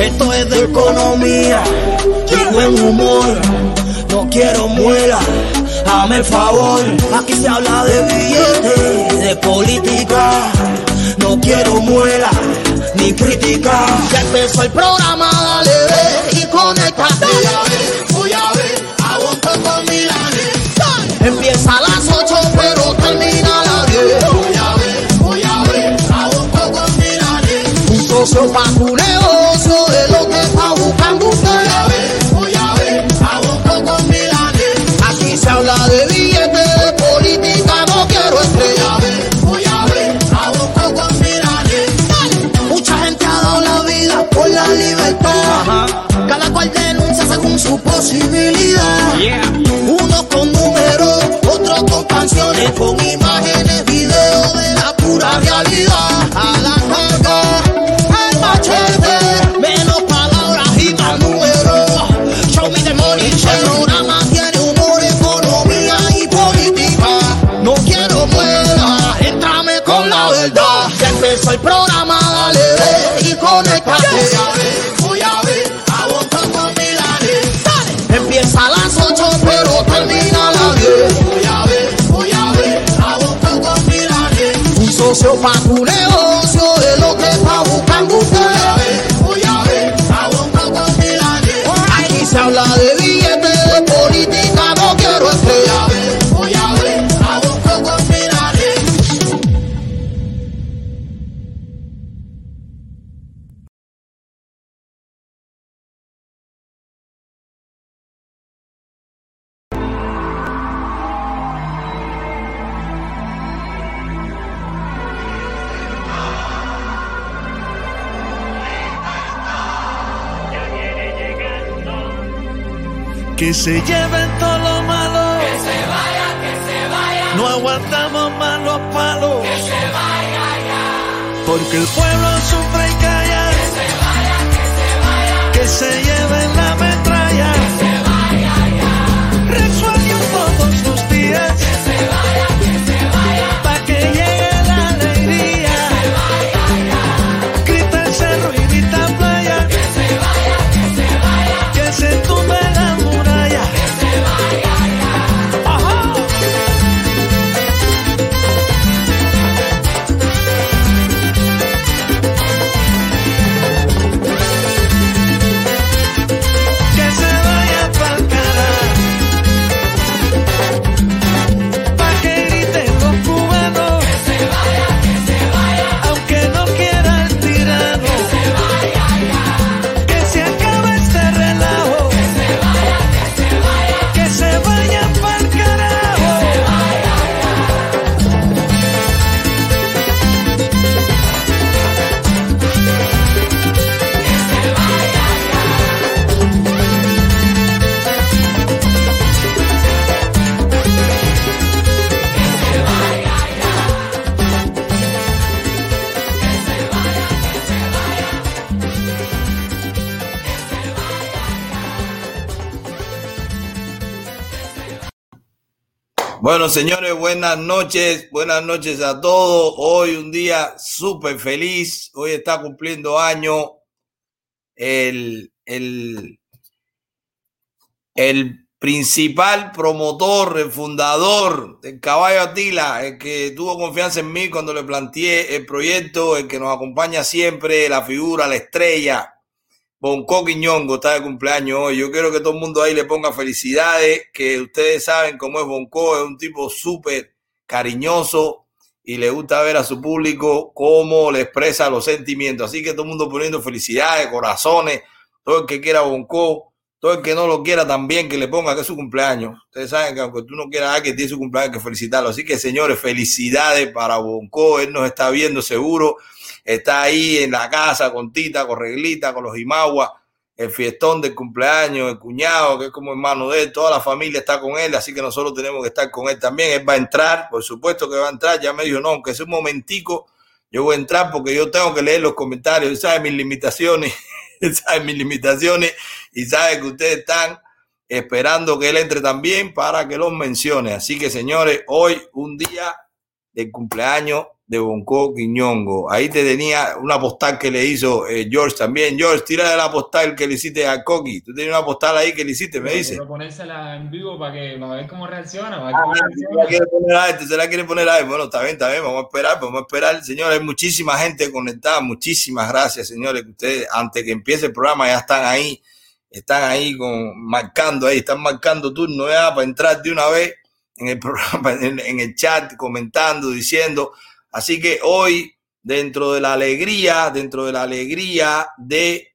Esto es de economía y buen humor. No quiero muela, hazme el favor. Aquí se habla de billetes, de política. No quiero muela ni crítica. Ya empezó el programa, dale ve y conéctate. Voy a ver, voy a ver, a un con Milanes. Empieza a Pa' tu negocio es lo que está buscando usted. Voy a ver, voy a ver, a un con Milanes. Aquí se habla de billetes, de política, no quiero estrella. Voy a ver, a un con Milanes. Mucha gente ha dado la vida por la libertad. Cada cual denuncia según su posibilidad. Uno con números, otro con canciones, con imágenes, Un socio pa' Que se lleven todo lo malo. Que se vaya, que se vaya. No aguantamos más los palos. Que se vaya ya. Porque el pueblo sufre y calla. Que se vaya, que se vaya. Que se lleven la Bueno, señores, buenas noches, buenas noches a todos. Hoy un día súper feliz. Hoy está cumpliendo año el, el, el principal promotor, el fundador del Caballo Atila, el que tuvo confianza en mí cuando le planteé el proyecto, el que nos acompaña siempre, la figura, la estrella. Bonco Quiñongo está de cumpleaños hoy. Yo quiero que todo el mundo ahí le ponga felicidades, que ustedes saben cómo es Bonco, es un tipo súper cariñoso y le gusta ver a su público cómo le expresa los sentimientos. Así que todo el mundo poniendo felicidades, corazones, todo el que quiera Bonco, todo el que no lo quiera también, que le ponga que es su cumpleaños. Ustedes saben que aunque tú no quieras que tiene su cumpleaños, que felicitarlo. Así que señores, felicidades para Bonco, él nos está viendo seguro está ahí en la casa con Tita, con Reglita, con los Imagua, el fiestón del cumpleaños, el cuñado, que es como hermano de él, toda la familia está con él, así que nosotros tenemos que estar con él también. Él va a entrar, por supuesto que va a entrar, ya me dijo, no, aunque sea un momentico, yo voy a entrar porque yo tengo que leer los comentarios, él sabe mis limitaciones, él sabe mis limitaciones y sabe que ustedes están esperando que él entre también para que los mencione. Así que, señores, hoy un día de cumpleaños de Bonco Quiñongo. Ahí te tenía una postal que le hizo eh, George también. George, tira de la postal que le hiciste a Coqui. Tú tienes una postal ahí que le hiciste, me dice. Quiero ponérsela en vivo para que a ver cómo reacciona. Ah, se la quiere poner a este, se la quiere poner a él. Bueno, está bien, está bien. Vamos a esperar, vamos a esperar. Señores, hay muchísima gente conectada. Muchísimas gracias, señores. Que ustedes, antes que empiece el programa, ya están ahí. Están ahí con, marcando ahí, están marcando turno ya para entrar de una vez en el programa, en el chat, comentando, diciendo Así que hoy, dentro de la alegría, dentro de la alegría de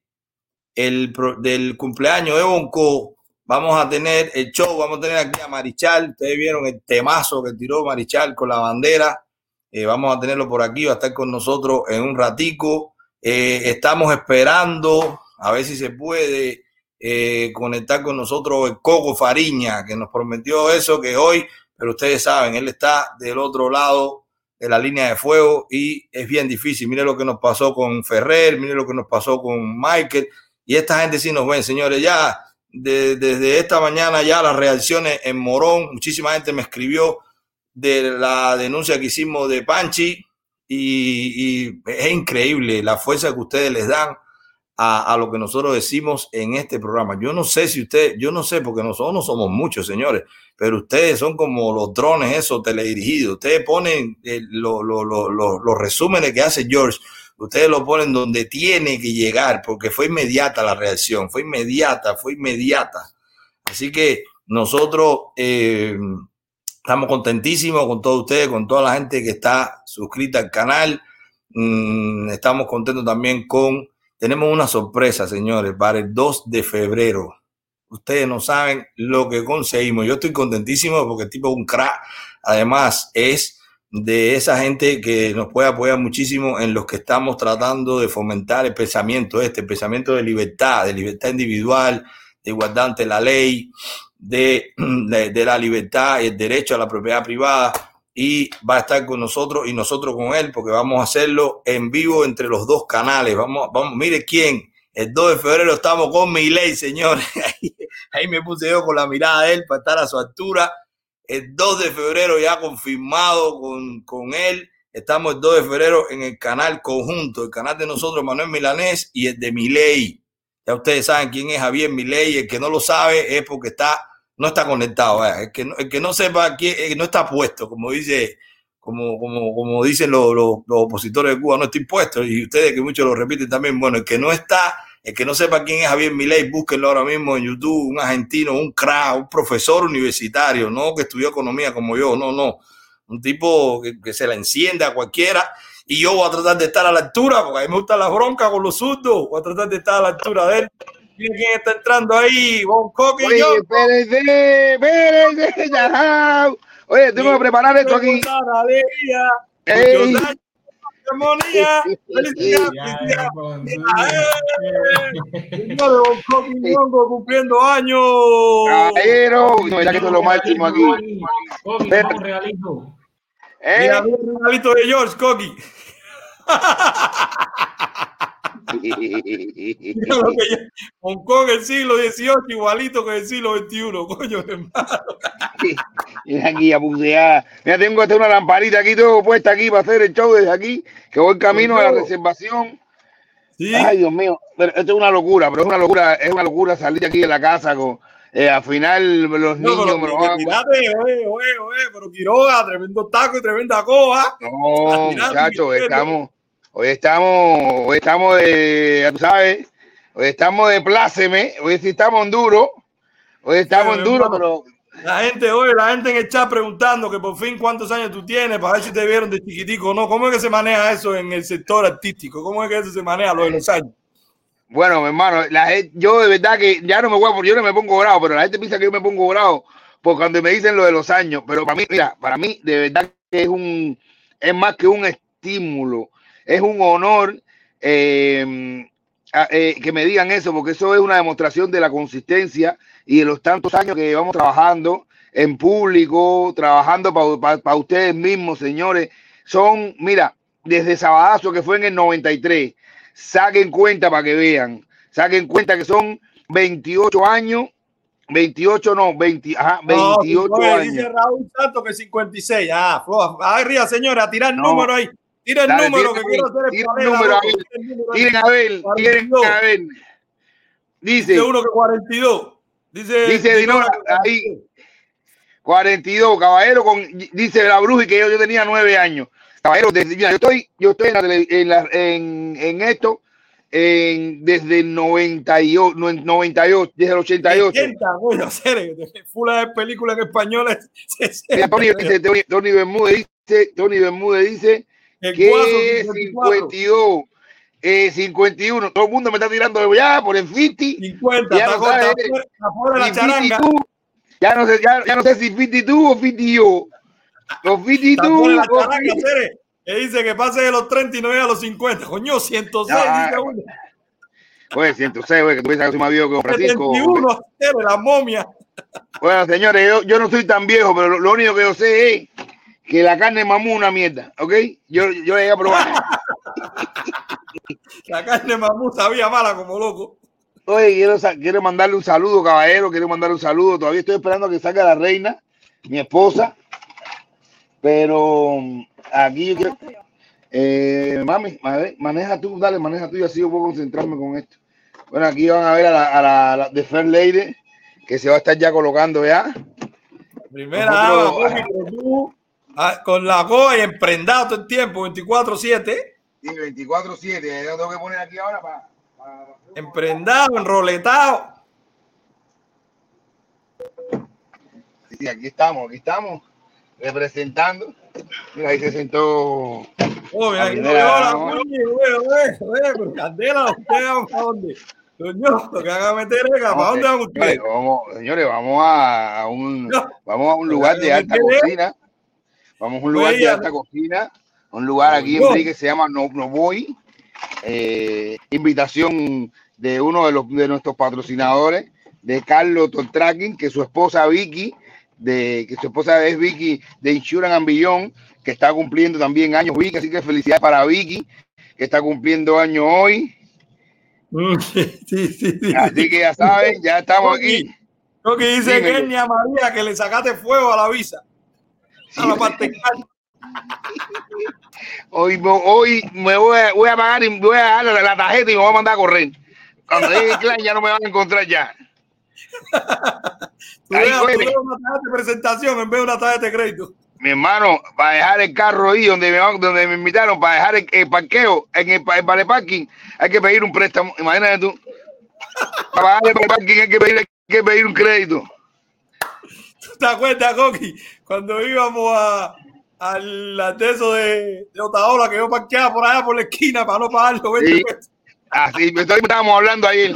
el, del cumpleaños de Bonco, vamos a tener el show, vamos a tener aquí a Marichal. Ustedes vieron el temazo que tiró Marichal con la bandera. Eh, vamos a tenerlo por aquí, va a estar con nosotros en un ratico. Eh, estamos esperando a ver si se puede eh, conectar con nosotros el Coco Fariña, que nos prometió eso, que hoy, pero ustedes saben, él está del otro lado de la línea de fuego y es bien difícil. Mire lo que nos pasó con Ferrer, mire lo que nos pasó con Michael. Y esta gente sí nos ven, señores, ya desde esta mañana ya las reacciones en Morón, muchísima gente me escribió de la denuncia que hicimos de Panchi y es increíble la fuerza que ustedes les dan a, lo que nosotros decimos en este programa. Yo no sé si usted, yo no sé, porque nosotros no somos muchos, señores, pero ustedes son como los drones esos teledirigidos. Ustedes ponen los resúmenes que hace George, ustedes lo ponen donde tiene que llegar, porque fue inmediata la reacción, fue inmediata, fue inmediata. Así que nosotros eh, estamos contentísimos con todos ustedes, con toda la gente que está suscrita al canal. Mm, estamos contentos también con tenemos una sorpresa, señores, para el 2 de febrero. Ustedes no saben lo que conseguimos. Yo estoy contentísimo porque el tipo un crack. Además, es de esa gente que nos puede apoyar muchísimo en los que estamos tratando de fomentar el pensamiento este, el pensamiento de libertad, de libertad individual, de igualdad ante la ley, de la libertad y el derecho a la propiedad privada y va a estar con nosotros y nosotros con él porque vamos a hacerlo en vivo entre los dos canales. Vamos, vamos, mire quién. El 2 de febrero estamos con Miley, señores. Ahí, me puse yo con la mirada de él para estar a su altura. El 2 de febrero ya confirmado con, con él. Estamos el 2 de febrero en el canal conjunto, el canal de nosotros, Manuel Milanés, y el de Miley. Ya ustedes saben quién es Javier Milei. El que no lo sabe es porque está no está conectado. El, que no, el que no sepa quién, no está puesto, como dice, como, como, como dicen los, los, opositores de Cuba, no está impuesto. Y ustedes que muchos lo repiten también, bueno, el que no está, el que no sepa quién es Javier Milei, búsquenlo ahora mismo en YouTube, un argentino, un crack, un profesor universitario, no que estudió economía como yo, no, no. Un tipo que, que se la enciende a cualquiera y yo voy a tratar de estar a la altura, porque a mí me gusta la bronca con los zurdos, voy a tratar de estar a la altura de él quién está entrando ahí, Boncoque Oye, espérense, espérense, ya. Oye, tengo que preparar esto aquí. Alegría, Ey. armonía, felicidad, felicidad. cumpliendo años. Caballero, no, ya que esto es lo máximo aquí. Coqui, un regalito. ¿Eh? Mira, mira el regalito de George, Coqui. Hong Kong el siglo XVIII, igualito que el siglo XXI, coño, hermano. Aquí a bucear. Mira, tengo hasta una lamparita aquí, todo puesta aquí para hacer el show desde aquí, que voy camino a la reservación. Sí, Ay, Dios mío, pero esto es una locura, pero es una locura, es una locura salir aquí de la casa con eh, al final los no, niños pero me lo van a- oye, oye, oye, pero Quiroga, tremendo taco y tremenda coja. No, muchachos, estamos, hoy estamos, hoy estamos de, ya tú sabes, hoy estamos de pláceme, hoy sí estamos en duro, hoy estamos en duro, hermano, pero La gente, oye, la gente en el chat preguntando que por fin cuántos años tú tienes para ver si te vieron de chiquitico o no. ¿Cómo es que se maneja eso en el sector artístico? ¿Cómo es que eso se maneja lo de los años? Bueno, mi hermano, la gente- yo de verdad que ya no me voy a yo no me pongo bravo, pero la gente piensa que yo me pongo bravo por cuando me dicen lo de los años. Pero para mí, mira, para mí de verdad que es un, es más que un estímulo, es un honor eh, a- eh, que me digan eso, porque eso es una demostración de la consistencia y de los tantos años que llevamos trabajando en público, trabajando para ustedes mismos, señores. Son, mira, desde Sabadazo, que fue en el 93, saquen cuenta para que vean, saquen cuenta que son 28 años 28 no, 20, ajá, No, 28 oye, años. Dice Raúl Santos que 56. Ah, arriba, señora, tira el No. número ahí. Tira el Dale, número tira que quiero hacer tira el número a ver, tienen 42. a ver. Dice, Dice uno que 42. Dice, Dice Dinora, ahí. 42, caballero, con, dice la bruja y que yo, yo tenía 9 años. Caballero, desde- mira, yo estoy, yo estoy en, la en, la- en, en esto en, desde el 98, no, en 98, desde el 88. 80, coño, hacer fula de películas en español. Tony, Tony Bermúdez dice, Tony Bermúdez dice el 54, 52, eh, 51, todo el mundo me está tirando ya por el 50. 50, Ya no corta, sabe. está fuera- la charanga. 52, ya no sé, ya, ya no sé si 52 o 52. Los Está 52 fuera de la o charanga. Que dice que pase de los 30 y no llega a los 50. Coño, 106, Ya, dice uno. Oye, 106, güey, que tú piensas que soy más viejo que Francisco. 71, Cere, la momia. Bueno, señores, yo, yo no soy tan viejo, pero lo, lo único que yo sé es que la carne de mamú es una mierda, ¿ok? Yo, yo la llegué a probar. La carne mamú sabía mala como loco. Oye, quiero, quiero mandarle un saludo, caballero, quiero mandarle un saludo. Todavía estoy esperando a que salga la reina, mi esposa. Pero mm, aquí yo quiero... Eh, mami, mane- maneja tú, dale, maneja tú y así yo puedo concentrarme con esto. Bueno, aquí van a ver a la, a la, a la de Fair Lady, que se va a estar ya colocando ya. Primera Nosotros- dama, tú, ah, con la goa y emprendado todo el tiempo, 24-7. Sí, 24-7, yo tengo que poner aquí ahora para... Emprendado, enroletado. Sí, aquí estamos, aquí estamos representando. Mira, ahí se sentó. Oh, mira, aquí no primera veo la dama. cuña, güey, Candela, ¿ustedes van para dónde? Doño, lo que hagan meter ega, ¿para dónde van ustedes? Señores, vamos, señores, vamos a, un, vamos a un lugar de ¿Qué alta cocina. Vamos a un lugar de Oiga. alta cocina. Un lugar aquí en. Brigue que se llama No, no Voy. Eh, invitación de uno de, los, de nuestros patrocinadores, de Carlos Toltracking, que su esposa Vicky, de, que su esposa es Vicky de Insurance and Beyond, que está cumpliendo también años Vicky, así que felicidades para Vicky, que está cumpliendo años hoy. Mm, Sí, sí, sí. sí. Así que ya saben, ya estamos aquí. Lo que dice. Kenia María que le sacaste fuego a la visa. A la parte Hoy, hoy me voy a, voy a pagar y voy a dar la, la tarjeta y me voy a mandar a correr. Cuando llegue el clan ya no me van a encontrar ya. Tú Ahí una tarjeta de presentación en vez de una tarjeta de crédito. Mi hermano, para dejar el carro ahí donde me, donde me invitaron, para dejar el, el parqueo en el, el vale parking, hay que pedir un préstamo. Imagínate tú. Para pagar el parking hay que pedir, hay que pedir un crédito. ¿Tú ¿Te acuerdas, Coqui? Cuando íbamos a, al de de, de Otaola, que yo parqueaba por allá por la esquina para no pagarlo. 20 Sí. Así, mismo estábamos hablando ayer.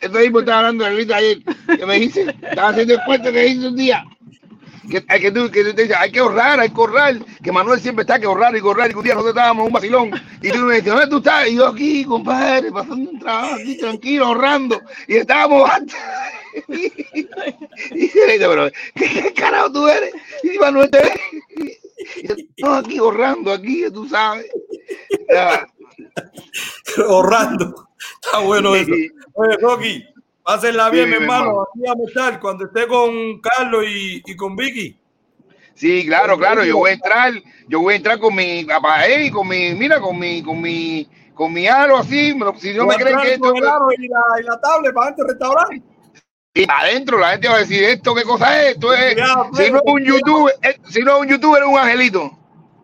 Esto mismo estaba hablando de Lolita ayer. Que me dice, estaba haciendo el cuento que hice un día. Que, que, que hay que ahorrar, hay que ahorrar. Que Manuel siempre está que ahorrar y ahorrar. Y que un día nosotros estábamos en un vacilón. Y tú me dices, ¿dónde tú estás? Y yo aquí, compadre, pasando un trabajo aquí tranquilo, ahorrando. Y estábamos. Y dice, pero, ¿qué, qué carajo tú eres? Y Manuel te no, aquí ahorrando, aquí, tú sabes. Ya. Ahorrando. Está bueno eso. Oye, Coqui, pásenla bien, Sí, mi hermano. Aquí vamos a estar cuando esté con Carlos y, y con Vicky. Sí, claro, claro, yo voy a entrar, yo voy a entrar con mi apagué y con mi, mira, con mi, con mi, con mi aro así, si no me creen que esto con el aro y la, y la tablet para del restaurante. Y adentro la gente va a decir esto qué cosa es, esto es, Cuidado, si no es un youtuber, eh, si no es un youtuber es un angelito.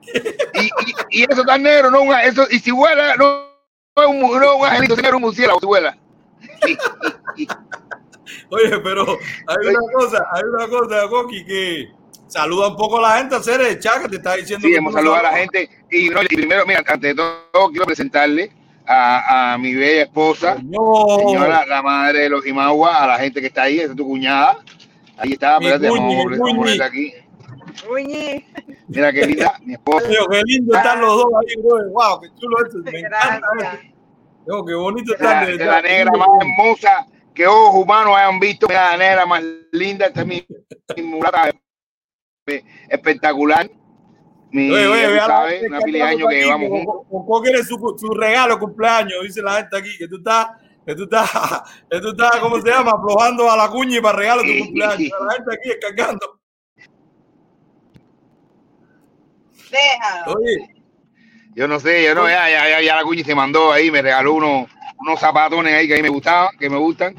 Y, y, y eso tan negro, no un, eso, y si vuela, no, no es un, no un angelito, sino es un murciélago, si vuela. Oye, pero hay una cosa, hay una cosa, Coqui, que saluda un poco a la gente, hacer el chat que te está diciendo. Sí, hemos saludado a la gente y, no, y primero, mira, antes de todo quiero presentarle a, a mi bella esposa. No, Señora, la madre de los Imagua, a la gente que está ahí, esa es tu cuñada. Ahí está, Mi espérate, vamos, a vamos ponerla aquí. Mira qué linda, mi esposa. Dios, qué lindo están los dos ahí, bro. Wow, qué chulo esto. Me encanta gracias. Dios, qué bonito de es la negra más hermosa que ojos humanos hayan visto. Mira, la negra más linda, esta es mi, mi mulata eh, espectacular. Mi, Oye, tú sabes, una que pila de años que llevamos con- juntos. con- con- quiere su, su regalo cumpleaños, dice la gente aquí, que tú estás Esto está, esto está, ¿cómo se llama? Aflojando a la cuña y para regalo tu cumpleaños. La gente aquí descargando. Déjalo. Oye, Yo no sé, yo no, ya, ya, ya, ya la cuña se mandó ahí, me regaló unos, unos zapatones ahí que a mí me gustaban, que me gustan.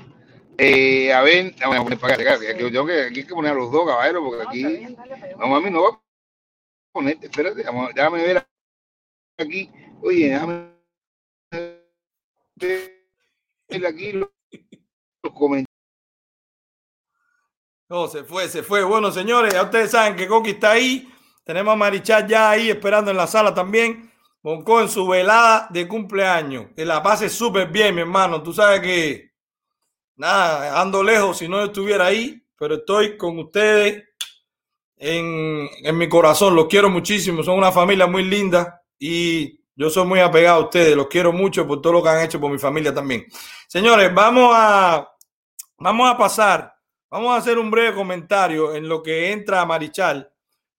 Eh, a ver, vamos a poner para acá, que, que que, aquí hay que poner a los dos caballeros, porque aquí, vamos a mí, no va a ponerte, espérate, déjame ver aquí, oye, déjame ver aquí los, los comentarios. no, se fue, se fue. Bueno, señores, ya ustedes saben que Coqui está ahí. Tenemos a Marichal ya ahí esperando en la sala también. Bonco en su velada de cumpleaños. Que la pase súper bien, mi hermano. Tú sabes que, nada, ando lejos si no estuviera ahí, pero estoy con ustedes en, en mi corazón. Los quiero muchísimo. Son una familia muy linda y yo soy muy apegado a ustedes. Los quiero mucho por todo lo que han hecho por mi familia también. Señores, vamos a, vamos a pasar. Vamos a hacer un breve comentario en lo que entra Marichal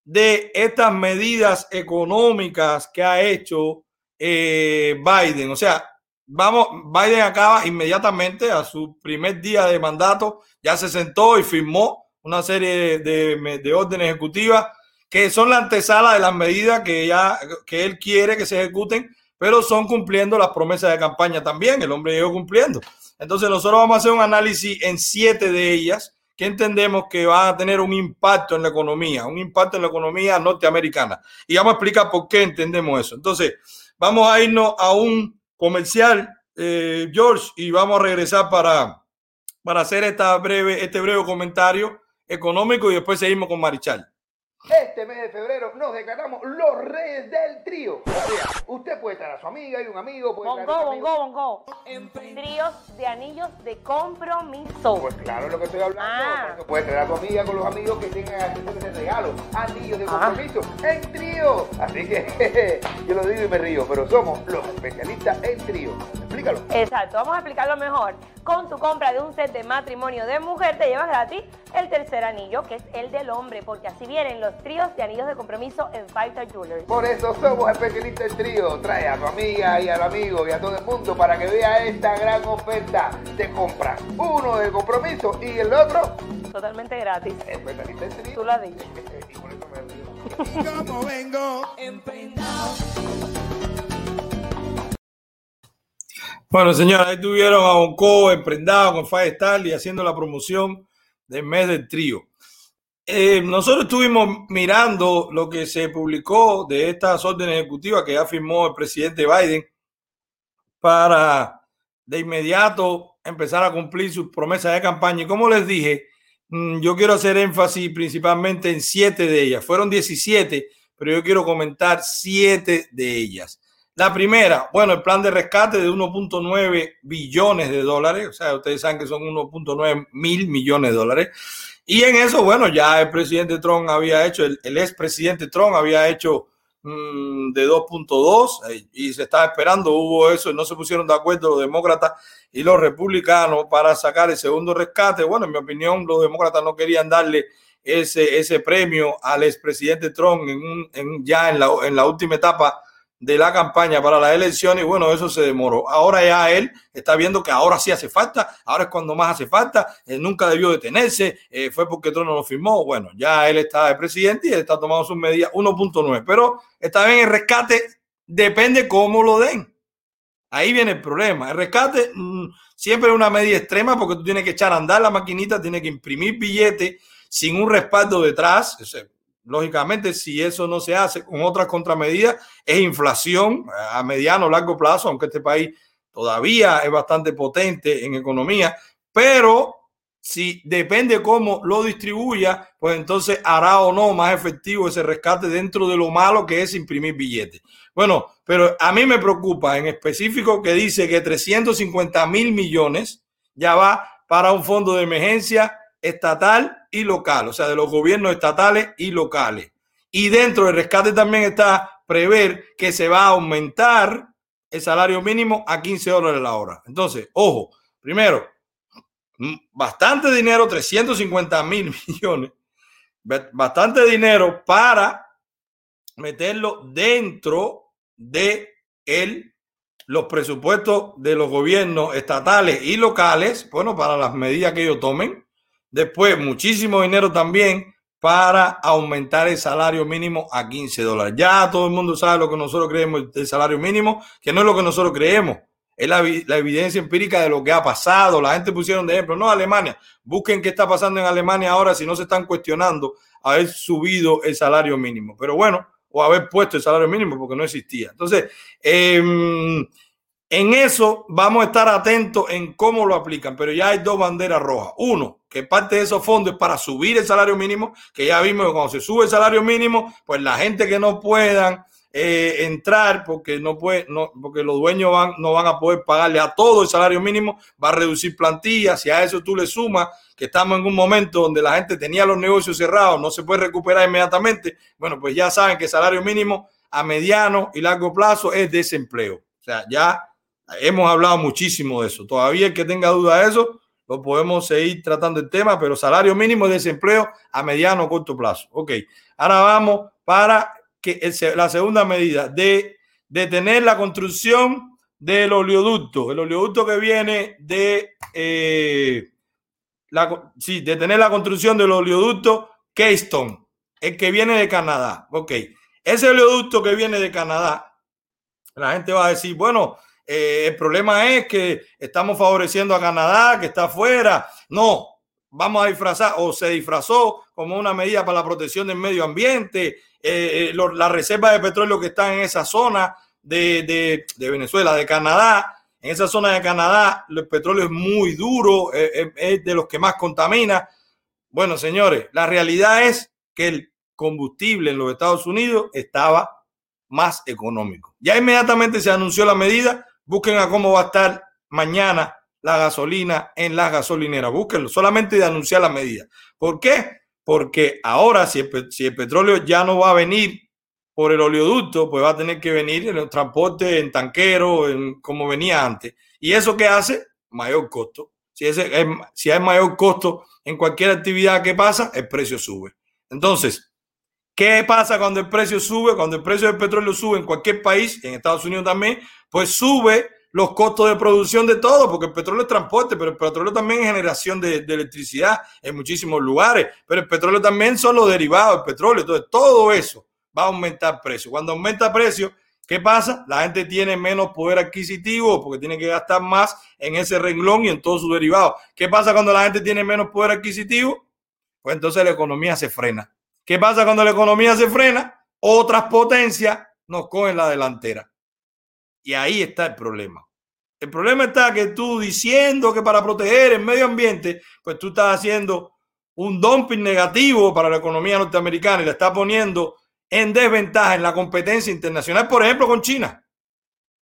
de estas medidas económicas que ha hecho eh, Biden. O sea, vamos, Biden acaba inmediatamente a su primer día de mandato, ya se sentó y firmó una serie de, de- de órdenes ejecutivas que son la antesala de las medidas que ya que él quiere que se ejecuten, pero son cumpliendo las promesas de campaña también. El hombre llegó cumpliendo. Entonces nosotros vamos a hacer un análisis en siete de ellas que entendemos que van a tener un impacto en la economía, un impacto en la economía norteamericana. Y vamos a explicar por qué entendemos eso. Entonces, vamos a irnos a un comercial, eh, George, y vamos a regresar para, para hacer esta breve, este breve comentario económico y después seguimos con Marichal. Este mes de febrero nos declaramos los reyes del trío. O sea, usted puede traer a su amiga y un amigo puede traer a Bongo, su amigo. bongo, bongo. Tríos de anillos de compromiso. Pues claro, lo que estoy hablando. Ah. Puedes traer a tu amiga con los amigos que tengan acceso de regalo, anillos de Ah. compromiso, en trío. Así que yo lo digo y me río, pero somos los especialistas en trío. Explícalo. Exacto, vamos a explicarlo mejor. Con tu compra de un set de matrimonio de mujer te llevas gratis el tercer anillo, que es el del hombre, porque así vienen los tríos de anillos de compromiso en Fighter Jewelers. Por eso somos especialistas en trío. Trae a tu amiga y al amigo y a todo el mundo para que vea esta gran oferta. Te compras uno de compromiso y el otro Totalmente gratis. especialista en trío. Tú lo has dicho. Y por eso me río. Como vengo. Bueno, señores, ahí tuvieron a Bonco emprendado con Firestar y haciendo la promoción del mes del trío. Eh, nosotros estuvimos mirando lo que se publicó de estas órdenes ejecutivas que ya firmó el presidente Biden para de inmediato empezar a cumplir sus promesas de campaña. Y como les dije, mm, yo quiero hacer énfasis principalmente en siete de ellas. Fueron 17, pero yo quiero comentar siete de ellas. La primera, bueno, el plan de rescate de 1.9 billones de dólares, o sea, ustedes saben que son 1.9 mil millones de dólares. Y en eso, bueno, ya el presidente Trump había hecho, el, el expresidente Trump había hecho mm, de 2.2 eh, y se estaba esperando, hubo eso, y no se pusieron de acuerdo los demócratas y los republicanos para sacar el segundo rescate. Bueno, en mi opinión, los demócratas no querían darle ese, ese premio al expresidente Trump en un, en, ya en la, en la última etapa de la campaña para las elecciones y bueno, eso se demoró. Ahora ya él está viendo que ahora sí hace falta, ahora es cuando más hace falta, él nunca debió detenerse, eh, fue porque Trump no lo firmó. Bueno, ya él está de presidente y él está tomando sus medidas 1.9, pero está bien el rescate, depende cómo lo den. Ahí viene el problema. El rescate mmm, siempre es una medida extrema porque tú tienes que echar a andar la maquinita, tienes que imprimir billetes sin un respaldo detrás. Lógicamente, si eso no se hace con otras contramedidas, es inflación a mediano o largo plazo, aunque este país todavía es bastante potente en economía, pero si depende cómo lo distribuya, pues entonces hará o no más efectivo ese rescate dentro de lo malo que es imprimir billetes. Bueno, pero a mí me preocupa en específico que dice que 350 mil millones ya va para un fondo de emergencia estatal y local, o sea, de los gobiernos estatales y locales. Y dentro del rescate también está prever que se va a aumentar el salario mínimo a 15 dólares la hora. Entonces, ojo, primero, bastante dinero, 350 mil millones, bastante dinero para meterlo dentro de el los presupuestos de los gobiernos estatales y locales, bueno, para las medidas que ellos tomen. Después, muchísimo dinero también para aumentar el salario mínimo a 15 dólares. Ya todo el mundo sabe lo que nosotros creemos del salario mínimo, que no es lo que nosotros creemos, es la, la, evidencia empírica de lo que ha pasado. La gente pusieron de ejemplo, no Alemania, busquen qué está pasando en Alemania ahora si no se están cuestionando haber subido el salario mínimo. Pero bueno, o haber puesto el salario mínimo porque no existía. Entonces, eh, en eso vamos a estar atentos en cómo lo aplican, pero ya hay dos banderas rojas. Uno, que parte de esos fondos es para subir el salario mínimo, que ya vimos que cuando se sube el salario mínimo, pues la gente que no puedan eh, entrar porque no puede, no, porque los dueños no van a poder pagarle a todo el salario mínimo, va a reducir plantillas. Si a eso tú le sumas que estamos en un momento donde la gente tenía los negocios cerrados, no se puede recuperar inmediatamente, bueno, pues ya saben que el salario mínimo a mediano y largo plazo es desempleo. O sea, ya Hemos hablado muchísimo de eso. Todavía el que tenga duda de eso, lo podemos seguir tratando el tema, pero salario mínimo de desempleo a mediano o corto plazo. Ok, ahora vamos para que la segunda medida de detener la construcción del oleoducto, el oleoducto que viene de, eh, la, sí, detener la construcción del oleoducto Keystone, el que viene de Canadá. Ok, ese oleoducto que viene de Canadá, la gente va a decir, bueno, eh, el problema es que estamos favoreciendo a Canadá, que está afuera. No, vamos a disfrazar o se disfrazó como una medida para la protección del medio ambiente. Eh, eh las reservas de petróleo que están en esa zona de, de, Venezuela, de Canadá. En esa zona de Canadá, el petróleo es muy duro, es de los que más contamina. Bueno, señores, la realidad es que el combustible en los Estados Unidos estaba más económico. Ya inmediatamente se anunció la medida, Busquen a cómo va a estar mañana la gasolina en las gasolineras. Búsquenlo, solamente de anunciar la medida. ¿Por qué? Porque ahora, si el, petróleo ya no va a venir por el oleoducto, pues va a tener que venir en el transporte, en tanquero, en, como venía antes. ¿Y eso qué hace? Mayor costo. Si, si hay mayor costo en cualquier actividad que pasa, el precio sube. Entonces, ¿qué pasa cuando el precio sube? Cuando el precio del petróleo sube en cualquier país, en Estados Unidos también, pues sube los costos de producción de todo, porque el petróleo es transporte, pero el petróleo también es generación de, electricidad en muchísimos lugares, pero el petróleo también son los derivados del petróleo, entonces todo eso va a aumentar precio. Cuando aumenta precio, ¿qué pasa? La gente tiene menos poder adquisitivo porque tiene que gastar más en ese renglón y en todos sus derivados. ¿Qué pasa cuando la gente tiene menos poder adquisitivo? Pues entonces la economía se frena. ¿Qué pasa cuando la economía se frena? Otras potencias nos cogen la delantera. Y ahí está el problema. El problema está que tú diciendo que para proteger el medio ambiente, pues tú estás haciendo un dumping negativo para la economía norteamericana y la estás poniendo en desventaja en la competencia internacional, por ejemplo, con China.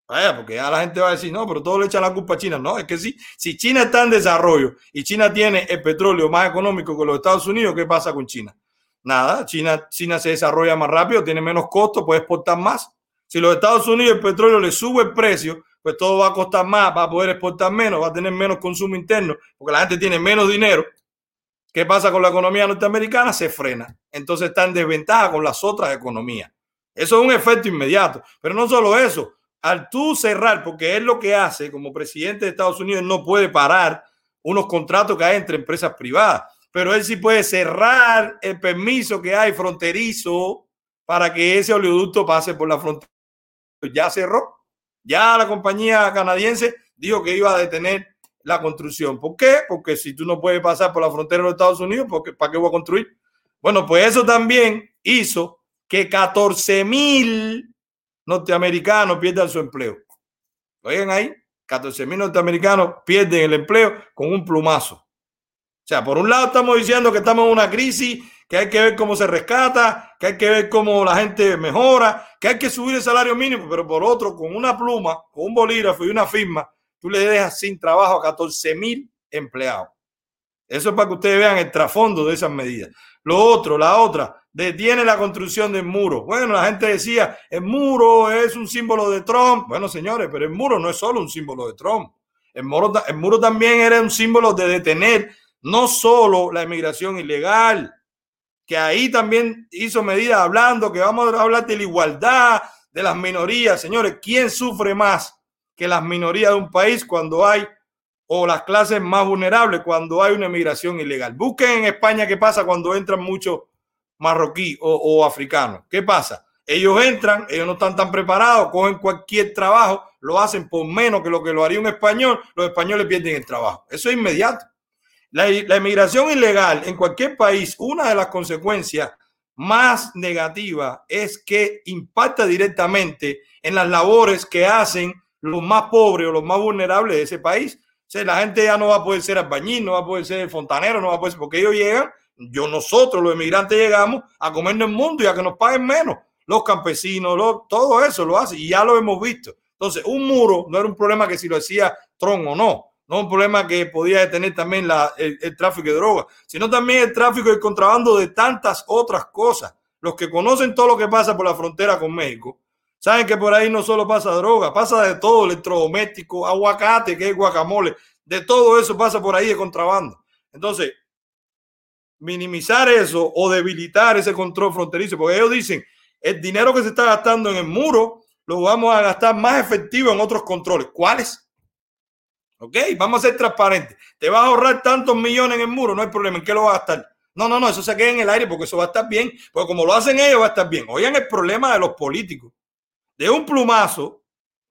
Vaya, porque ya la gente va a decir, no, pero todo le echan la culpa a China. No, es que sí, si China está en desarrollo y China tiene el petróleo más económico que los Estados Unidos, ¿qué pasa con China? Nada, China, China se desarrolla más rápido, tiene menos costo, puede exportar más. Si los Estados Unidos el petróleo le sube el precio, pues todo va a costar más, va a poder exportar menos, va a tener menos consumo interno, porque la gente tiene menos dinero. ¿Qué pasa con la economía norteamericana? Se frena. Entonces está en desventaja con las otras economías. Eso es un efecto inmediato. Pero no solo eso, al tú cerrar, porque es lo que hace como presidente de Estados Unidos, no puede parar unos contratos que hay entre empresas privadas, pero él sí puede cerrar el permiso que hay fronterizo para que ese oleoducto pase por la frontera ya cerró. Ya la compañía canadiense dijo que iba a detener la construcción. ¿Por qué? Porque si tú no puedes pasar por la frontera de los Estados Unidos, ¿para qué voy a construir? Bueno, pues eso también hizo que 14 mil norteamericanos pierdan su empleo. Oigan ahí, 14 mil norteamericanos pierden el empleo con un plumazo. O sea, por un lado estamos diciendo que estamos en una crisis que hay que ver cómo se rescata, que hay que ver cómo la gente mejora, que hay que subir el salario mínimo, pero por otro, con una pluma, con un bolígrafo y una firma, tú le dejas sin trabajo a 14 mil empleados. Eso es para que ustedes vean el trasfondo de esas medidas. Lo otro, la otra, detiene la construcción del muro. Bueno, la gente decía, el muro es un símbolo de Trump. Bueno, señores, pero el muro no es solo un símbolo de Trump. El muro, el muro también era un símbolo de detener no solo la inmigración ilegal, que ahí también hizo medidas hablando que vamos a hablar de la igualdad de las minorías. Señores, ¿quién sufre más que las minorías de un país cuando hay, o las clases más vulnerables cuando hay una emigración ilegal. Busquen en España qué pasa cuando entran muchos marroquí o, o africanos. ¿Qué pasa? Ellos entran, ellos no están tan preparados, cogen cualquier trabajo, lo hacen por menos que lo que lo haría un español, los españoles pierden el trabajo. Eso es inmediato. La, la emigración ilegal en cualquier país, una de las consecuencias más negativas es que impacta directamente en las labores que hacen los más pobres o los más vulnerables de ese país. O la gente ya no va a poder ser albañil, no va a poder ser fontanero, no va a poder ser, porque ellos llegan, yo nosotros los emigrantes llegamos a comernos el mundo y a que nos paguen menos. Los campesinos, lo- todo eso lo hace y ya lo hemos visto. Entonces, un muro no era un problema que si lo hacía Trump o no, no un problema que podía detener también el, el tráfico de drogas, sino también el tráfico y contrabando de tantas otras cosas. Los que conocen todo lo que pasa por la frontera con México, saben que por ahí no solo pasa droga, pasa de todo, electrodoméstico, aguacate, que es guacamole, de todo eso pasa por ahí de contrabando. Entonces, minimizar eso o debilitar ese control fronterizo, porque ellos dicen, el dinero que se está gastando en el muro lo vamos a gastar más efectivo en otros controles. ¿Cuáles? Ok, vamos a ser transparentes. Te vas a ahorrar tantos millones en el muro, no hay problema. ¿En qué lo vas a gastar? No, no, no, eso se queda en el aire porque eso va a estar bien. Porque como lo hacen ellos, va a estar bien. Oigan el problema de los políticos. De un plumazo,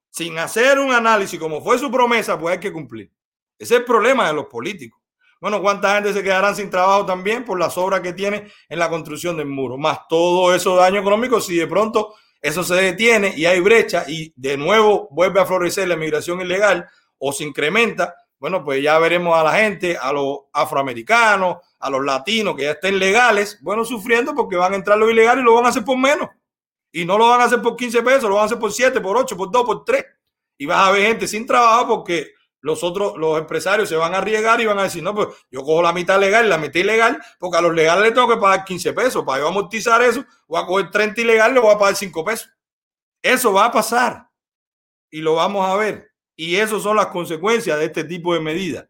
sin hacer un análisis como fue su promesa, pues hay que cumplir. Ese es el problema de los políticos. Bueno, ¿cuánta gente se quedarán sin trabajo también por las obras que tiene en la construcción del muro? Más todo eso daño económico, si de pronto eso se detiene y hay brecha y de nuevo vuelve a florecer la migración ilegal o se incrementa, bueno, pues ya veremos a la gente, a los afroamericanos, a los latinos que ya estén legales, bueno, sufriendo porque van a entrar los ilegales y lo van a hacer por menos. Y no lo van a hacer por 15 pesos, lo van a hacer por 7, por 8, por 2, por 3. Y vas a ver gente sin trabajo porque los otros, los empresarios se van a arriesgar y van a decir, no, pues yo cojo la mitad legal y la mitad ilegal, porque a los legales les tengo que pagar 15 pesos. Para yo amortizar eso, voy a coger 30 ilegal y le voy a pagar 5 pesos. Eso va a pasar y lo vamos a ver. Y esas son las consecuencias de este tipo de medidas.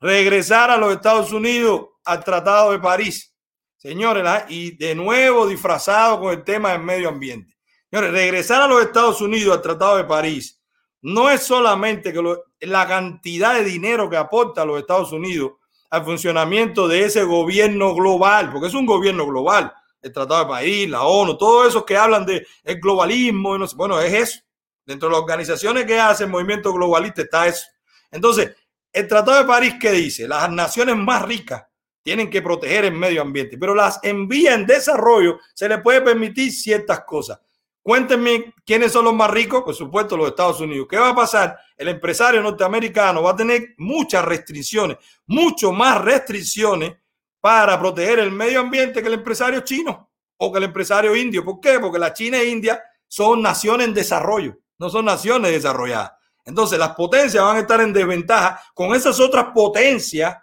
Regresar a los Estados Unidos al Tratado de París. Señores, la- y de nuevo disfrazado con el tema del medio ambiente. Señores, regresar a los Estados Unidos al Tratado de París no es solamente que lo- la cantidad de dinero que aporta los Estados Unidos al funcionamiento de ese gobierno global, porque es un gobierno global, el Tratado de París, la ONU, todos esos que hablan de el globalismo, bueno, es eso. Dentro de las organizaciones que hacen movimiento globalista está eso. Entonces, el Tratado de París, ¿qué dice? Las naciones más ricas tienen que proteger el medio ambiente, pero las envías en desarrollo se les puede permitir ciertas cosas. Cuéntenme quiénes son los más ricos, por supuesto los Estados Unidos. ¿Qué va a pasar? El empresario norteamericano va a tener muchas restricciones, mucho más restricciones para proteger el medio ambiente que el empresario chino o que el empresario indio. ¿Por qué? Porque la China e India son naciones en desarrollo, no son naciones desarrolladas. Entonces las potencias van a estar en desventaja con esas otras potencias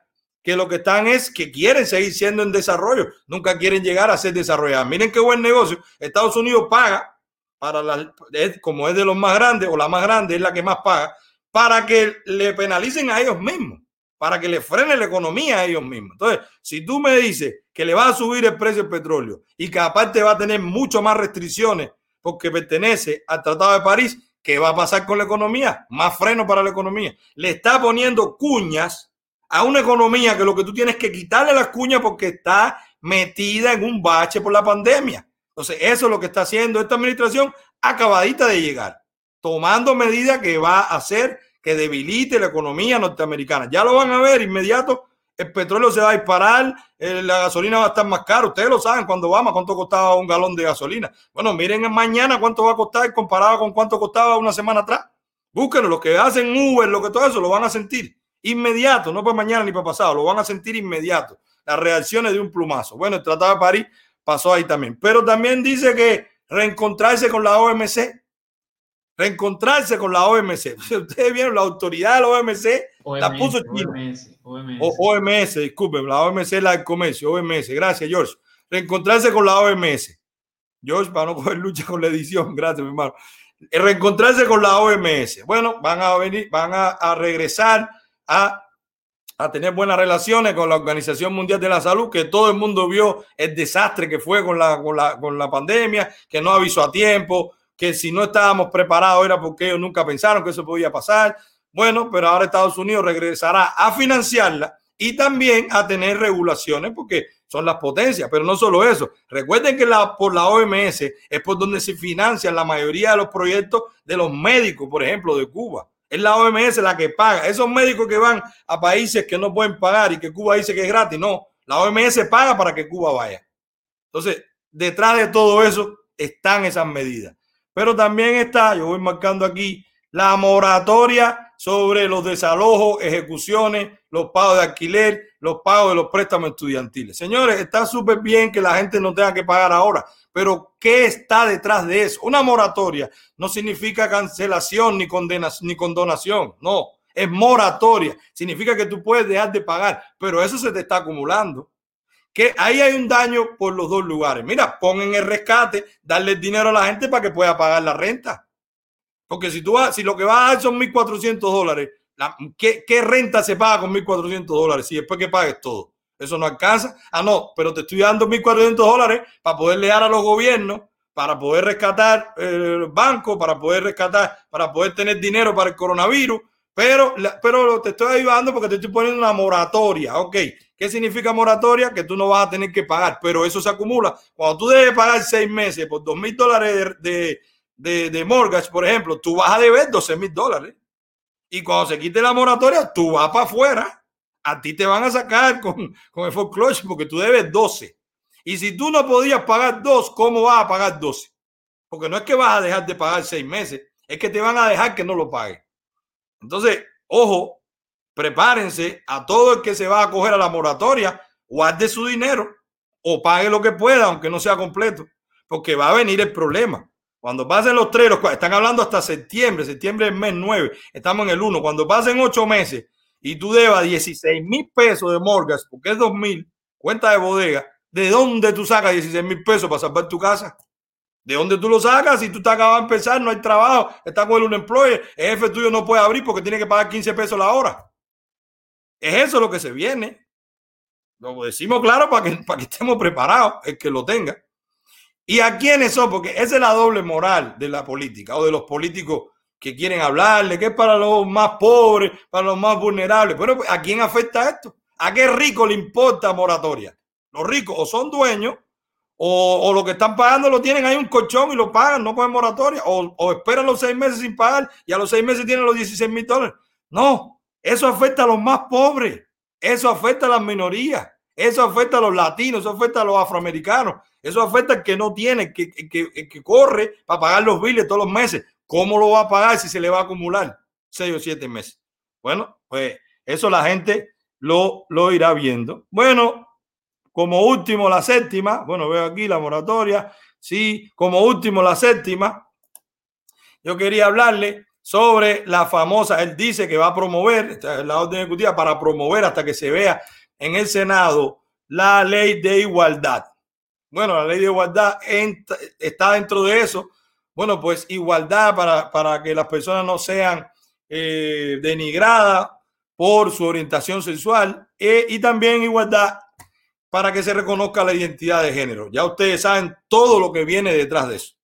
que lo que están es que quieren seguir siendo en desarrollo, nunca quieren llegar a ser desarrolladas. Miren qué buen negocio. Estados Unidos paga para la, es- como es de los más grandes o la más grande es la que más paga, para que le penalicen a ellos mismos, para que le frene la economía a ellos mismos. Entonces, si tú me dices que le va a subir el precio del petróleo y que aparte va a tener mucho más restricciones porque pertenece al Tratado de París, ¿qué va a pasar con la economía? Más freno para la economía. Le está poniendo cuñas a una economía que lo que tú tienes que quitarle las cuñas porque está metida en un bache por la pandemia. Entonces, eso es lo que está haciendo esta administración acabadita de llegar, tomando medidas que va a hacer que debilite la economía norteamericana. Ya lo van a ver inmediato. El petróleo se va a disparar, la gasolina va a estar más cara. Ustedes lo saben cuando vamos, cuánto costaba un galón de gasolina. Bueno, miren mañana cuánto va a costar comparado con cuánto costaba una semana atrás. Búsquenlo, los que hacen Uber, lo que todo eso, lo van a sentir inmediato, no para mañana ni para pasado, lo van a sentir inmediato. Las reacciones de un plumazo. Bueno, el Tratado de París pasó ahí también. Pero también dice que reencontrarse con la OMC, reencontrarse con la OMC. Ustedes vieron la autoridad de la OMC, la puso China. OMS, OMS. O OMS, disculpen, la OMC es la del comercio, OMS, gracias George. Reencontrarse con la OMS. George, para no coger lucha con la edición, gracias mi hermano. Eh, Reencontrarse con la OMS. Bueno, van a venir, van a, a regresar a, a tener buenas relaciones con la Organización Mundial de la Salud, que todo el mundo vio el desastre que fue con la, con la, con la pandemia, que no avisó a tiempo, que si no estábamos preparados era porque ellos nunca pensaron que eso podía pasar. Bueno, pero ahora Estados Unidos regresará a financiarla y también a tener regulaciones porque son las potencias, pero no solo eso. Recuerden que la, por la OMS es por donde se financian la mayoría de los proyectos de los médicos, por ejemplo, de Cuba. Es la OMS la que paga. Esos médicos que van a países que no pueden pagar y que Cuba dice que es gratis, no. La OMS paga para que Cuba vaya. Entonces, detrás de todo eso están esas medidas. Pero también está, yo voy marcando aquí, la moratoria sobre los desalojos, ejecuciones, los pagos de alquiler, los pagos de los préstamos estudiantiles. Señores, está súper bien que la gente no tenga que pagar ahora, pero ¿qué está detrás de eso? Una moratoria no significa cancelación ni, condenación, ni condonación, no, es moratoria. Significa que tú puedes dejar de pagar, pero eso se te está acumulando. Que ahí hay un daño por los dos lugares. Mira, pongan el rescate, darle dinero a la gente para que pueda pagar la renta. Porque si tú vas, si lo que vas a dar son 1.400 dólares, ¿qué, ¿qué, renta se paga con 1.400 dólares? Si después que pagues todo, eso no alcanza. Ah, no, pero te estoy dando 1.400 dólares para poderle dar a los gobiernos, para poder rescatar el banco, para poder rescatar, para poder tener dinero para el coronavirus. Pero, pero te estoy ayudando porque te estoy poniendo una moratoria. Ok, ¿qué significa moratoria? Que tú no vas a tener que pagar, pero eso se acumula. Cuando tú debes pagar seis meses por dos mil dólares de, de, de, mortgage, por ejemplo, tú vas a deber 12 mil dólares. Y cuando se quite la moratoria, tú vas para afuera. A ti te van a sacar con, con el foreclosure porque tú debes 12. Y si tú no podías pagar dos, ¿cómo vas a pagar 12? Porque no es que vas a dejar de pagar seis meses, es que te van a dejar que no lo pagues. Entonces, ojo, prepárense a todo el que se va a coger a la moratoria, guarde su dinero o pague lo que pueda, aunque no sea completo, porque va a venir el problema. Cuando pasen los tres, están hablando hasta septiembre, septiembre es mes 9, estamos en el 1. Cuando pasen ocho meses y tú debas 16 mil pesos de mortgage, porque es 2 mil, cuenta de bodega, ¿de dónde tú sacas 16 mil pesos para salvar tu casa? ¿De dónde tú lo sacas? Si tú te acabas de empezar, no hay trabajo, está con el unemployed, el jefe tuyo no puede abrir porque tiene que pagar 15 pesos la hora. Es eso lo que se viene. Lo decimos claro para que, para que estemos preparados, el que lo tenga. ¿Y a quiénes son? Porque esa es la doble moral de la política o de los políticos que quieren hablarle, que es para los más pobres, para los más vulnerables. Pero ¿a quién afecta esto? ¿A qué rico le importa moratoria? Los ricos o son dueños o, o lo que están pagando lo tienen ahí un colchón y lo pagan, no cogen moratoria, o, o esperan los seis meses sin pagar y a los seis meses tienen los 16 mil dólares. No, eso afecta a los más pobres, eso afecta a las minorías, eso afecta a los latinos, eso afecta a los afroamericanos, eso afecta al que no tiene, que, que, que corre para pagar los biles todos los meses. ¿Cómo lo va a pagar si se le va a acumular seis o siete meses? Bueno, pues eso la gente lo, lo irá viendo. Bueno, como último, la séptima, bueno, veo aquí la moratoria, sí, como último, la séptima, yo quería hablarle sobre la famosa, él dice que va a promover, la orden ejecutiva para promover hasta que se vea en el Senado la ley de igualdad. Bueno, la ley de igualdad está dentro de eso. Bueno, pues igualdad para, para que las personas no sean eh, denigradas por su orientación sexual eh, y también igualdad para que se reconozca la identidad de género. Ya ustedes saben todo lo que viene detrás de eso.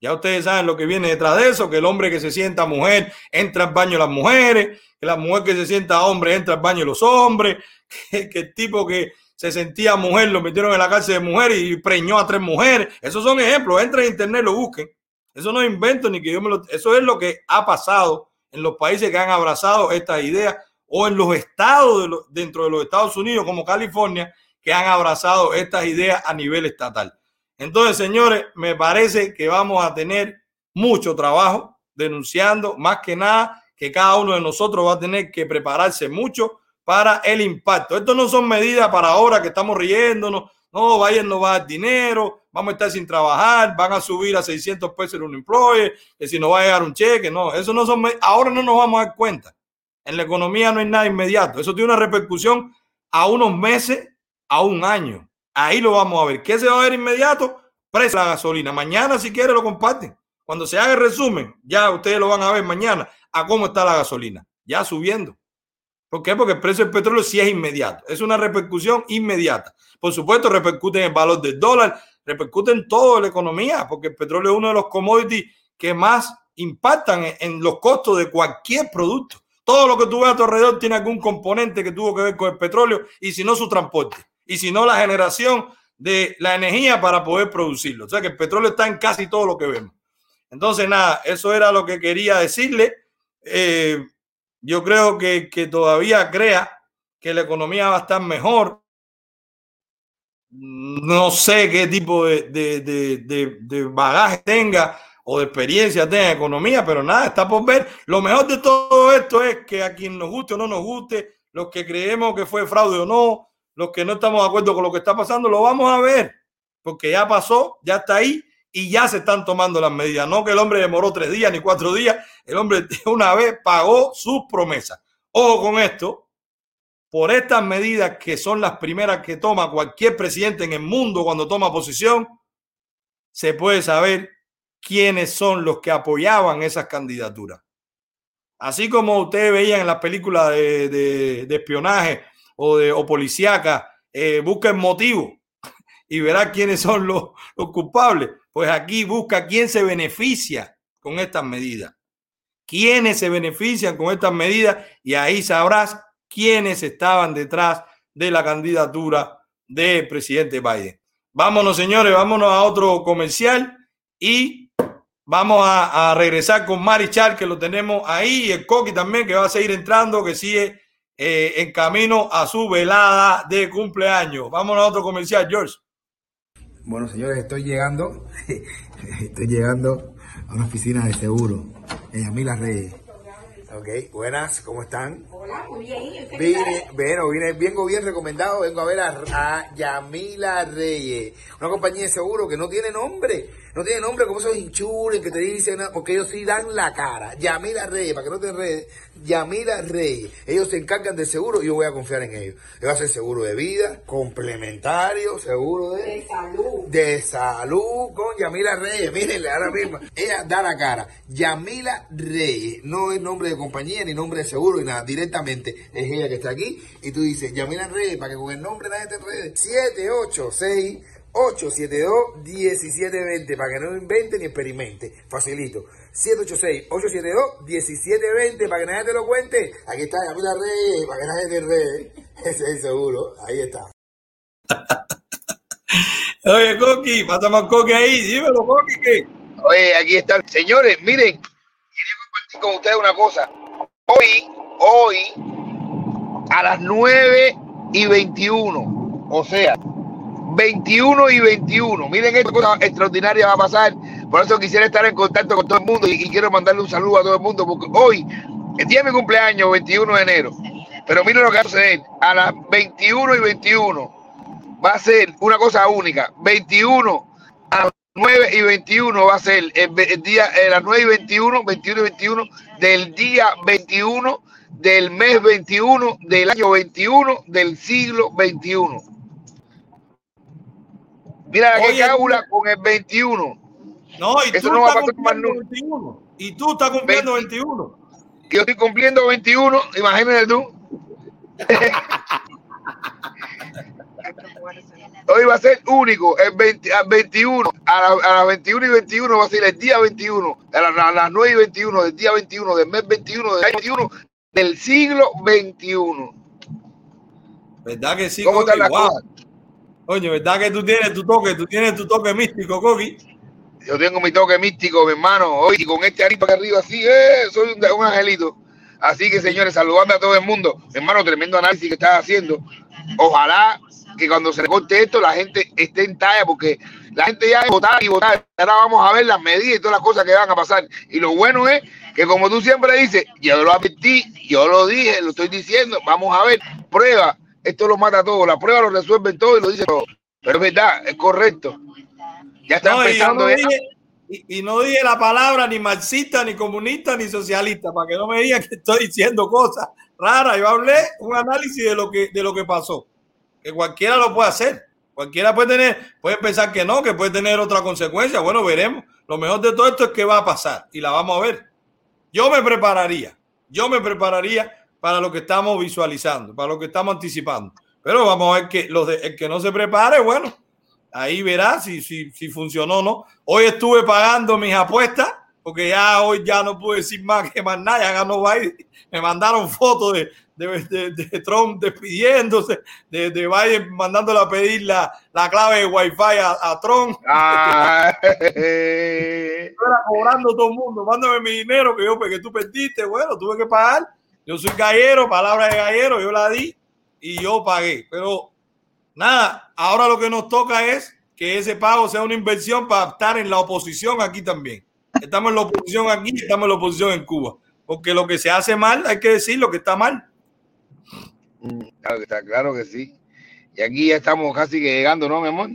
Ya ustedes saben lo que viene detrás de eso, que el hombre que se sienta mujer entra al baño las mujeres, que la mujer que se sienta hombre entra al baño los hombres, que el tipo que se sentía mujer lo metieron en la cárcel de mujeres y preñó a tres mujeres. Esos son ejemplos, entren en internet, lo busquen. Eso no invento ni que yo me lo... Eso es lo que ha pasado en los países que han abrazado estas ideas o en los estados de dentro de los Estados Unidos como California que han abrazado estas ideas a nivel estatal. Entonces, señores, me parece que vamos a tener mucho trabajo denunciando, más que nada, que cada uno de nosotros va a tener que prepararse mucho para el impacto. Esto no son medidas para ahora que estamos riéndonos, no, vayan, no va a dar dinero, vamos a estar sin trabajar, van a subir a 600 pesos el unemployed, que si no va a llegar un cheque, no, eso no son, ahora no nos vamos a dar cuenta. En la economía no hay nada inmediato, eso tiene una repercusión a unos meses a un año. Ahí lo vamos a ver. ¿Qué se va a ver inmediato? De la gasolina. Mañana, si quiere, lo comparten. Cuando se haga el resumen, ya ustedes lo van a ver mañana a cómo está la gasolina. Ya subiendo. ¿Por qué? Porque el precio del petróleo sí es inmediato. Es una repercusión inmediata. Por supuesto, repercute en el valor del dólar, repercute en toda la economía, porque el petróleo es uno de los commodities que más impactan en, los costos de cualquier producto. Todo lo que tú ves a tu alrededor tiene algún componente que tuvo que ver con el petróleo y si no su transporte y si no la generación de la energía para poder producirlo. O sea que el petróleo está en casi todo lo que vemos. Entonces, nada, eso era lo que quería decirle. Eh, yo creo que, que todavía crea que la economía va a estar mejor. No sé qué tipo de, de, de, de, bagaje tenga o de experiencia tenga en economía, pero nada, está por ver. Lo mejor de todo esto es que a quien nos guste o no nos guste, los que creemos que fue fraude o no, los que no estamos de acuerdo con lo que está pasando, lo vamos a ver, porque ya pasó, ya está ahí y ya se están tomando las medidas. No que el hombre demoró tres días ni cuatro días, el hombre una vez pagó sus promesas. Ojo con esto, por estas medidas que son las primeras que toma cualquier presidente en el mundo cuando toma posición, se puede saber quiénes son los que apoyaban esas candidaturas. Así como ustedes veían en las películas de, espionaje o, de, o policíaca, eh, busca el motivo y verá quiénes son los, los culpables. Pues aquí busca quién se beneficia con estas medidas. Quiénes se benefician con estas medidas y ahí sabrás quiénes estaban detrás de la candidatura del presidente Biden. Vámonos, señores, vámonos a otro comercial y vamos a, regresar con Marichal, que lo tenemos ahí, y el Coqui también, que va a seguir entrando, que sigue eh, en camino a su velada de cumpleaños. Vámonos a otro comercial, George. Bueno, señores, estoy llegando, estoy llegando a una oficina de seguro en Yamila Reyes. Ok, buenas, ¿cómo están? Hola, muy bien. Bueno, vine, vengo bien recomendado, vengo a ver a, a Yamila Reyes, una compañía de seguro que no tiene nombre, no tiene nombre como esos insurance que te dicen, porque ellos sí dan la cara. Yamila Reyes, para que no te enredes, Yamila Reyes, ellos se encargan del seguro y yo voy a confiar en ellos. Yo voy a hacer seguro de vida, complementario, seguro de... De salud. de salud con Yamila Reyes. Mírenle ahora mismo. Ella da la cara. Yamila Reyes. No es nombre de compañía ni nombre de seguro ni nada. Directamente es ella que está aquí. Y tú dices, Yamila Reyes, para que con el nombre nadie te enrede. 786 872 1720 para que no invente ni experimente. Facilito. 786-872-1720 para que nadie te lo cuente. Aquí está Yamila Reyes, para que nadie te enrede. Ese es el seguro. Ahí está. Oye, Coqui, pásame al Coqui ahí. Dímelo, Coqui, ¿qué? Oye, aquí están. Señores, miren, quería compartir con ustedes una cosa. Hoy, hoy, a las 9 y 21, o sea, 21 y 21. Miren esta cosa extraordinaria va a pasar. Por eso quisiera estar en contacto con todo el mundo y, quiero mandarle un saludo a todo el mundo porque hoy, el día de mi cumpleaños, 21 de enero. Pero miren lo que va a suceder. A las 21 y 21 va a ser una cosa única. 21 a las 9 y 21 va a ser el, día, eh, las 9 y 21, 21 y 21 del día 21 del mes 21 del año 21 del siglo 21. Mira qué Oye, cábula con el 21. No, y Eso tú no va a estás pasar más cumpliendo nunca. 21. Y tú estás cumpliendo 21. Yo estoy cumpliendo 21, imagínate tú. Hoy va a ser único, el 20, al 21, a, la- a las 21 y 21 va a ser el día 21, a, la- a las 9 y 21 del día 21, del mes 21, del año 21, del siglo 21. ¿Verdad que sí, ¿Cómo están las Wow. cosas? Oye, ¿verdad que tú tienes tu toque? Tú tienes tu toque místico, Coqui. Yo tengo mi toque místico, mi hermano. Hoy y con este acá arriba, así, eh, soy un, angelito. Así que, señores, saludando a todo el mundo. Hermano, tremendo análisis que estás haciendo. Ojalá que cuando se recorte esto, la gente esté en talla, porque la gente ya es votar y votar. Ahora vamos a ver las medidas y todas las cosas que van a pasar. Y lo bueno es que, como tú siempre dices, yo lo advertí, yo lo dije, lo estoy diciendo, vamos a ver, prueba. Esto lo mata todo, la prueba lo resuelve todo y lo dice todo. Pero es verdad, es correcto. Ya está No, y, empezando no ya. dije, y, y no dije la palabra ni marxista, ni comunista, ni socialista, para que no me digan que estoy diciendo cosas raras. Yo hablé un análisis de lo que, de lo que pasó. Que cualquiera lo puede hacer. Cualquiera puede tener, puede pensar que no, que puede tener otra consecuencia. Bueno, veremos. Lo mejor de todo esto es que va a pasar y la vamos a ver. Yo me prepararía, yo me prepararía para lo que estamos visualizando, para lo que estamos anticipando. Pero vamos a ver que los de, el que no se prepare, bueno, ahí verá si, si, si funcionó o no. Hoy estuve pagando mis apuestas porque ya hoy ya no puedo decir más que más nada, ya ganó Biden. Me mandaron fotos de, de, de, de Trump despidiéndose, de, de Biden mandándole a pedir la, la clave de Wi-Fi a, a Trump. Ah, era cobrando todo el mundo, mándame mi dinero que yo, porque tú perdiste, bueno, tuve que pagar. Yo soy gallero, palabra de gallero, yo la di y yo pagué. Pero nada, ahora lo que nos toca es que ese pago sea una inversión para estar en la oposición aquí también. Estamos en la oposición aquí, estamos en la oposición en Cuba. Porque lo que se hace mal, hay que decir lo que está mal. claro que está, claro que sí. Y aquí ya estamos casi que llegando, ¿no, mi amor?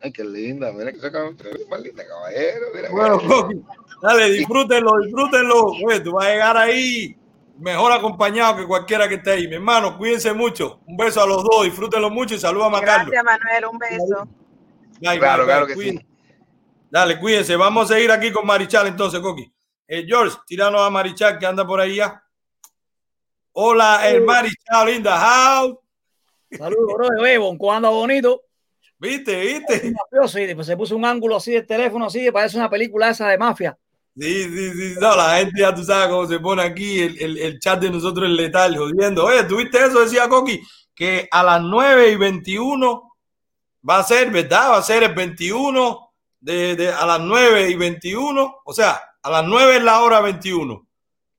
Ay, qué linda, mira que saca más linda, caballero. Mira, Bueno, dale, disfrútenlo, disfrútenlo. Oye, tú vas a llegar ahí mejor acompañado que cualquiera que esté ahí. Mi hermano, cuídense mucho. Un beso a los dos, disfrútenlo mucho y saluda a Macarlo. Gracias, Manuel. Un beso. Bye, Claro, claro que cuídense. sí. Dale, cuídense. Vamos a seguir aquí con Marichal entonces, Coqui. Eh, George, tíranos a Marichal que anda por ahí ya. Hola, el Marichal in the house. Saludos, bro, de Bonco anda bonito. ¿Viste? ¿Viste? Mafioso, y después se puso un ángulo así del teléfono, así, que parece una película esa de mafia. Sí, sí, sí. No, la gente ya tú sabes cómo se pone aquí el, el- el chat de nosotros es letal, jodiendo. Oye, ¿tuviste eso? Decía Coqui, que a las 9 y 21 va a ser, ¿verdad? Va a ser el 21 de, de- a las 9 y 21. O sea, a las 9 es la hora 21.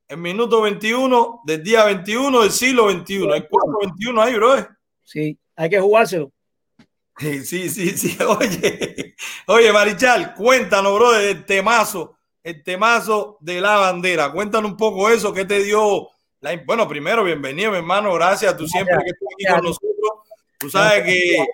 El minuto 21 del día 21 del siglo 21. Hay 4.21 ahí, bro. Sí, hay que jugárselo. Sí, sí, sí, sí. Oye, oye, Marichal, cuéntanos, bro, del temazo, el temazo de la bandera. Cuéntanos un poco eso, ¿qué te dio? La... Bueno, primero, bienvenido, mi hermano, gracias. Tú siempre que estás aquí con nosotros, tú sabes que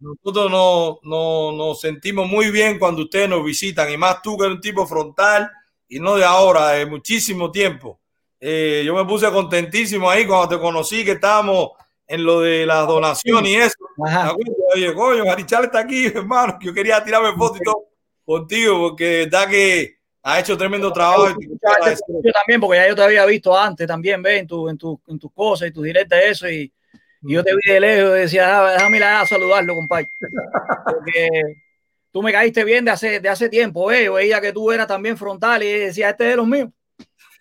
nosotros nos, nos, nos sentimos muy bien cuando ustedes nos visitan, y más tú que eres un tipo frontal y no de ahora, de muchísimo tiempo. Eh, yo me puse contentísimo ahí cuando te conocí, que estábamos en lo de la donación y eso. Ajá. Oye, coño, Marichal está aquí, hermano. Yo quería tirarme fotos y todo contigo, porque de verdad que ha hecho tremendo trabajo. Yo también, porque ya yo te había visto antes también, ve, en, tu, en, tu, en tus cosas y tus directas, eso, y, y yo te vi de lejos y decía, ah, déjame ir a saludarlo, compadre. Porque tú me caíste bien de hace, de hace tiempo, eh. yo veía que tú eras también frontal y decía, este es de los míos.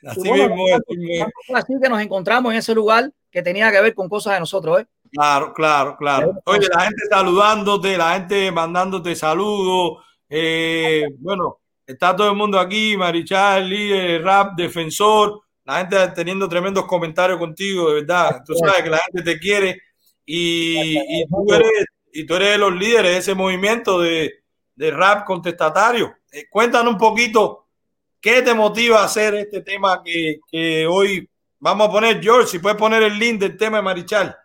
Así Y bueno, mismo así que nos encontramos en ese lugar que tenía que ver con cosas de nosotros, ¿eh? Claro, claro, claro. Oye, la gente saludándote, la gente mandándote saludos. eh, bueno, está todo el mundo aquí, Marichal, líder, rap, defensor, la gente teniendo tremendos comentarios contigo, de verdad. Tú sabes que la gente te quiere y, y tú, eres, y tú eres de los líderes de ese movimiento de, de rap contestatario. Eh, cuéntanos un poquito qué te motiva a hacer este tema que, que hoy vamos a poner, George, si puedes poner el link del tema de Marichal.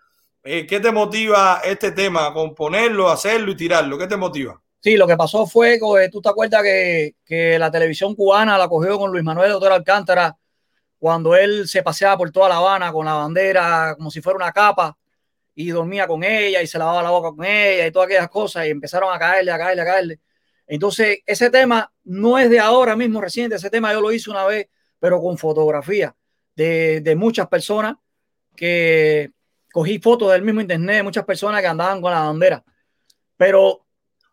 Eh, ¿Qué te motiva este tema? Componerlo, hacerlo y tirarlo. ¿Qué te motiva? Sí, lo que pasó fue tú te acuerdas que, que la televisión cubana la cogió con Luis Manuel Doctor Alcántara cuando él se paseaba por toda La Habana con la bandera como si fuera una capa y dormía con ella y se lavaba la boca con ella y todas aquellas cosas y empezaron a caerle, a caerle, a caerle. Entonces, ese tema no es de ahora mismo reciente, ese tema yo lo hice una vez, pero con fotografía de, de muchas personas que cogí fotos del mismo internet, muchas personas que andaban con la bandera. Pero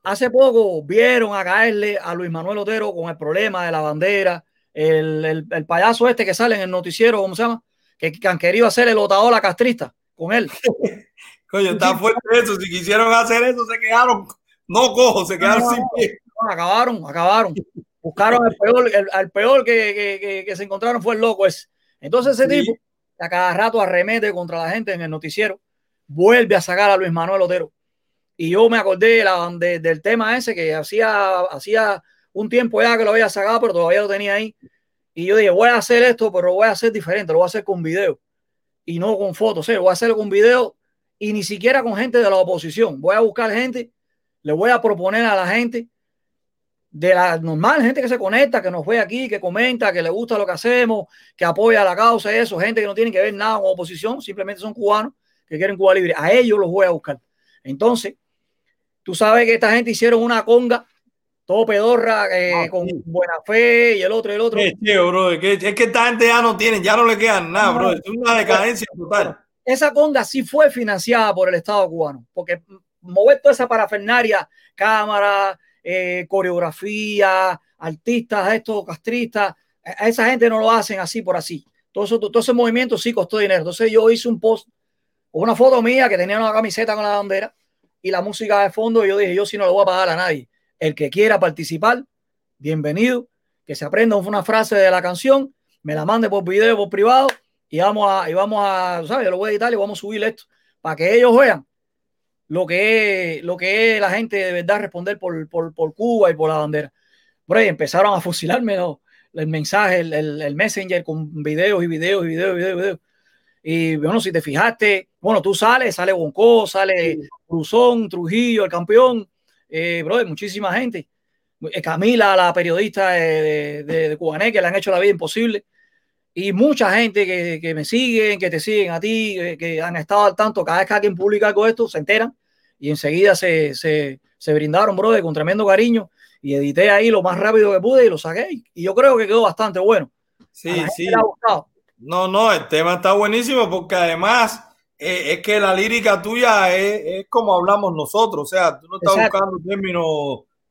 hace poco vieron a caerle a Luis Manuel Otero con el problema de la bandera, el, el, el payaso este que sale en el noticiero, ¿cómo se llama? Que, que han querido hacer el Otaola castrista con él. Coño, está fuerte eso. Si quisieron hacer eso, se quedaron no cojo, se quedaron No, sin pie. no, acabaron, acabaron. Buscaron el peor, el, al peor que, que, que, que se encontraron fue el loco ese. Entonces ese Sí. tipo, a cada rato arremete contra la gente en el noticiero, vuelve a sacar a Luis Manuel Otero. Y yo me acordé de del tema ese que hacía, hacía un tiempo ya que lo había sacado, pero todavía lo tenía ahí. Y yo dije, voy a hacer esto, pero lo voy a hacer diferente, lo voy a hacer con video y no con fotos. ¿sí? Lo voy a hacer con video y ni siquiera con gente de la oposición. Voy a buscar gente, le voy a proponer a la gente de la normal, gente que se conecta, que nos ve aquí, que comenta, que le gusta lo que hacemos, que apoya la causa eso, gente que no tiene que ver nada con oposición, simplemente son cubanos que quieren Cuba libre. A ellos los voy a buscar. Entonces, tú sabes que esta gente hicieron una conga, todo pedorra, eh, Ah, con sí. buena fe y el otro y el otro. Bro. que- Es que esta gente ya no tiene, ya no le quedan nada, bro. Es una decadencia total. esa conga sí fue financiada por el Estado cubano, porque mover toda esa parafernaria, cámara, eh, coreografía, artistas, estos castristas, a esa gente no lo hacen así por así. Todo, eso, todo ese movimiento sí costó dinero. Entonces yo hice un post con una foto mía que tenía una camiseta con la bandera y la música de fondo. Y yo dije, yo sí no lo voy a pagar a nadie. El que quiera participar, bienvenido. Que se aprenda una frase de la canción, me la mande por video, por privado y vamos a, y vamos a, ¿sabes? Yo lo voy a editar y vamos a subir esto para que ellos vean lo que es, lo que es la gente de verdad responder por, por, por Cuba y por la bandera. Por empezaron a fusilarme ¿no? el mensaje, el, el, messenger con videos y videos y videos y videos. Videos. Y bueno, si te fijaste, bueno, tú sales, sale Bonco, sale Cruzón, Trujillo, el campeón, eh, bro, muchísima gente. Eh, Camila, la periodista de, de, de Cubané, que le han hecho la vida imposible. Y mucha gente que, que, me siguen, que te siguen a ti, que, que, han estado al tanto, cada vez que alguien publica algo de esto, se enteran. Y enseguida se, se, se brindaron, brother, con tremendo cariño. Y edité ahí lo más rápido que pude y lo saqué. Y yo creo que quedó bastante bueno. Sí, sí. No, no, el tema está buenísimo porque además eh, es que la lírica tuya es, es, como hablamos nosotros, o sea, tú no estás Exacto. buscando términos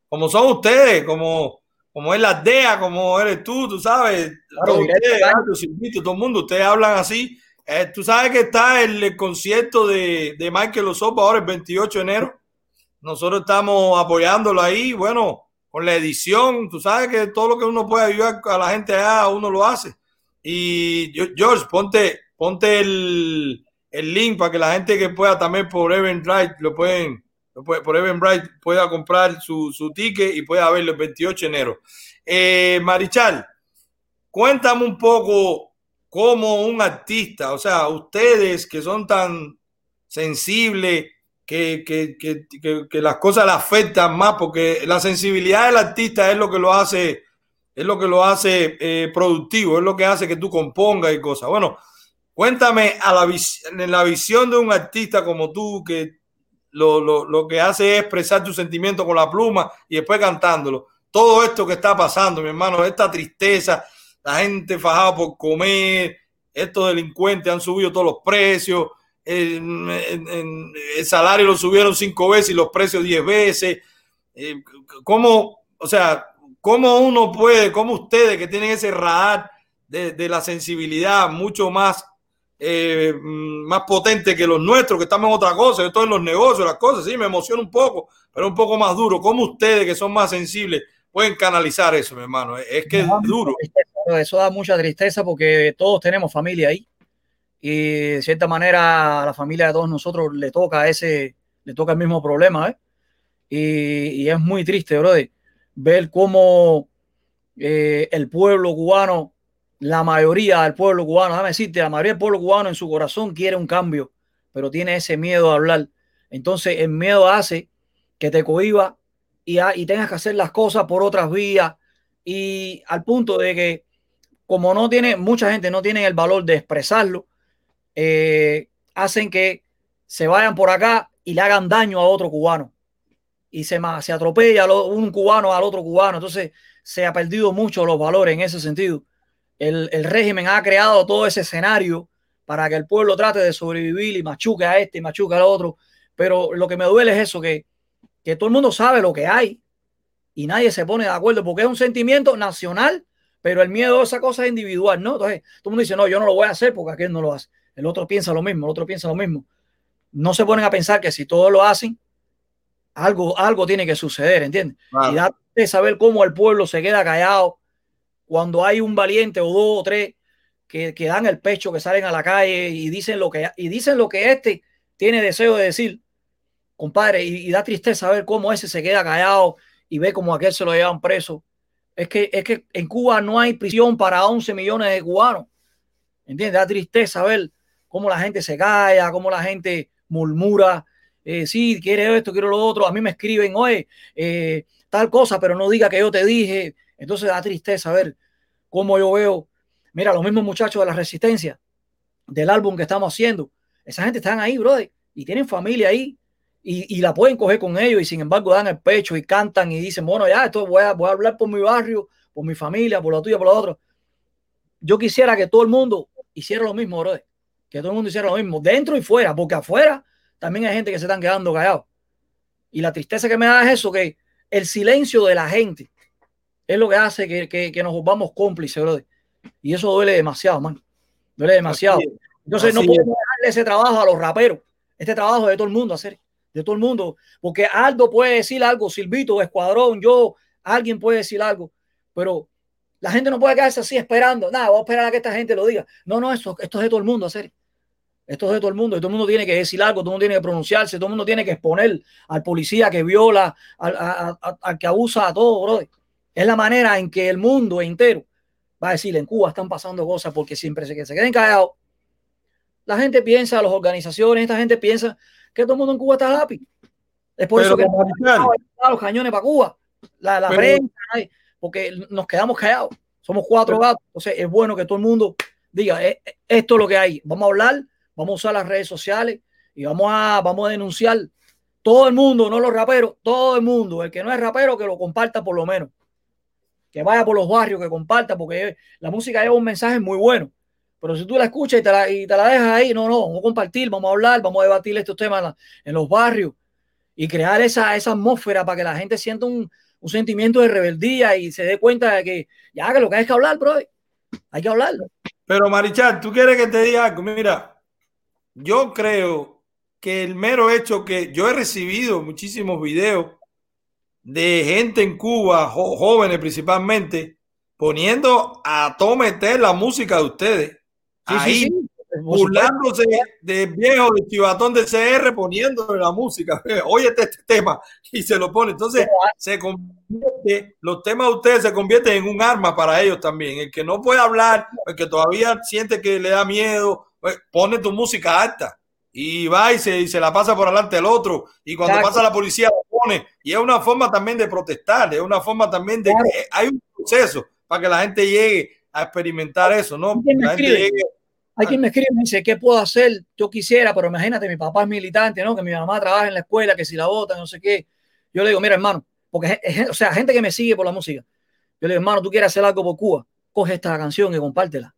como son ustedes, como como es la DEA, como eres tú, tú sabes, claro, todo, ustedes, todo el mundo, ustedes hablan así. Eh, tú sabes que está el, el concierto de, de Michael Osopa ahora el 28 de enero. Nosotros estamos apoyándolo ahí, bueno, con la edición, tú sabes que todo lo que uno puede ayudar a la gente allá, uno lo hace. Y George, ponte, ponte el, el link para que la gente que pueda también por Event Drive lo pueden, por Eventbrite pueda comprar su, su, ticket y pueda verlo el 28 de enero. Eh, Marichal, cuéntame un poco como un artista, o sea, ustedes que son tan sensibles, que, que, que, que, las cosas le afectan más, porque la sensibilidad del artista es lo que lo hace, es lo que lo hace eh, productivo, es lo que hace que tú compongas y cosas. Bueno, cuéntame a la, en la visión de un artista como tú, que lo, lo, lo, que hace es expresar tu sentimiento con la pluma y después cantándolo. Todo esto que está pasando, mi hermano, esta tristeza, la gente fajada por comer, estos delincuentes han subido todos los precios, el, el, salario lo subieron cinco veces y los precios diez veces. Eh, ¿Cómo, o sea, cómo uno puede, cómo ustedes que tienen ese radar de, de la sensibilidad mucho más eh, más potente que los nuestros, que estamos en otra cosa, esto en los negocios, las cosas, sí, me emociona un poco, pero un poco más duro. ¿Cómo ustedes, que son más sensibles, pueden canalizar eso, mi hermano? Es que es duro. Eso da mucha tristeza porque todos tenemos familia ahí. Y de cierta manera a la familia de todos nosotros le toca ese, le toca el mismo problema, ¿eh? Y, y es muy triste, brother, ver cómo eh, el pueblo cubano la mayoría del pueblo cubano, déjame decirte, la mayoría del pueblo cubano en su corazón quiere un cambio, pero tiene ese miedo a hablar. Entonces el miedo hace que te cohiba y, y tengas que hacer las cosas por otras vías y al punto de que como no tiene, mucha gente no tiene el valor de expresarlo, eh, hacen que se vayan por acá y le hagan daño a otro cubano. Y se, se atropella un cubano al otro cubano. Entonces se ha perdido mucho los valores en ese sentido el, el, régimen ha creado todo ese escenario para que el pueblo trate de sobrevivir y machuque a este y machuque al otro. Pero lo que me duele es eso, que, que todo el mundo sabe lo que hay y nadie se pone de acuerdo porque es un sentimiento nacional, pero el miedo a esa cosa es individual, ¿no? Entonces, todo el mundo dice, no, yo no lo voy a hacer porque aquel no lo hace. El otro piensa lo mismo, el otro piensa lo mismo. No se ponen a pensar que si todos lo hacen, algo, algo tiene que suceder, ¿entiendes? Claro. Y da de saber cómo el pueblo se queda callado cuando hay un valiente o dos o tres que, que, dan el pecho, que salen a la calle y dicen lo que, y dicen lo que este tiene deseo de decir, compadre, y, y da tristeza ver cómo ese se queda callado y ve como aquel se lo llevan preso. Es que, es que en Cuba no hay prisión para 11 millones de cubanos. ¿Entiendes? Da tristeza ver cómo la gente se calla, cómo la gente murmura. Eh, sí, quiere esto, quiero lo otro. A mí me escriben, oye, eh, tal cosa, pero no diga que yo te dije. Entonces da tristeza ver cómo yo veo, mira, los mismos muchachos de la resistencia, del álbum que estamos haciendo, esa gente están ahí, brother, y tienen familia ahí, y, y, la pueden coger con ellos, y sin embargo dan el pecho y cantan y dicen, bueno, ya, esto voy a, voy a hablar por mi barrio, por mi familia, por la tuya, por la otra. Yo quisiera que todo el mundo hiciera lo mismo, brother, que todo el mundo hiciera lo mismo, dentro y fuera, porque afuera también hay gente que se están quedando callados. Y la tristeza que me da es eso, que el silencio de la gente es lo que hace que, que, que nos volvamos cómplices, brother. Y eso duele demasiado, man. Duele demasiado. Así. Entonces no podemos dejarle ese trabajo a los raperos. Este trabajo es de todo el mundo hacer. De todo el mundo. Porque Aldo puede decir algo, Silvito, Escuadrón, yo, alguien puede decir algo. Pero la gente no puede quedarse así esperando. Nada, vamos a esperar a que esta gente lo diga. No, no, esto, esto es de todo el mundo hacer. Esto es de todo el mundo. Y todo el mundo tiene que decir algo, todo el mundo tiene que pronunciarse, todo el mundo tiene que exponer al policía que viola, al, a- a- al que abusa a todo, brother. Es la manera en que el mundo entero va a decir, en Cuba están pasando cosas porque siempre se, que se queden callados. La gente piensa, las organizaciones, esta gente piensa que todo el mundo en Cuba está happy. Es por Pero, eso que los cañones para Cuba, la, la Pero- prensa, porque nos quedamos callados. Somos cuatro gatos. Entonces es bueno que todo el mundo diga, "Eh, eh, esto es lo que hay. Vamos a hablar, vamos a usar las redes sociales y vamos a, vamos a denunciar. Todo el mundo, no los raperos, todo el mundo. El que no es rapero, que lo comparta por lo menos. Que vaya por los barrios, que comparta, porque la música lleva un mensaje muy bueno. Pero si tú la escuchas y te la, y te la dejas ahí, no, no, vamos a compartir, vamos a hablar, vamos a debatir estos temas en, los barrios y crear esa, esa atmósfera para que la gente sienta un, un sentimiento de rebeldía y se dé cuenta de que ya que lo que hay que hablar, bro. Hay que hablarlo. Pero Marichal, tú quieres que te diga algo. Mira, yo creo que el mero hecho que yo he recibido muchísimos videos de gente en Cuba, jo- jóvenes principalmente, poniendo a todo meter la música de ustedes. Sí, ahí, sí. Burlándose de viejo de chivatón de CR, poniéndole la música. Oye, este, este tema, y se lo pone. Entonces, se convierte, los temas de ustedes se convierten en un arma para ellos también. El que no puede hablar, el que todavía siente que le da miedo, pone tu música alta y va y se, y se la pasa por delante del otro. Y cuando Exacto. pasa la policía, la pone. Y es una forma también de protestar, es una forma también de. Eh, Hay un proceso para que la gente llegue a experimentar eso, ¿no? Hay quien me escribe y me dice, ¿qué puedo hacer? Yo quisiera, pero imagínate, mi papá es militante, ¿no? Que mi mamá trabaja en la escuela, que si la votan, no sé qué. Yo le digo, mira, hermano, porque, o sea, gente que me sigue por la música. Yo le digo, hermano, tú quieres hacer algo por Cuba, coge esta canción y compártela.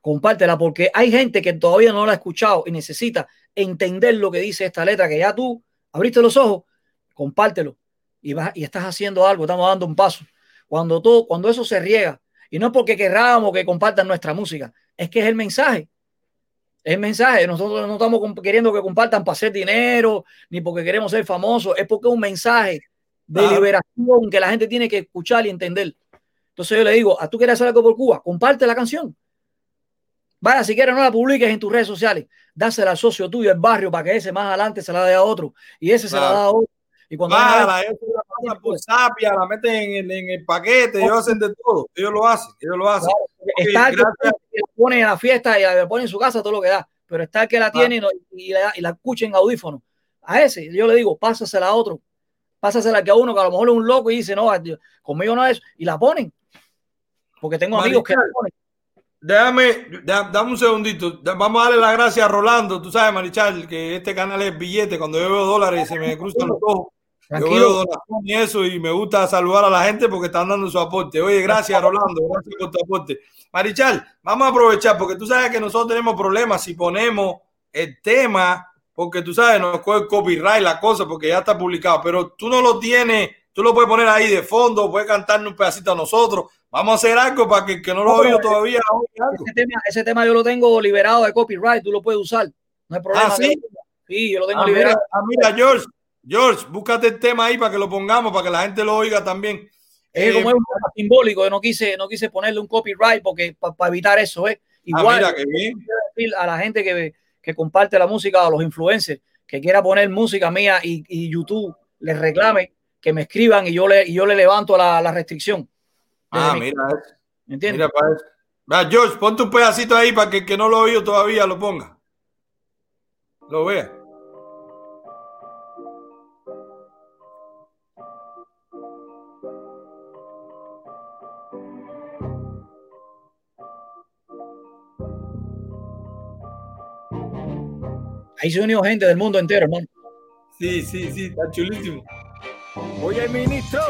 Compártela, porque hay gente que todavía no la ha escuchado y necesita entender lo que dice esta letra, que ya tú abriste los ojos, compártelo. Y, vas, y estás haciendo algo, estamos dando un paso. Cuando, todo, cuando eso se riega, y no es porque querramos que compartan nuestra música, es que es el mensaje. Es el mensaje. Nosotros no estamos queriendo que compartan para hacer dinero, ni porque queremos ser famosos, es porque es un mensaje de liberación que la gente tiene que escuchar y entender. Entonces yo le digo, ¿a tú quieres hacer algo por Cuba? Comparte la canción. Vaya, si quieres no la publiques en tus redes sociales, dásela al socio tuyo, el barrio, para que ese más adelante se la dé a otro y ese se la Claro. da a otro. Y cuando la la pasa por sapia, la meten en el, en el paquete, ellos hacen de todo, ellos lo hacen, ellos lo hacen. está el que la pone en la fiesta y la pone en su casa todo lo que da, pero está el que la tiene y, la, y la escucha en audífono. A ese, yo le digo, pásasela a otro, pásasela que a uno que a lo mejor es un loco y dice, no, conmigo no es, y la ponen. Porque tengo amigos que la ponen. Déjame, da- dame un segundito. Vamos a darle las gracias a Rolando. Tú sabes, Marichal, que este canal es billete. Cuando yo veo dólares se me cruzan los ojos. Yo veo donación y eso y me gusta saludar a la gente porque están dando su aporte. Oye, gracias, Rolando. Gracias por tu aporte. Marichal, vamos a aprovechar porque tú sabes que nosotros tenemos problemas si ponemos el tema porque tú sabes, nos coge el copyright la cosa porque ya está publicado, pero tú no lo tienes, tú lo puedes poner ahí de fondo, puedes cantarnos un pedacito a nosotros. Vamos a hacer algo para que el que no lo ha oído todavía. Ese tema, ese tema yo lo tengo liberado de copyright, tú lo puedes usar. No hay problema. Ah, ¿sí? Sí, yo lo tengo Ah, mira, liberado. ah, mira, George, George, búscate el tema ahí para que lo pongamos, para que la gente lo oiga también. Es Eh, como es un tema simbólico, yo no quise, no quise ponerle un copyright porque para evitar eso, ¿eh? ah, Igual mira, bien. a la gente que, que comparte la música, a los influencers, que quiera poner música mía y, y YouTube les reclame, que me escriban y yo le, y yo le levanto la, la restricción. Ah, mi- mira, eso, ¿Me entiendes? mira para eso. Va, George, ponte un pedacito ahí para que el que no lo ha oído todavía lo ponga. Lo vea. Ahí se unió gente del mundo entero, hermano. Sí, sí, sí, está chulísimo. Oye, ministro,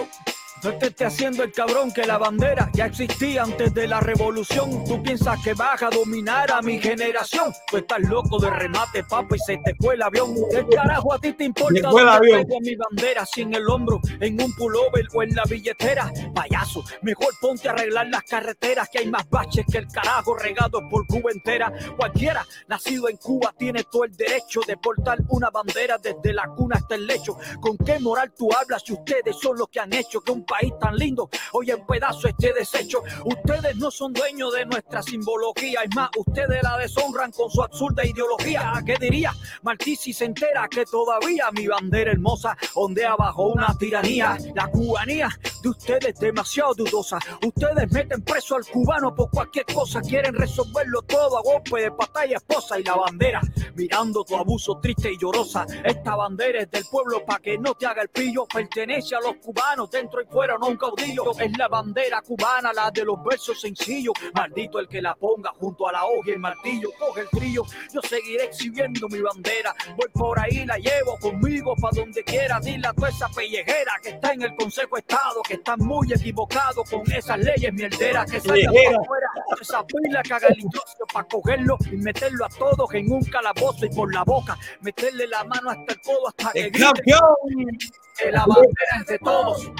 No te esté haciendo el cabrón que la bandera ya existía antes de la revolución. Tú piensas que vas a dominar a mi generación. Tú estás loco de remate, papá, y se te fue el avión. ¿Qué carajo a ti te importa el dónde mi bandera? Si en el hombro, en un pullover o en la billetera. Payaso, mejor ponte a arreglar las carreteras que hay más baches que el carajo regados por Cuba entera. Cualquiera nacido en Cuba tiene todo el derecho de portar una bandera desde la cuna hasta el lecho. ¿Con qué moral tú hablas si ustedes son los que han hecho que un país tan lindo hoy en pedazos esté deshecho? Ustedes no son dueños de nuestra simbología. Es más, ustedes la deshonran con su absurda ideología. ¿Qué diría Martí si se entera que todavía mi bandera hermosa ondea bajo una tiranía? La cubanía de ustedes es demasiado dudosa. Ustedes meten preso al cubano por cualquier cosa. Quieren resolverlo todo a golpe de y esposa. Y la bandera mirando tu abuso triste y llorosa. Esta bandera es del pueblo para que no te haga el pillo. Pertenece a los cubanos dentro y fuera, a un caudillo. Es la bandera cubana, la de los versos sencillos. Maldito el que la ponga junto a la hoja y el martillo. Coge el trillo, yo seguiré exhibiendo mi bandera. Voy por ahí, la llevo conmigo para donde quiera. Dile a toda esa pellejera que está en el Consejo de Estado que están muy equivocados con esas leyes mierderas que salgan para afuera. Esa pila que haga el para cogerlo y meterlo a todos en un calabozo y por la boca meterle la mano hasta el codo hasta que ¡El grite campeón! que la bandera es de todos.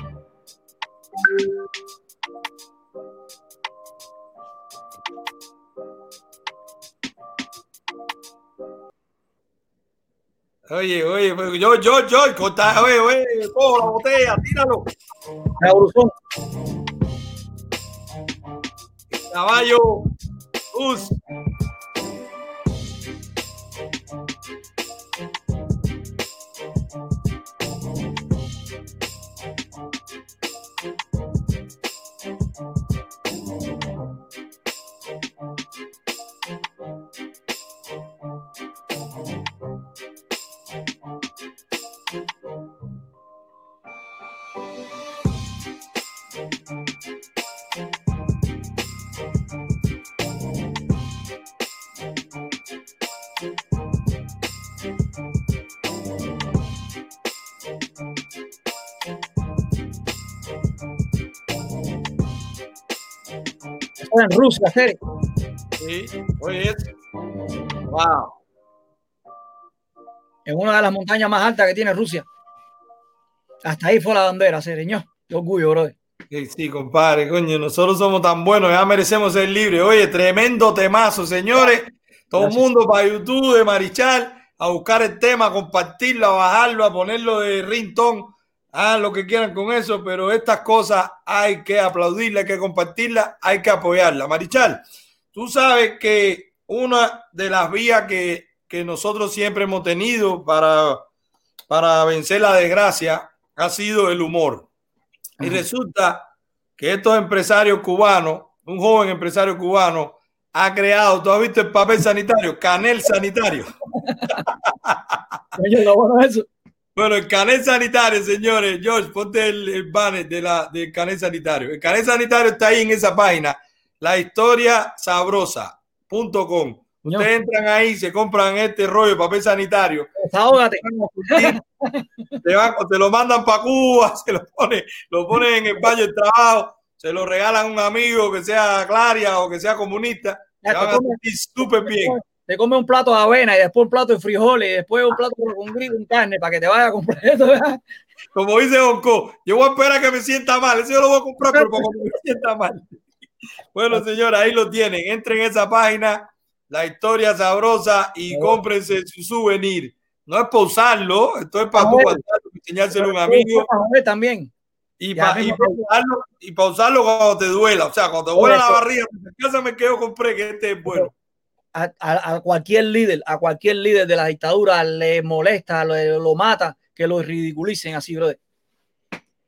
Oye, oye, pues, yo, yo, yo, corta, oye, oye, cojo la botella, tíralo. Revolución. Caballo, us. En Rusia, serio. Sí, oye. Wow. En una de las montañas más altas que tiene Rusia. Hasta ahí fue la bandera, señor. Qué orgullo, brother. Sí, sí, compadre, coño, nosotros somos tan buenos, ya merecemos ser libres. Oye, tremendo temazo, señores. Todo el mundo para YouTube de Marichal a buscar el tema, a compartirlo, a bajarlo, a ponerlo de ringtone. Hagan lo que quieran con eso, pero estas cosas hay que aplaudirlas, hay que compartirlas, hay que apoyarlas. Marichal, tú sabes que una de las vías que, que nosotros siempre hemos tenido para, para vencer la desgracia ha sido el humor. Y Ajá. resulta que estos empresarios cubanos, un joven empresario cubano, ha creado, ¿tú has visto el papel sanitario? Canel sanitario. Oye, lo bueno es eso. Bueno, el canel sanitario, señores, George, ponte el, el banner de la, del canel sanitario. El canel sanitario está ahí en esa página, la historia sabrosa.com. Ustedes entran ahí, se compran este rollo de papel sanitario, Desahógate. te, van- te lo mandan para Cuba, se lo ponen, lo ponen en el baño del trabajo, se lo regalan a un amigo que sea claria o que sea comunista, Ya se van a sentir súper bien. Te come un plato de avena y después un plato de frijoles y después un plato con gris con carne para que te vaya a comprar esto. ¿verdad? Como dice Onco, yo voy a esperar a que me sienta mal. Eso yo lo voy a comprar, pero para que me sienta mal. Bueno, señora, ahí lo tienen. Entren en esa página, la historia sabrosa, y cómprense su souvenir. No es para usarlo, esto es para tú enseñárselo a un amigo También. y usarlo, y pa usarlo cuando te duela. O sea, cuando te duela la barriga, en casa me quedo compré que este es bueno. A, a- a cualquier líder, a cualquier líder de la dictadura le molesta, lo, lo mata, que lo ridiculicen así, brother.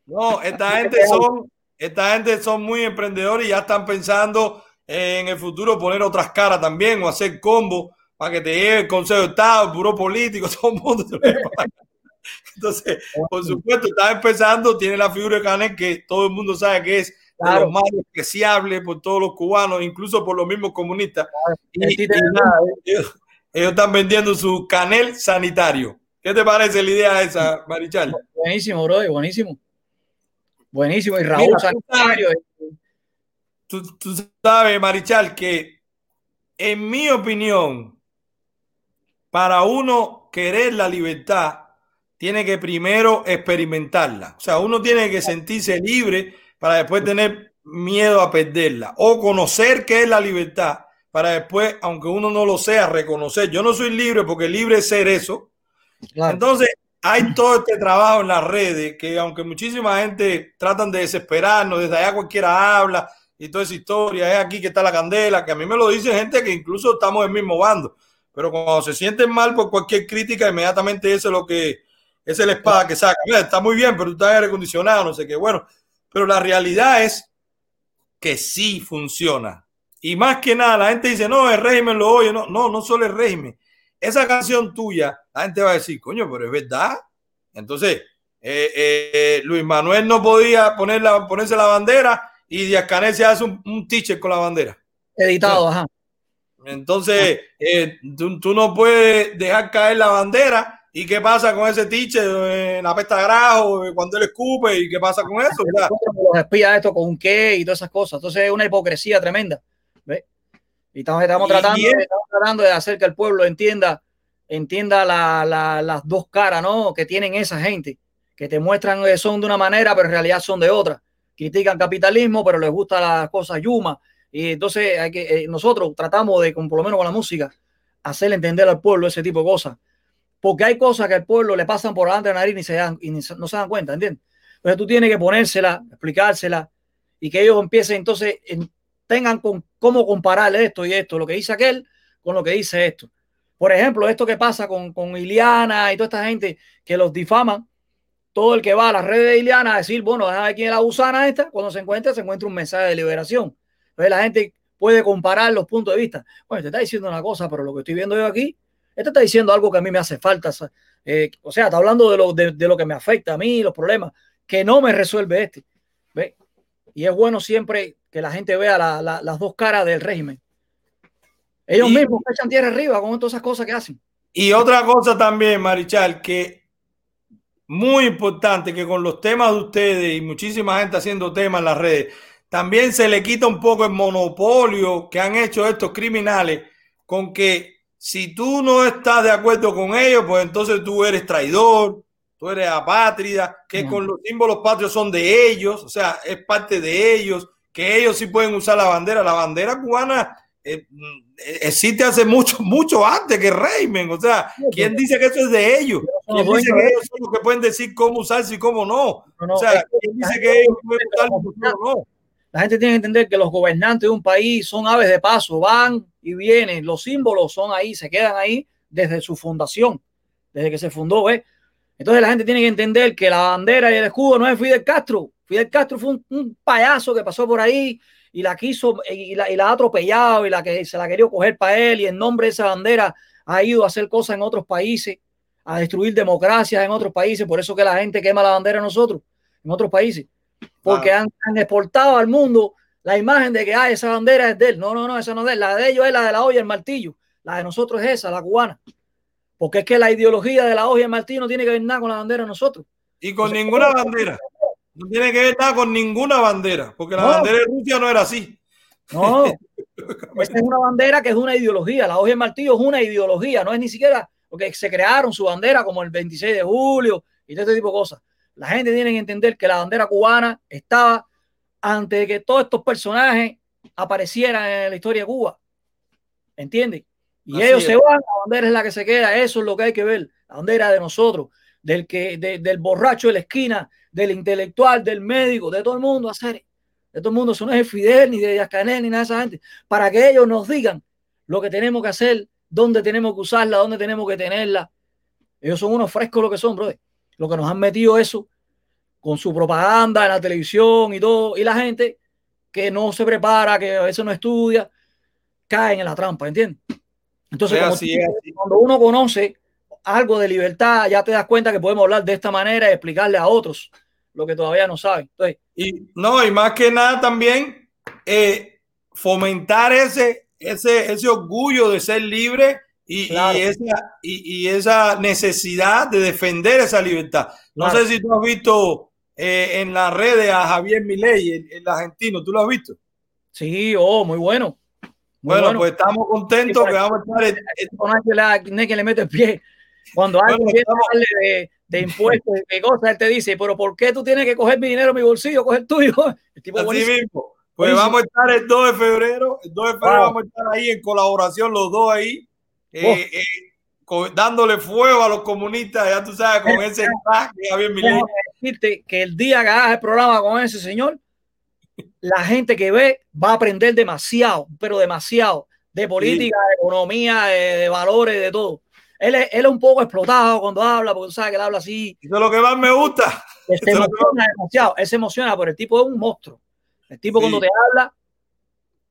No, esta gente son, esta gente son muy emprendedores y ya están pensando en el futuro poner otras caras también o hacer combo para que te lleve el Consejo de Estado, el Buró Político, todo el mundo. Entonces, por supuesto, está empezando, tiene la figura de Canel que todo el mundo sabe que es Claro. los más despreciables por todos los cubanos, incluso por los mismos comunistas. Y, y nada, ellos, ellos están vendiendo su canel sanitario. ¿Qué te parece la idea esa, Marichal? Buenísimo, brother, buenísimo. Buenísimo. Y Raúl Mira, San- tú sabes- tú, tú sabes, Marichal, que en mi opinión, para uno querer la libertad, tiene que primero experimentarla. O sea, uno tiene que sentirse libre para después tener miedo a perderla o conocer qué es la libertad para después, aunque uno no lo sea, reconocer. Yo no soy libre porque libre es ser eso. Claro. Entonces, hay todo este trabajo en las redes que aunque muchísima gente tratan de desesperarnos, desde allá cualquiera habla y toda esa historia, es aquí que está la candela, que a mí me lo dice gente que incluso estamos del mismo bando, pero cuando se sienten mal por cualquier crítica, inmediatamente eso es lo que es la espada que saca. Mira, está muy bien, pero tú estás aire acondicionado, no sé qué. Bueno, pero la realidad es que sí funciona. Y más que nada, la gente dice, no, el régimen lo oye. No, no, no solo el régimen. Esa canción tuya, la gente va a decir, coño, pero es verdad. Entonces, eh, eh, Luis Manuel no podía poner la, ponerse la bandera y Díaz Canel se hace un, un teacher con la bandera. Editado, ajá. Entonces, eh, tú, tú no puedes dejar caer la bandera. ¿Y qué pasa con ese teacher en la pesta grajo cuando él escupe? ¿Y qué pasa con eso? Los espías esto con qué y todas esas cosas. Entonces es una hipocresía tremenda. ¿ves? Y estamos, estamos, Y tratando, estamos tratando de hacer que el pueblo entienda, entienda la- la- las dos caras ¿no? que tienen esa gente, que te muestran que son de una manera, pero en realidad son de otra. Critican capitalismo, pero les gusta las cosas yuma. Y entonces hay que, eh, nosotros tratamos de, con, por lo menos con la música, hacerle entender al pueblo ese tipo de cosas. Porque hay cosas que al pueblo le pasan por delante de la nariz y, se dan, y no se dan cuenta, ¿entiendes? Entonces tú tienes que ponérsela, explicársela y que ellos empiecen entonces, en- tengan con cómo comparar esto y esto, lo que dice aquel con lo que dice esto. Por ejemplo, esto que pasa con, con Iliana y toda esta gente que los difaman, todo el que va a las redes de Iliana a decir, bueno, déjame ver quién es la gusana esta, cuando se encuentra, se encuentra un mensaje de liberación. Entonces la gente puede comparar los puntos de vista. Bueno, te está diciendo una cosa, pero lo que estoy viendo yo aquí, este está diciendo algo que a mí me hace falta. eh, o sea, está hablando de lo, de, de lo que me afecta a mí, los problemas, que no me resuelve este. ¿Ve? Y es bueno siempre que la gente vea la- la- las dos caras del régimen. Ellos Y- mismos echan tierra arriba con todas esas cosas que hacen. Y otra cosa también, Marichal, que muy importante que con los temas de ustedes y muchísima gente haciendo temas en las redes, también se le quita un poco el monopolio que han hecho estos criminales con que si tú no estás de acuerdo con ellos, pues entonces tú eres traidor, tú eres apátrida, que con los símbolos patrios son de ellos, o sea, es parte de ellos, que ellos sí pueden usar la bandera. La bandera cubana eh, mm, existe hace mucho, mucho antes que régimen. O sea, ¿quién dice que eso es de ellos? ¿Quién dice que de- ellos son los que pueden decir cómo usarse y cómo no? O sea, que ¿quién dice que ellos pueden usarlo y no? La gente tiene que entender que los gobernantes de un país son aves de paso, van y vienen. Los símbolos son ahí, se quedan ahí desde su fundación, desde que se fundó. ¿ves? Entonces la gente tiene que entender que la bandera y el escudo no es Fidel Castro. Fidel Castro fue un, payaso que pasó por ahí y la quiso y la, y la ha atropellado y la que se la quería coger para él y en nombre de esa bandera ha ido a hacer cosas en otros países, a destruir democracias en otros países. Por eso que la gente quema la bandera nosotros, en otros países porque Claro. han, han exportado al mundo la imagen de que ah, esa bandera es de él. No, no, no, esa no es de él. La de ellos es la de la olla y el martillo. La de nosotros es esa, la cubana. Porque es que la ideología de la olla y el martillo no tiene que ver nada con la bandera de nosotros. Y con ninguna bandera. No tiene que ver nada con ninguna bandera, porque la No. bandera de Rusia no era así. No, esa es una bandera que es una ideología. La hoja y el martillo es una ideología, no es ni siquiera porque se crearon su bandera como el 26 de julio y todo este tipo de cosas. La gente tiene que entender que la bandera cubana estaba antes de que todos estos personajes aparecieran en la historia de Cuba. ¿Entiendes? Y Así ellos es. se van, la bandera es la que se queda, eso es lo que hay que ver. La bandera de nosotros, del, que, de- del borracho de la esquina, del intelectual, del médico, de todo el mundo, hacer de todo el mundo, eso no es de Fidel, ni de Díaz Canel, ni nada de esa gente, para que ellos nos digan lo que tenemos que hacer, dónde tenemos que usarla, dónde tenemos que tenerla. Ellos son unos frescos lo que son, brother. Lo que nos han metido eso con su propaganda en la televisión y todo, y la gente que no se prepara, que a veces no estudia, caen en la trampa, ¿entiendes? Entonces, Es como así, tú es dices, así. cuando uno conoce algo de libertad, ya te das cuenta que podemos hablar de esta manera y explicarle a otros lo que todavía no saben. Entonces, Y no, y más que nada también eh, fomentar ese, ese, ese orgullo de ser libre y, Claro. y esa, y, y esa necesidad de defender esa libertad. No Claro. sé si tú has visto eh, en las redes a Javier Milei, el, el argentino. ¿Tú lo has visto? Sí, oh, muy bueno. Muy Bueno, pues estamos contentos Sí, que vamos a estar. nadie le- nadie que le mete el pie. Cuando alguien Bueno, viene a estamos- de, de impuestos, de cosas, él te dice, pero ¿por qué tú tienes que coger mi dinero mi bolsillo, coger el tuyo? El tipo Así mismo. Pues Buenísimo. vamos a estar el 2 de febrero. El 2 de febrero Wow. vamos a estar ahí en colaboración, los dos ahí, eh, Oh. eh, con- dándole fuego a los comunistas, ya tú sabes, con ese. Déjame decirte que el día que hagas el programa con ese señor, la gente que ve va a aprender demasiado, pero demasiado, de política, de economía, de, de valores, de todo. Él es, él es un poco explotado cuando habla, porque tú sabes que él habla así, Eso es lo que más me gusta. se Eso que emociona demasiado, él se emociona, pero el tipo es un monstruo. El tipo Sí. cuando te habla,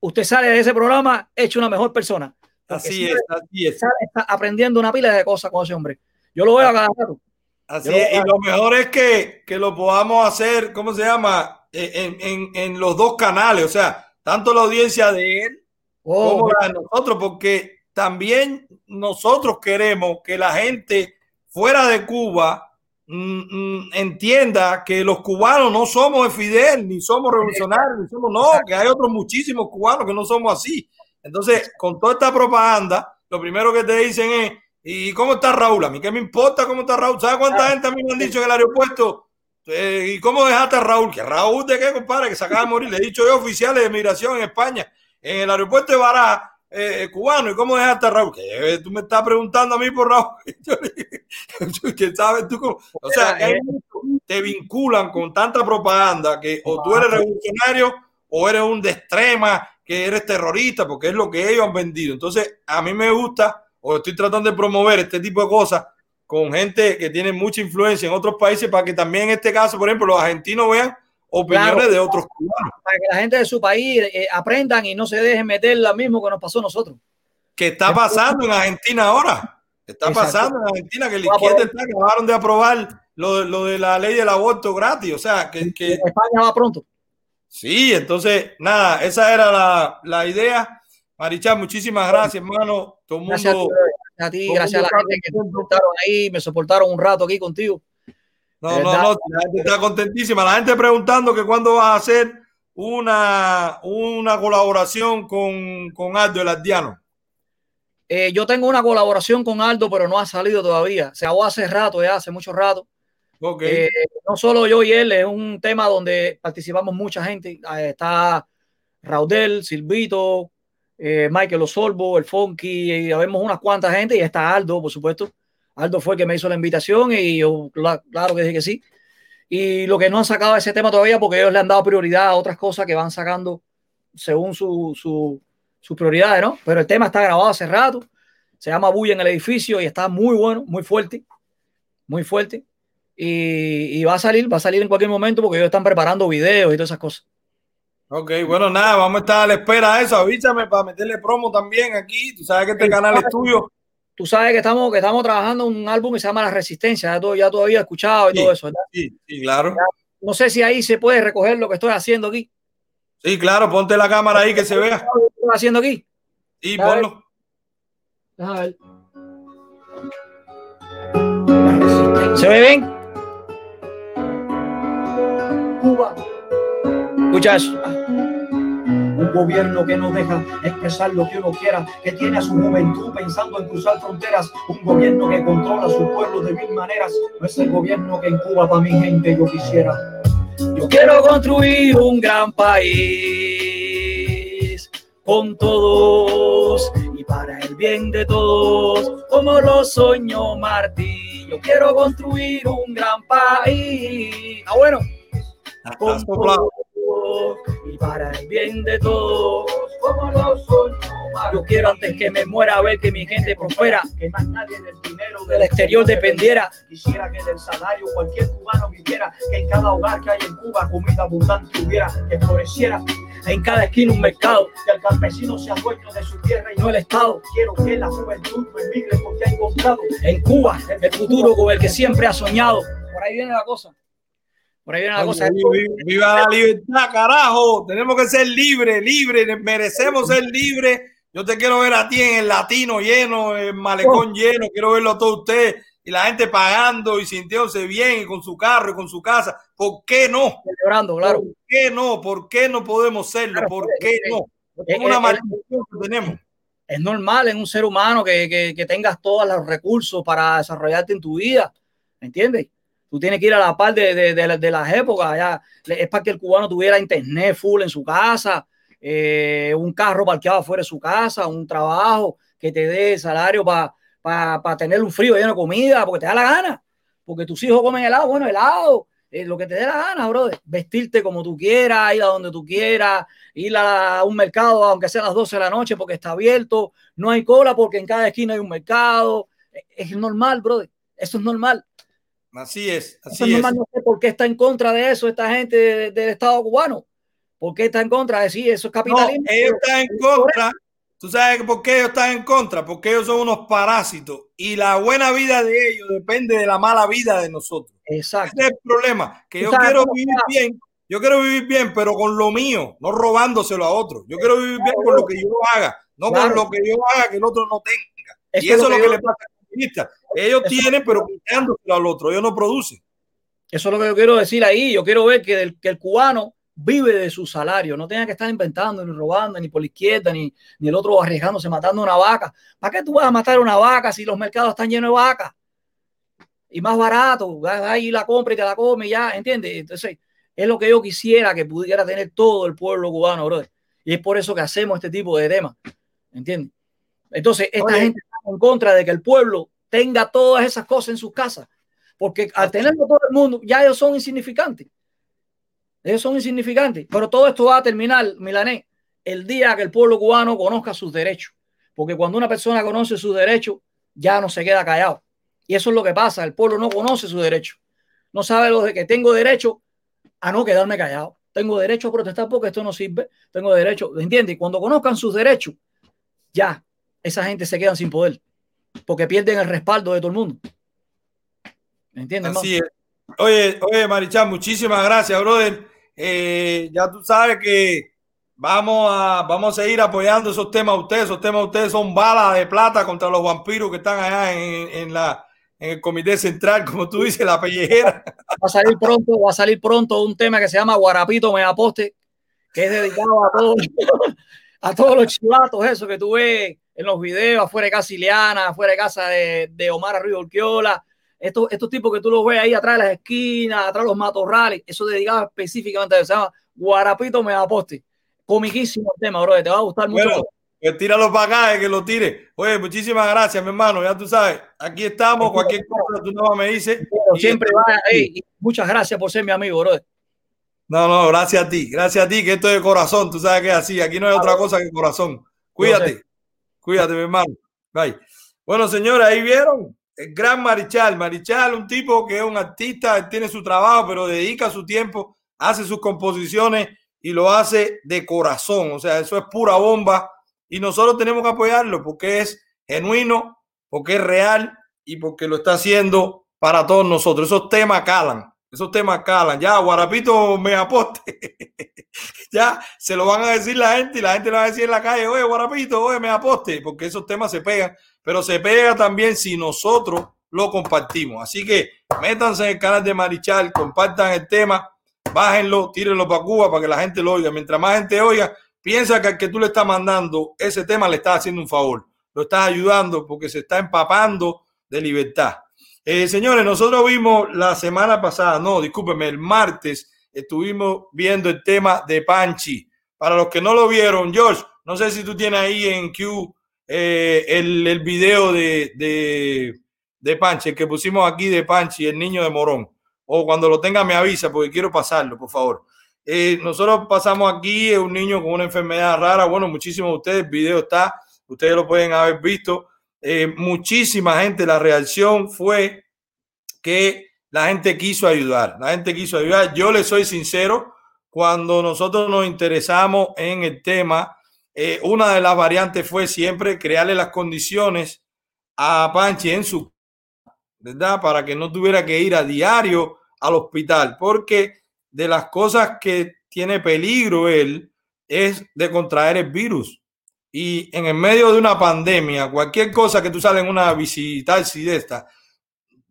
usted sale de ese programa hecho una mejor persona. Así es, así es. está aprendiendo una pila de cosas con ese hombre. Yo lo veo a cada rato. Así es, y lo mejor es que, que lo podamos hacer, ¿cómo se llama? Eh, En, en- en los dos canales, o sea, tanto la audiencia de él Oh, como la de nosotros, porque también nosotros queremos que la gente fuera de Cuba mm, mm, entienda que los cubanos no somos de Fidel, ni somos revolucionarios, ni somos, no, que hay otros muchísimos cubanos que no somos así. Entonces, con toda esta propaganda, lo primero que te dicen es, ¿y cómo está Raúl? A mí qué me importa cómo está Raúl. ¿Sabes cuánta gente a mí me han dicho en el aeropuerto? Eh, ¿Y cómo dejaste a Raúl? ¿Que Raúl de qué, compadre? Que se acaba de morir. Le he dicho yo, oficiales de migración en España, en el aeropuerto de Baraja, eh, cubano. ¿Y cómo dejaste a Raúl? Que eh, tú me estás preguntando a mí por Raúl. ¿Qué sabes tú? cómo? O sea, que mucho- te vinculan con tanta propaganda que o tú eres revolucionario o eres un de extrema, que eres terrorista, porque es lo que ellos han vendido. Entonces, a mí me gusta, o estoy tratando de promover este tipo de cosas con gente que tiene mucha influencia en otros países para que también en este caso, por ejemplo, los argentinos vean opiniones Claro. de otros cubanos. para que la gente de su país eh, aprendan y no se dejen meter lo mismo que nos pasó a nosotros. que está pasando en Argentina ahora. Está Exacto. pasando en Argentina que la izquierda está, acabaron de aprobar lo, de- lo de la ley del aborto gratis. O sea, que, España va pronto. Sí, entonces, nada, esa era la, la idea. Marichal, muchísimas gracias, hermano. Todo el Gracias a ti, mundo. gracias a ti, todo gracias a la gente que me soportaron ahí, me soportaron un rato aquí contigo. No, no, no, la gente está contentísima. La gente preguntando que cuándo vas a hacer una, una colaboración con, con Aldo el Ardiano. Eh, yo tengo una colaboración con Aldo, pero no ha salido todavía. Se acabó hace rato, ya hace mucho rato. Eh, no solo yo y él, es un tema donde participamos mucha gente. Eh, está Raudel, Silvito, eh, Michael Osorbo, el Funky, y vemos unas cuantas gente y está Aldo, por supuesto. Aldo fue el que me hizo la invitación y yo, cla- claro que dije que sí. Y lo que no han sacado ese tema todavía porque ellos le han dado prioridad a otras cosas que van sacando según su, sus prioridades, ¿no? Pero el tema está grabado hace rato. Se llama Bulla en el edificio y está muy bueno, muy fuerte, muy fuerte. Y, y va a salir, va a salir en cualquier momento porque ellos están preparando videos y todas esas cosas. Ok, bueno, nada, vamos a estar a la espera de eso. Avísame para meterle promo también aquí. Tú sabes que este canal es tuyo. Tú sabes que estamos, que estamos trabajando en un álbum que se llama La Resistencia, ya, todo, ya todavía escuchado y Sí. todo eso. ¿verdad? Sí, sí, claro. No sé si ahí se puede recoger lo que estoy haciendo aquí. Sí, claro, ponte la cámara ahí que se vea. Lo que estoy haciendo aquí. Y Dale. ponlo. Déjame ver. ¿Se ve bien? Cuba. Eso. Un gobierno que no deja expresar lo que uno quiera, que tiene a su juventud pensando en cruzar fronteras, un gobierno que controla a su pueblo de mil maneras, no es el gobierno que en Cuba para mi gente yo quisiera. Yo quiero construir un gran país con todos y para el bien de todos, como lo soñó Martí. Yo quiero construir un gran país. Ah, bueno. Y para el bien de todos, como lo Martí. Yo quiero antes que me muera ver que mi gente prospera, que más nadie del dinero del exterior dependiera. Quisiera que del salario cualquier cubano viviera, que en cada hogar que hay en Cuba comida abundante hubiera, que floreciera en cada esquina un mercado, que el campesino sea dueño de su tierra y no el Estado. Quiero que la juventud emigre porque ha encontrado en Cuba el futuro con el que siempre ha soñado. Por ahí viene la cosa. Por ahí viene la cosa. Viva, la libertad, carajo. Tenemos que ser libres, libres. Merecemos ser libres. Yo te quiero ver a ti en el latino lleno, el malecón lleno. Quiero verlo a todos ustedes y la gente pagando y sintiéndose bien y con su carro y con su casa. ¿Por qué no? Celebrando, claro. ¿Por qué no? ¿Por qué no podemos serlo? Claro, ¿Por pues, qué no? Es una maldición que tenemos. es normal en un ser humano que, que, que tengas todos los recursos para desarrollarte en tu vida, ¿me entiendes? Tú tienes que ir a la par de, de, de, las épocas, ya. es para que el cubano tuviera internet full en su casa, eh, un carro parqueado fuera de su casa, un trabajo que te dé salario para para tener un frío lleno de comida, porque te da la gana, porque tus hijos comen helado, bueno, helado, eh, lo que te dé la gana, brother, vestirte como tú quieras, ir a donde tú quieras, ir a un mercado, aunque sea a las 12 de la noche, porque está abierto, no hay cola porque en cada esquina hay un mercado, es normal, brother, eso es normal. Así es, así es es. no sé por qué está en contra de eso esta gente de- del Estado cubano. ¿Por qué está en contra de sí? Eso es No, capitalismo. ellos están en contra. ¿Tú sabes por qué ellos están en contra? Porque ellos son unos parásitos y la buena vida de ellos depende de la mala vida de nosotros. Exacto. Ese es el problema, que yo quiero vivir bien, yo quiero vivir bien, pero con lo mío, no robándoselo a otro. Yo quiero vivir bien con lo que yo haga, no Claro. con lo que yo haga que el otro no tenga. Y eso es lo que, yo- le pasa a los comunistas. Ellos Eso- tienen, pero quitándoselo al otro, ellos no producen. Eso es lo que yo quiero decir ahí. Yo quiero ver que el, que el cubano vive de su salario, no tenga que estar inventando ni robando ni por la izquierda ni, ni el otro arriesgándose matando una vaca. ¿Para qué tú vas a matar una vaca si los mercados están llenos de vacas? Y más barato, vas ahí y la compra y te la come ya, ¿entiendes? Entonces, es lo que yo quisiera que pudiera tener todo el pueblo cubano, brother. Y es por eso que hacemos este tipo de temas, ¿entiendes? Entonces, esta Oye. gente está en contra de que el pueblo tenga todas esas cosas en sus casas, porque al tenerlo todo el mundo, ya ellos son insignificantes. Ellos son insignificantes, pero todo esto va a terminar, Milané, el día que el pueblo cubano conozca sus derechos. Porque cuando una persona conoce sus derechos, ya no se queda callado. Y eso es lo que pasa, el pueblo no conoce sus derechos. No sabe lo de que tengo derecho a no quedarme callado. Tengo derecho a protestar porque esto no sirve. Tengo derecho, ¿entiendes? Y Cuando conozcan sus derechos, ya esa gente se quedan sin poder. Porque pierden el respaldo de todo el mundo. ¿Me entiendes? Así es. Oye, oye, Marichal, muchísimas gracias, brother. Eh, ya tú sabes que vamos a, vamos a seguir apoyando esos temas a ustedes. Esos temas a ustedes son balas de plata contra los vampiros que están allá en, en la, en el comité central, como tú dices, la pellejera. Va a salir pronto, va a salir pronto un tema que se llama Guarapito Me Aposte, que es dedicado a todos, a todos los chivatos, eso que tú ves en los videos, afuera de casa Ileana, afuera de casa de, de Omar Arriba Urquiola. Estos, estos tipos que tú los ves ahí atrás de las esquinas, atrás de los matorrales, eso dedicado específicamente a eso, se llama Guarapito. Comiquísimo el tema, bro, te va a gustar mucho. Bueno, pues tíralo para acá, eh, que lo tire. Oye, muchísimas gracias, mi hermano. Ya tú sabes, aquí estamos. Cualquier cosa tú no me dices. Siempre va, y muchas gracias por ser mi amigo, bro. No, no, gracias a ti. Gracias a ti, que esto es de corazón. Tú sabes que es así. Aquí no hay otra cosa que corazón. Cuídate. Cuídate, mi hermano. Bye. Bueno, señores, ahí vieron. El gran Marichal. Marichal, un tipo que es un artista, tiene su trabajo, pero dedica su tiempo, hace sus composiciones y lo hace de corazón. O sea, eso es pura bomba. Y nosotros tenemos que apoyarlo porque es genuino, porque es real y porque lo está haciendo para todos nosotros. Esos temas calan. Esos temas calan. Ya, Guarapito me aposte. ya se lo van a decir la gente y la gente lo va a decir en la calle, oye, Guarapito, oye, me aposte, porque esos temas se pegan, pero se pega también si nosotros lo compartimos. Así que métanse en el canal de Marichal, compartan el tema, bájenlo, tírenlo para Cuba para que la gente lo oiga. Mientras más gente oiga, piensa que al que tú le estás mandando ese tema le estás haciendo un favor, lo estás ayudando porque se está empapando de libertad. Eh, señores, nosotros vimos la semana pasada, no, discúlpeme, el martes estuvimos viendo el tema de Panchi. Para los que no lo vieron, George, no sé si tú tienes ahí en Q eh, el, el video de, de, de Panchi, el que pusimos aquí de Panchi, el niño de Morón. O cuando lo tenga me avisa porque quiero pasarlo, por favor. Eh, nosotros pasamos aquí un niño con una enfermedad rara. Bueno, muchísimos de ustedes, el video está, ustedes lo pueden haber visto. Eh, muchísima gente, la reacción fue que la gente quiso ayudar, la gente quiso ayudar. Yo le soy sincero, cuando nosotros nos interesamos en el tema, eh, una de las variantes fue siempre crearle las condiciones a Panchi en su, ¿verdad? Para que no tuviera que ir a diario al hospital, porque de las cosas que tiene peligro él es de contraer el virus. Y en el medio de una pandemia, cualquier cosa que tú sales en una visita así de esta,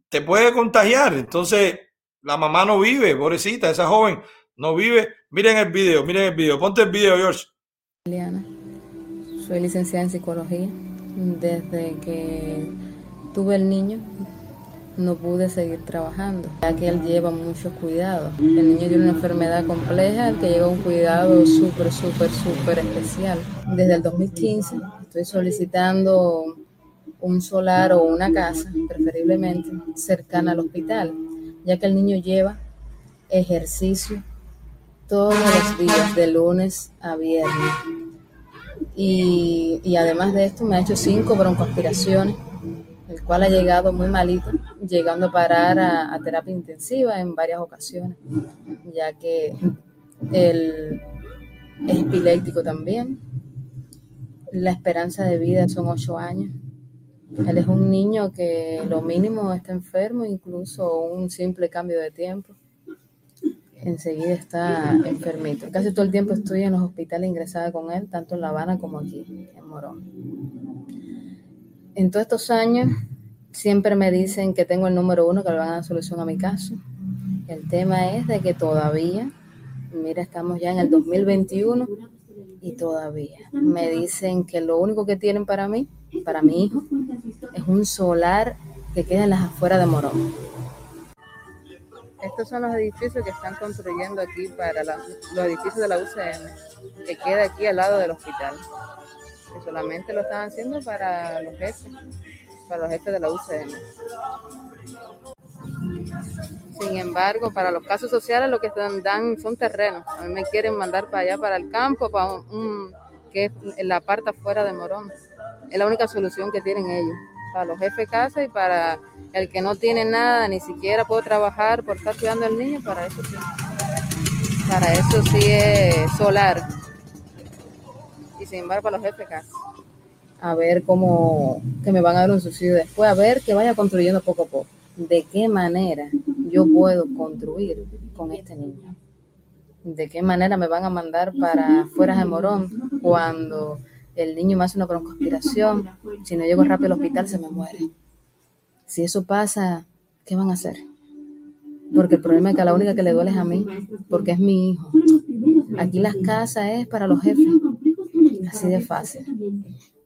te puede contagiar. Entonces, La mamá no vive, pobrecita, esa joven no vive. Miren el video, miren el video. Ponte el video, George. Liliana, soy licenciada en psicología. Desde que tuve el niño, no pude seguir trabajando, ya que él lleva muchos cuidados. El niño tiene una enfermedad compleja que lleva un cuidado súper, súper, súper especial. Desde el 2015 estoy solicitando un solar o una casa, preferiblemente cercana al hospital, ya que el niño lleva ejercicio todos los días, de lunes a viernes. Y, y además de esto me ha hecho cinco broncoaspiraciones, el cual ha llegado muy malito, llegando a parar a, terapia intensiva en varias ocasiones, ya que el es epiléptico también. La esperanza de vida son ocho años. Él es un niño que lo mínimo está enfermo, incluso un simple cambio de tiempo. Enseguida está enfermito. Casi todo el tiempo estoy en los hospitales ingresada con él, tanto en La Habana como aquí, en Morón. En todos estos años siempre me dicen que tengo el número uno, que le van a dar solución a mi caso. El tema es de que todavía, mira, estamos ya en el 2021 y todavía me dicen que lo único que tienen para mí, para mi hijo, es un solar que queda en las afueras de Morón. Estos son los edificios que están construyendo aquí para los edificios de la UCM, que queda aquí al lado del hospital. Que solamente lo están haciendo para los jefes, para los jefes de la UCM. Sin embargo, para los casos sociales lo que dan, dan son terrenos. A mí me quieren mandar para allá, para el campo, para un, un- que es la parte afuera de Morón. Es la única solución que tienen ellos. Para los jefes de casa y para el que no tiene nada, ni siquiera puede trabajar por estar cuidando al niño, para eso sí. Para eso sí es solar. Y sin embargo, para los jefes de casa. A ver cómo, que me van a dar un subsidio después, a ver que vaya construyendo poco a poco. De qué manera yo puedo construir con este niño. De qué manera me van a mandar para fuera de Morón cuando el niño me hace una broncoaspiración. Si no llego rápido al hospital, se me muere. Si eso pasa, ¿qué van a hacer? Porque el problema es que la única que le duele es a mí, porque es mi hijo. Aquí las casas es para los jefes, así de fácil.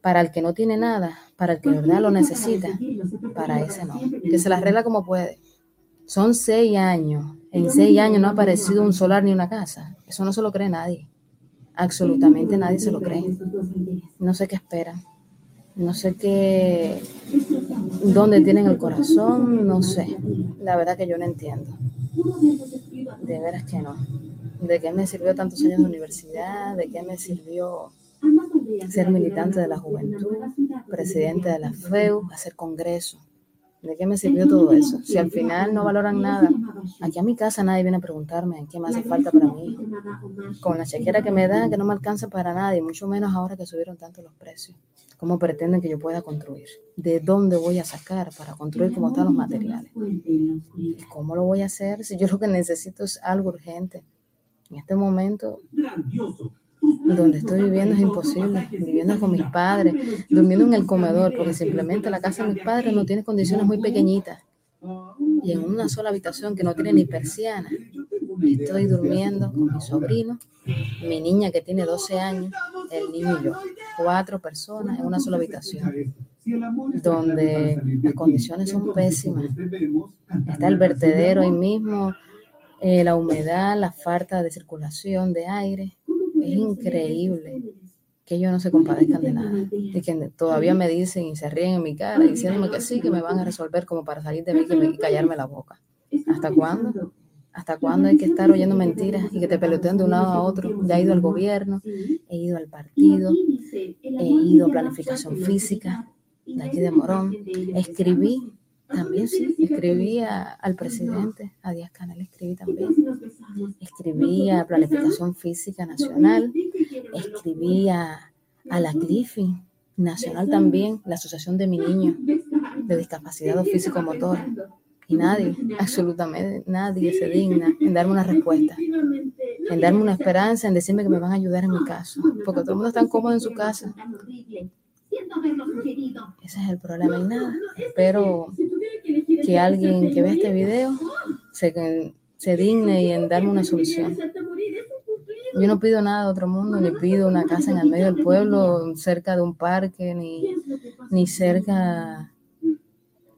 Para el que no tiene nada, para el que de verdad lo necesita, para ese no. Que se la arregla como puede. Son seis años. En seis años no ha aparecido un solar ni una casa. Eso no se lo cree nadie. Absolutamente nadie se lo cree. No sé qué esperan. No sé qué, dónde tienen el corazón, no sé. La verdad que yo no entiendo. De veras que no. ¿De qué me sirvió tantos años de universidad? ¿De qué me sirvió ser militante de la juventud, presidente de la FEU, hacer congreso? ¿De qué me sirvió todo eso? Si al final no valoran nada, aquí a mi casa nadie viene a preguntarme qué me hace falta para hijo. Con la chequera que me dan, que no me alcanza para nada, y mucho menos ahora que subieron tanto los precios. ¿Cómo pretenden que yo pueda construir? ¿De dónde voy a sacar para construir como están los materiales? ¿Y cómo lo voy a hacer si yo lo que necesito es algo urgente? En este momento, donde estoy viviendo es imposible. Viviendo con mis padres, durmiendo en el comedor, porque simplemente la casa de mis padres no tiene condiciones muy pequeñitas. Y en una sola habitación que no tiene ni persiana. Estoy durmiendo con mi sobrino, mi niña que tiene 12 años, el niño y yo. Cuatro personas en una sola habitación, donde las condiciones son pésimas. Está el vertedero ahí mismo, eh, la humedad, la falta de circulación de aire. Es increíble que ellos no se compadezcan de nada. Y que todavía me dicen y se ríen en mi cara, diciéndome que sí, que me van a resolver como para salir de mí y callarme la boca. ¿Hasta cuándo? ¿Hasta cuándo hay que estar oyendo mentiras y que te peloteen de un lado a otro? Ya he ido al gobierno, he ido al partido, he ido a planificación física de aquí de Morón. Escribí también, sí, escribí a- al presidente, a Díaz Canel, escribí también. Escribí a Planificación Física Nacional, escribí a, la CLIFI Nacional también, la Asociación de mi niño de Discapacidad Físico-Motor. Y nadie, absolutamente nadie se digna en darme una respuesta, en darme una esperanza, en decirme que me van a ayudar en mi caso, porque todo el mundo está cómodo en su casa. Ese es el problema y nada. Espero que alguien que vea este video se, se digne y en darme una solución. Yo no pido nada de otro mundo, ni pido una casa en el medio del pueblo, cerca de un parque, ni, ni cerca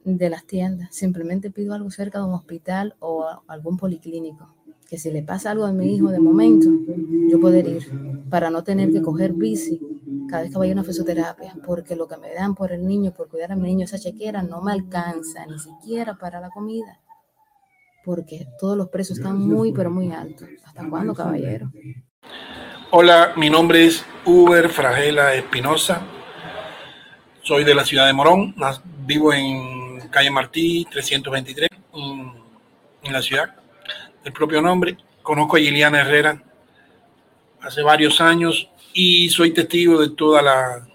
de las tiendas. Simplemente pido algo cerca de un hospital o algún policlínico. Que si le pasa algo a mi hijo de momento, yo poder ir para no tener que coger bici cada vez que vaya a una fisioterapia, porque lo que me dan por el niño, por cuidar a mi niño, esa chequera no me alcanza ni siquiera para la comida, porque todos los precios están muy, pero muy altos. ¿Hasta cuándo, caballero? Hola, mi nombre es Uber Fragela Espinosa. Soy de la ciudad de Morón. Vivo en calle Martí 323, en, en la ciudad del propio nombre. Conozco a Giliana Herrera hace varios años y soy testigo de toda la,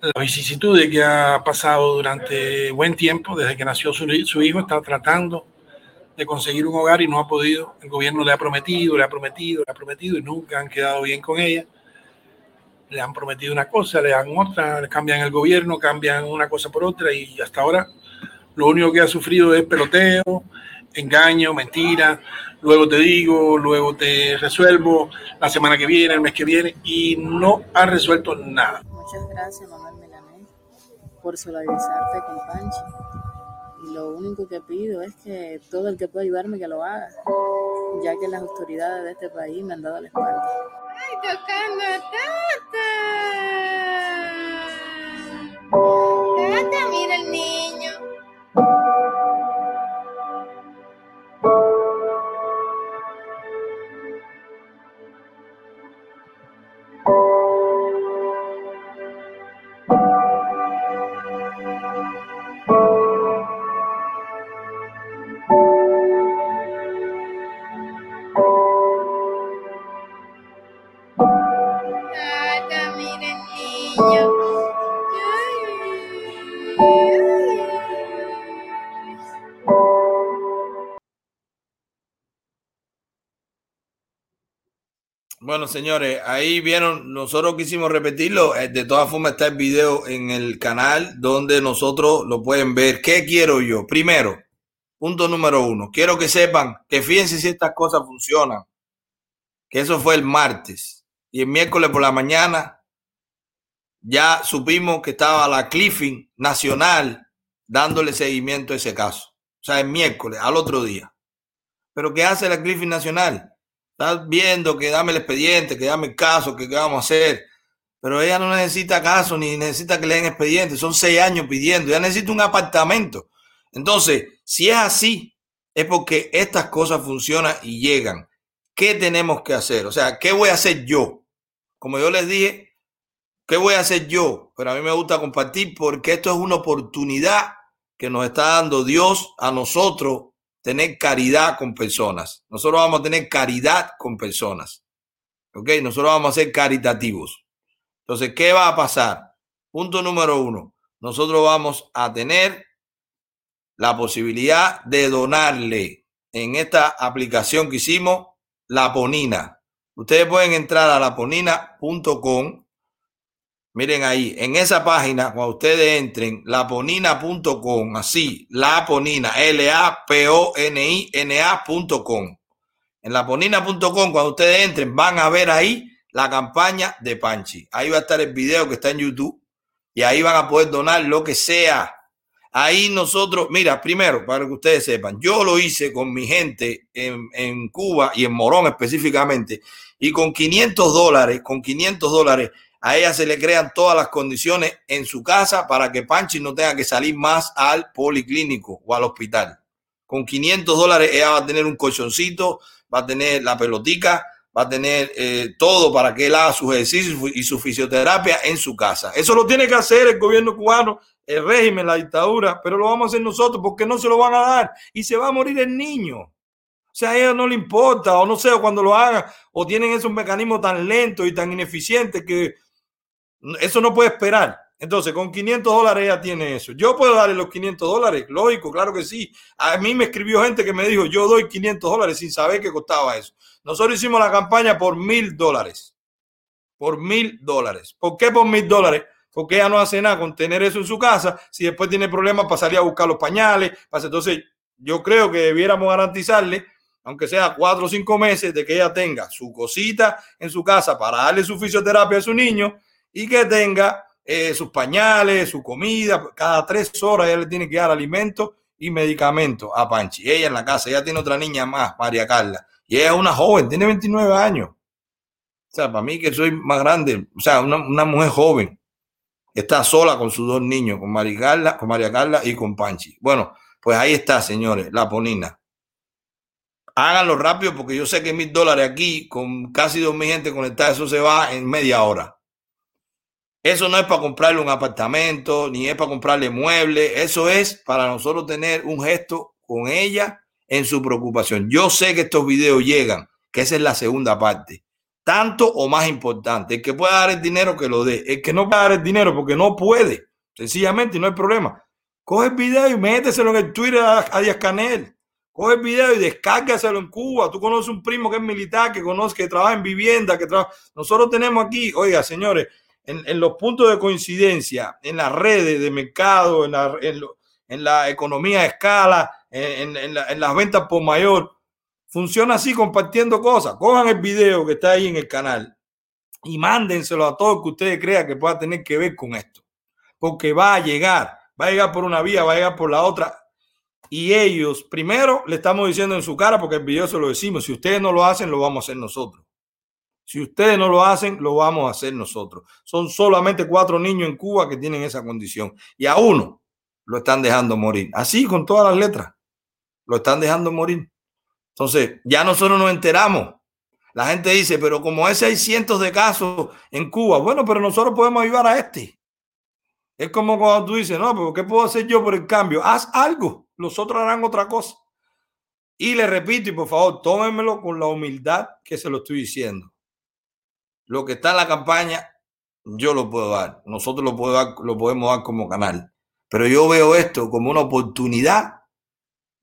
las vicisitudes que ha pasado durante buen tiempo, desde que nació su, su hijo, está tratando de conseguir un hogar y no ha podido. El gobierno le ha prometido, le ha prometido, le ha prometido y nunca han quedado bien con ella. Le han prometido una cosa, le dan otra, cambian el gobierno, cambian una cosa por otra y hasta ahora lo único que ha sufrido es peloteo, engaño, mentira. Luego te digo, luego te resuelvo la semana que viene, el mes que viene y no ha resuelto nada. Muchas gracias, Manuel Melamed, por solidarizarte con Panchi. Y lo único que pido es que todo el que pueda ayudarme que lo haga, ya que las autoridades de este país me han dado la espalda. Ay, tocando Tata. Tata, mira el niño. Tata, Bueno, señores, ahí vieron, nosotros quisimos repetirlo. eh, De todas formas, está el video en el canal donde nosotros lo pueden ver. ¿Qué quiero yo? Primero, punto número uno, quiero que sepan que fíjense si estas cosas funcionan. Que eso fue el martes. Y el miércoles por la mañana ya supimos que estaba la Cliffing Nacional dándole seguimiento a ese caso. O sea, el miércoles, al otro día. Pero ¿qué hace la Cliffing Nacional? Está viendo que dame el expediente, que dame el caso, que qué vamos a hacer. Pero ella no necesita caso ni necesita que le den expediente. Son seis años pidiendo. Ella necesita un apartamento. Entonces, si es así, es porque estas cosas funcionan y llegan. ¿Qué tenemos que hacer? O sea, ¿qué voy a hacer yo? Como yo les dije, ¿qué voy a hacer yo? Pero a mí me gusta compartir porque esto es una oportunidad que nos está dando Dios a nosotros tener caridad con personas. Nosotros vamos a tener caridad con personas. ¿Ok? Nosotros vamos a ser caritativos. Entonces, ¿qué va a pasar? Punto número uno. Nosotros vamos a tener la posibilidad de donarle en esta aplicación que hicimos la ponina. Ustedes pueden entrar a laponina.com. Miren ahí, en esa página, cuando ustedes entren, laponina.com, así, laponina, L-A-P-O-N-I-N-A.com. En laponina.com, cuando ustedes entren, van a ver ahí la campaña de Panchi. Ahí va a estar el video que está en YouTube y ahí van a poder donar lo que sea. Ahí nosotros, mira, primero, para que ustedes sepan, yo lo hice con mi gente en, en Cuba y en Morón específicamente, y con 500 dólares, con 500 dólares, a ella se le crean todas las condiciones en su casa para que Panchi no tenga que salir más al policlínico o al hospital. Con 500 dólares ella va a tener un colchoncito, va a tener la pelotica, va a tener eh, todo para que él haga sus ejercicios y su fisioterapia en su casa. Eso lo tiene que hacer el gobierno cubano, el régimen, la dictadura, pero lo vamos a hacer nosotros porque no se lo van a dar y se va a morir el niño. O sea, a ella no le importa, o no sé, o cuando lo hagan, o tienen esos mecanismos tan lentos y tan ineficientes que eso no puede esperar. Entonces, con 500 dólares ella tiene eso. Yo puedo darle los 500 dólares, lógico, claro que sí. A mí me escribió gente que me dijo, yo doy 500 dólares sin saber que costaba eso. Nosotros hicimos la campaña por mil dólares. Por mil dólares. ¿Por qué por mil dólares? Porque ella no hace nada con tener eso en su casa. Si después tiene problemas para salir a buscar los pañales, entonces yo creo que debiéramos garantizarle, aunque sea cuatro o cinco meses, de que ella tenga su cosita en su casa para darle su fisioterapia a su niño y que tenga eh, sus pañales, su comida. Cada tres horas ella le tiene que dar alimento y medicamentos a Panchi. Ella en la casa, ella tiene otra niña más, María Carla, y ella es una joven, tiene 29 años. O sea, para mí que soy más grande, o sea, una, una mujer joven, está sola con sus dos niños, con María Carla, con María Carla y con Panchi. Bueno, pues ahí está, señores, la ponina. Háganlo rápido porque yo sé que mil dólares aquí, con casi dos mil gente conectada, eso se va en media hora. Eso no es para comprarle un apartamento, ni es para comprarle muebles. Eso es para nosotros tener un gesto con ella en su preocupación. Yo sé que estos videos llegan, que esa es la segunda parte. Tanto o más importante. El que pueda dar el dinero, que lo dé. El que no pueda dar el dinero porque no puede. Sencillamente, no hay problema. Coge el video y méteselo en el Twitter a, a Díaz Canel. Coge el video y descárgaselo en Cuba. Tú conoces un primo que es militar, que conoce, que trabaja en vivienda, que trabaja. Nosotros tenemos aquí, oiga, señores, en, los puntos de coincidencia, en las redes de mercado, en la, economía a escala, en, en, la, en, las ventas por mayor. Funciona así compartiendo cosas. Cojan el video que está ahí en el canal y mándenselo a todos que ustedes crean que pueda tener que ver con esto. Porque va a llegar, va a llegar por una vía, va a llegar por la otra. Y ellos, primero, le estamos diciendo en su cara, porque el video se lo decimos, si ustedes no lo hacen, lo vamos a hacer nosotros. Si ustedes no lo hacen, lo vamos a hacer nosotros. Son solamente cuatro niños en Cuba que tienen esa condición. Y a uno lo están dejando morir. Así con todas las letras. Lo están dejando morir. Entonces, ya nosotros nos enteramos. La gente dice, pero como ese hay cientos de casos en Cuba, bueno, pero nosotros podemos ayudar a este. Es como cuando tú dices, no, pero ¿qué puedo hacer yo por el cambio? Haz algo. Los otros harán otra cosa. Y le repito, y por favor, tómenmelo con la humildad que se lo estoy diciendo lo que está en la campaña, yo lo puedo dar. Nosotros lo, podemos dar como canal. Pero yo veo esto como una oportunidad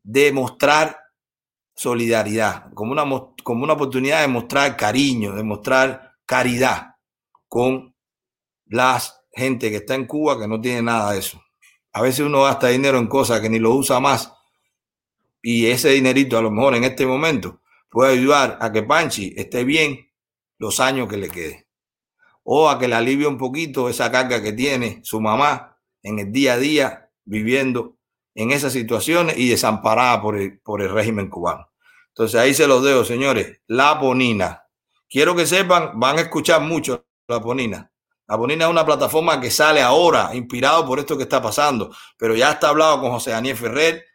de mostrar solidaridad, como una, como una oportunidad de mostrar cariño, de mostrar caridad con la gente que está en Cuba que no tiene nada de eso. A veces uno gasta dinero en cosas que ni lo usa más y ese dinerito a lo mejor en este momento puede ayudar a que Panchi esté bien los años que le quede. O a que le alivie un poquito esa carga que tiene su mamá en el día a día viviendo en esas situaciones y desamparada por el, por el régimen cubano. Entonces ahí se los dejo, señores. La Ponina. Quiero que sepan, van a escuchar mucho La Ponina. La Ponina es una plataforma que sale ahora, inspirado por esto que está pasando. Pero ya está hablado con José Daniel Ferrer,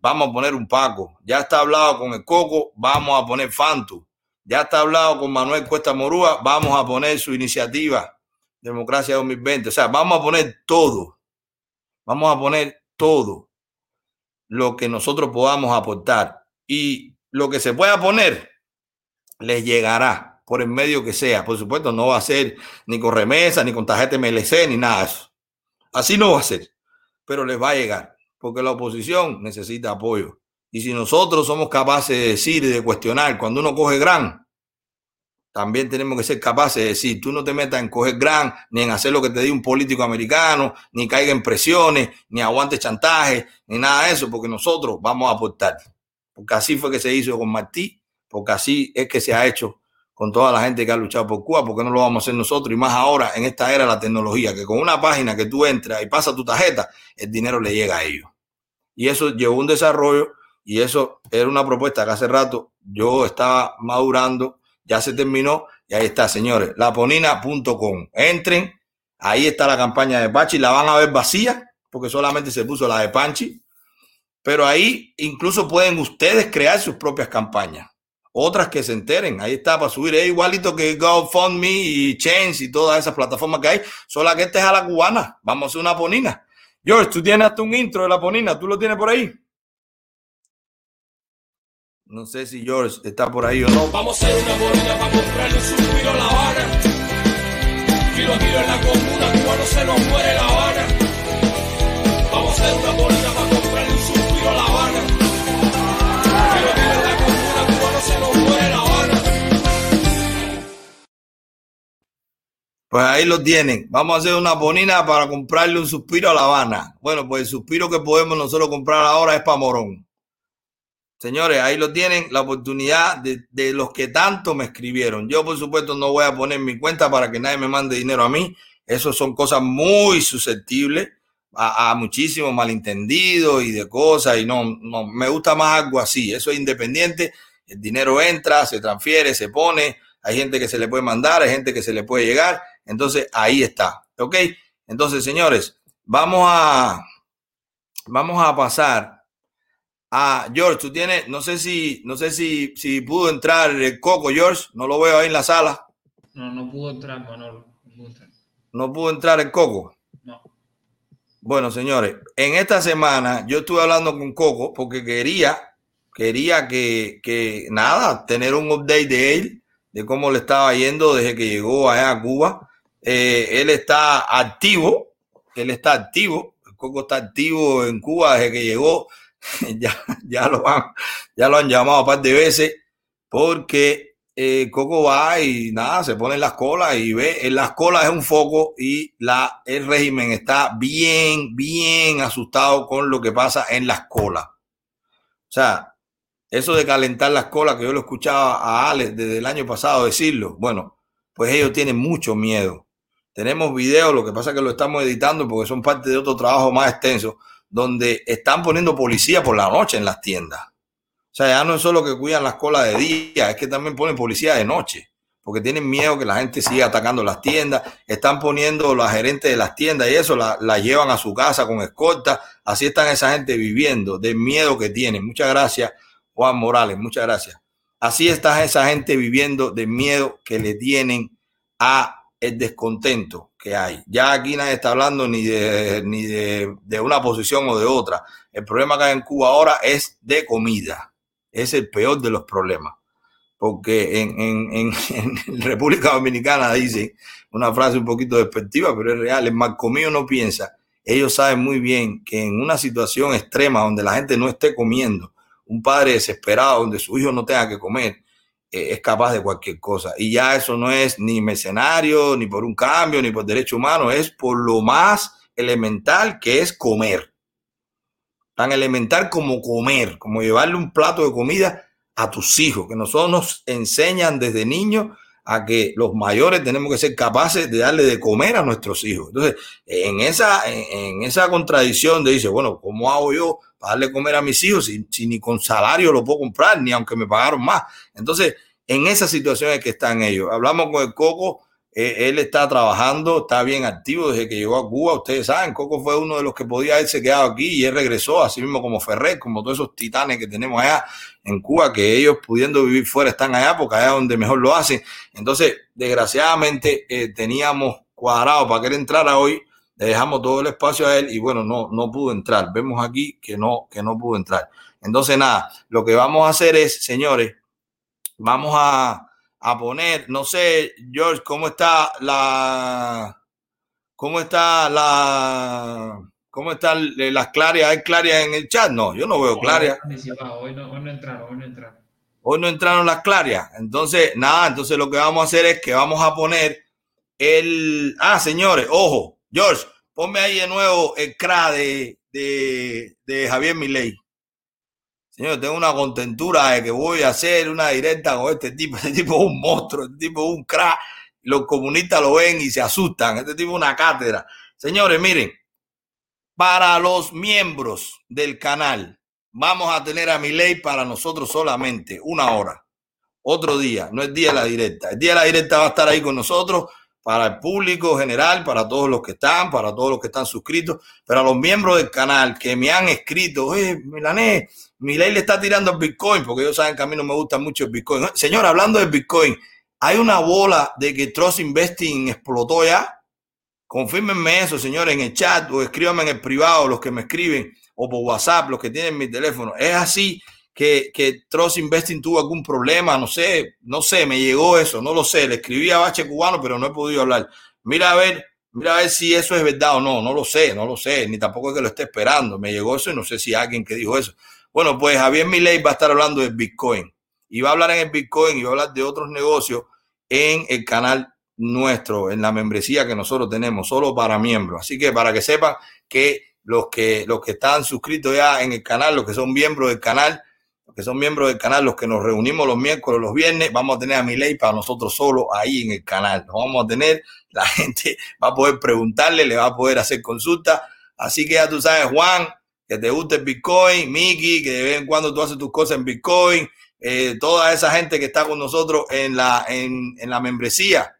vamos a poner un Paco. Ya está hablado con el Coco, vamos a poner Fantu. Ya está hablado con Manuel Cuesta Morúa, vamos a poner su iniciativa Democracia 2020. O sea, vamos a poner todo. Vamos a poner todo lo que nosotros podamos aportar. Y lo que se pueda poner les llegará por el medio que sea. Por supuesto, no va a ser ni con remesa, ni con tarjeta MLC, ni nada de eso. Así no va a ser. Pero les va a llegar. Porque la oposición necesita apoyo. Y si nosotros somos capaces de decir y de cuestionar cuando uno coge gran, también tenemos que ser capaces de decir, tú no te metas en coger gran, ni en hacer lo que te diga un político americano, ni caiga en presiones, ni aguante chantaje, ni nada de eso, porque nosotros vamos a aportar. Porque así fue que se hizo con Martí, porque así es que se ha hecho con toda la gente que ha luchado por Cuba, porque no lo vamos a hacer nosotros, y más ahora en esta era de la tecnología, que con una página que tú entras y pasas tu tarjeta, el dinero le llega a ellos. Y eso llevó un desarrollo y eso era una propuesta que hace rato yo estaba madurando, ya se terminó y ahí está, señores, laponina.com. Entren, ahí está la campaña de Pachi, la van a ver vacía porque solamente se puso la de Panchi, pero ahí incluso pueden ustedes crear sus propias campañas. Otras que se enteren, ahí está para subir, es igualito que GoFundMe y Change y todas esas plataformas que hay, solo que esta es a la cubana, vamos a hacer una ponina. George, tú tienes hasta un intro de la ponina, ¿tú lo tienes por ahí? No sé si George está por ahí o no. Vamos a hacer una moneda para comprarle un suspiro a La Habana. Tiro tiro en la comuna, cubano se nos muere La Habana. Vamos a hacer una moneda para comprarle un suspiro a La Habana. Tiro tiro en la comuna, cubano se nos muere La Habana. Pues ahí lo tienen. Vamos a hacer una bonina para comprarle un suspiro a La Habana. Bueno, pues el suspiro que podemos nosotros comprar ahora es para Morón. Señores, ahí lo tienen, la oportunidad de, de, los que tanto me escribieron. Yo, por supuesto, no voy a poner mi cuenta para que nadie me mande dinero a mí. Eso son cosas muy susceptibles a, a muchísimos malentendidos y de cosas. Y no, no, me gusta más algo así. Eso es independiente. El dinero entra, se transfiere, se pone. Hay gente que se le puede mandar, hay gente que se le puede llegar. Entonces, ahí está. ¿Ok? Entonces, señores, vamos a, vamos a pasar Ah, George, tú tienes, no sé si, no sé si, si pudo entrar el Coco, George, no lo veo ahí en la sala. No, no pudo entrar, Manolo. No pudo entrar. No pudo entrar el Coco. No. Bueno, señores, en esta semana yo estuve hablando con Coco porque quería, quería que, que nada, tener un update de él, de cómo le estaba yendo desde que llegó allá a Cuba. Eh, él está activo, él está activo, el Coco está activo en Cuba desde que llegó ya, ya, lo han, ya lo han llamado un par de veces porque eh, Coco va y nada, se pone en las colas y ve, en las colas es un foco y la, el régimen está bien, bien asustado con lo que pasa en las colas. O sea, eso de calentar las colas, que yo lo escuchaba a Alex desde el año pasado decirlo, bueno, pues ellos tienen mucho miedo. Tenemos videos, lo que pasa es que lo estamos editando porque son parte de otro trabajo más extenso donde están poniendo policía por la noche en las tiendas. O sea, ya no es solo que cuidan las colas de día, es que también ponen policía de noche, porque tienen miedo que la gente siga atacando las tiendas. Están poniendo la gerentes de las tiendas y eso la, la llevan a su casa con escolta. Así están esa gente viviendo, del miedo que tienen. Muchas gracias, Juan Morales, muchas gracias. Así está esa gente viviendo del miedo que le tienen a el descontento que hay. Ya aquí nadie está hablando ni de, ni de, de, una posición o de otra. El problema que hay en Cuba ahora es de comida. Es el peor de los problemas. Porque en, en, en, República Dominicana dice una frase un poquito despectiva, pero es real. El mal comido no piensa. Ellos saben muy bien que en una situación extrema donde la gente no esté comiendo, un padre desesperado donde su hijo no tenga que comer, eh, es capaz de cualquier cosa. Y ya eso no es ni mercenario, ni por un cambio, ni por derecho humano, es por lo más elemental que es comer. Tan elemental como comer, como llevarle un plato de comida a tus hijos, que nosotros nos enseñan desde niños a que los mayores tenemos que ser capaces de darle de comer a nuestros hijos. Entonces, en esa, en, esa contradicción de dice, bueno, ¿cómo hago yo para darle comer a mis hijos si, si, ni con salario lo puedo comprar, ni aunque me pagaron más? Entonces, en esa situación es que están ellos. Hablamos con el Coco, eh, él está trabajando, está bien activo desde que llegó a Cuba. Ustedes saben, Coco fue uno de los que podía haberse quedado aquí y él regresó, así mismo como Ferrer, como todos esos titanes que tenemos allá en Cuba, que ellos pudiendo vivir fuera están allá porque allá es donde mejor lo hacen. Entonces, desgraciadamente, eh, teníamos cuadrado para que él entrara hoy, le dejamos todo el espacio a él y bueno, no, no pudo entrar. Vemos aquí que no, que no pudo entrar. Entonces, nada, lo que vamos a hacer es, señores, vamos a, a poner, no sé, George, ¿cómo está la, cómo está la, cómo están las clarias? ¿Hay clarias en el chat? No, yo no veo clarias. Hoy no, hoy no entraron, hoy no entraron. Hoy no entraron las clarias. Entonces, nada, entonces lo que vamos a hacer es que vamos a poner el, ah, señores, ojo, George, ponme ahí de nuevo el CRA de, de, de Javier Milei. Señor, tengo una contentura de que voy a hacer una directa con este tipo. Este tipo es un monstruo, este tipo es un crack. Los comunistas lo ven y se asustan. Este tipo es una cátedra. Señores, miren, para los miembros del canal, vamos a tener a mi ley para nosotros solamente una hora. Otro día, no es día de la directa. El día de la directa va a estar ahí con nosotros para el público general, para todos los que están, para todos los que están suscritos, pero a los miembros del canal que me han escrito, eh, Milané, mi ley le está tirando el Bitcoin, porque ellos saben que a mí no me gusta mucho el Bitcoin. Señor, hablando del Bitcoin, hay una bola de que Trust Investing explotó ya. Confírmenme eso, señores, en el chat o escríbanme en el privado, los que me escriben, o por WhatsApp, los que tienen mi teléfono. Es así que, que Trust Investing tuvo algún problema, no sé, no sé, me llegó eso, no lo sé. Le escribí a Bache Cubano, pero no he podido hablar. Mira a ver, mira a ver si eso es verdad o no. No lo sé, no lo sé, ni tampoco es que lo esté esperando. Me llegó eso y no sé si alguien que dijo eso. Bueno, pues Javier Milei va a estar hablando de Bitcoin y va a hablar en el Bitcoin y va a hablar de otros negocios en el canal nuestro, en la membresía que nosotros tenemos, solo para miembros. Así que para que sepan que los que, los que están suscritos ya en el canal, los que son miembros del canal, que son miembros del canal, los que nos reunimos los miércoles, los viernes, vamos a tener a Milei para nosotros solo ahí en el canal. Nos vamos a tener, la gente va a poder preguntarle, le va a poder hacer consultas. Así que ya tú sabes, Juan, que te gusta el Bitcoin, Miki, que de vez en cuando tú haces tus cosas en Bitcoin, eh, toda esa gente que está con nosotros en la, en, en la membresía,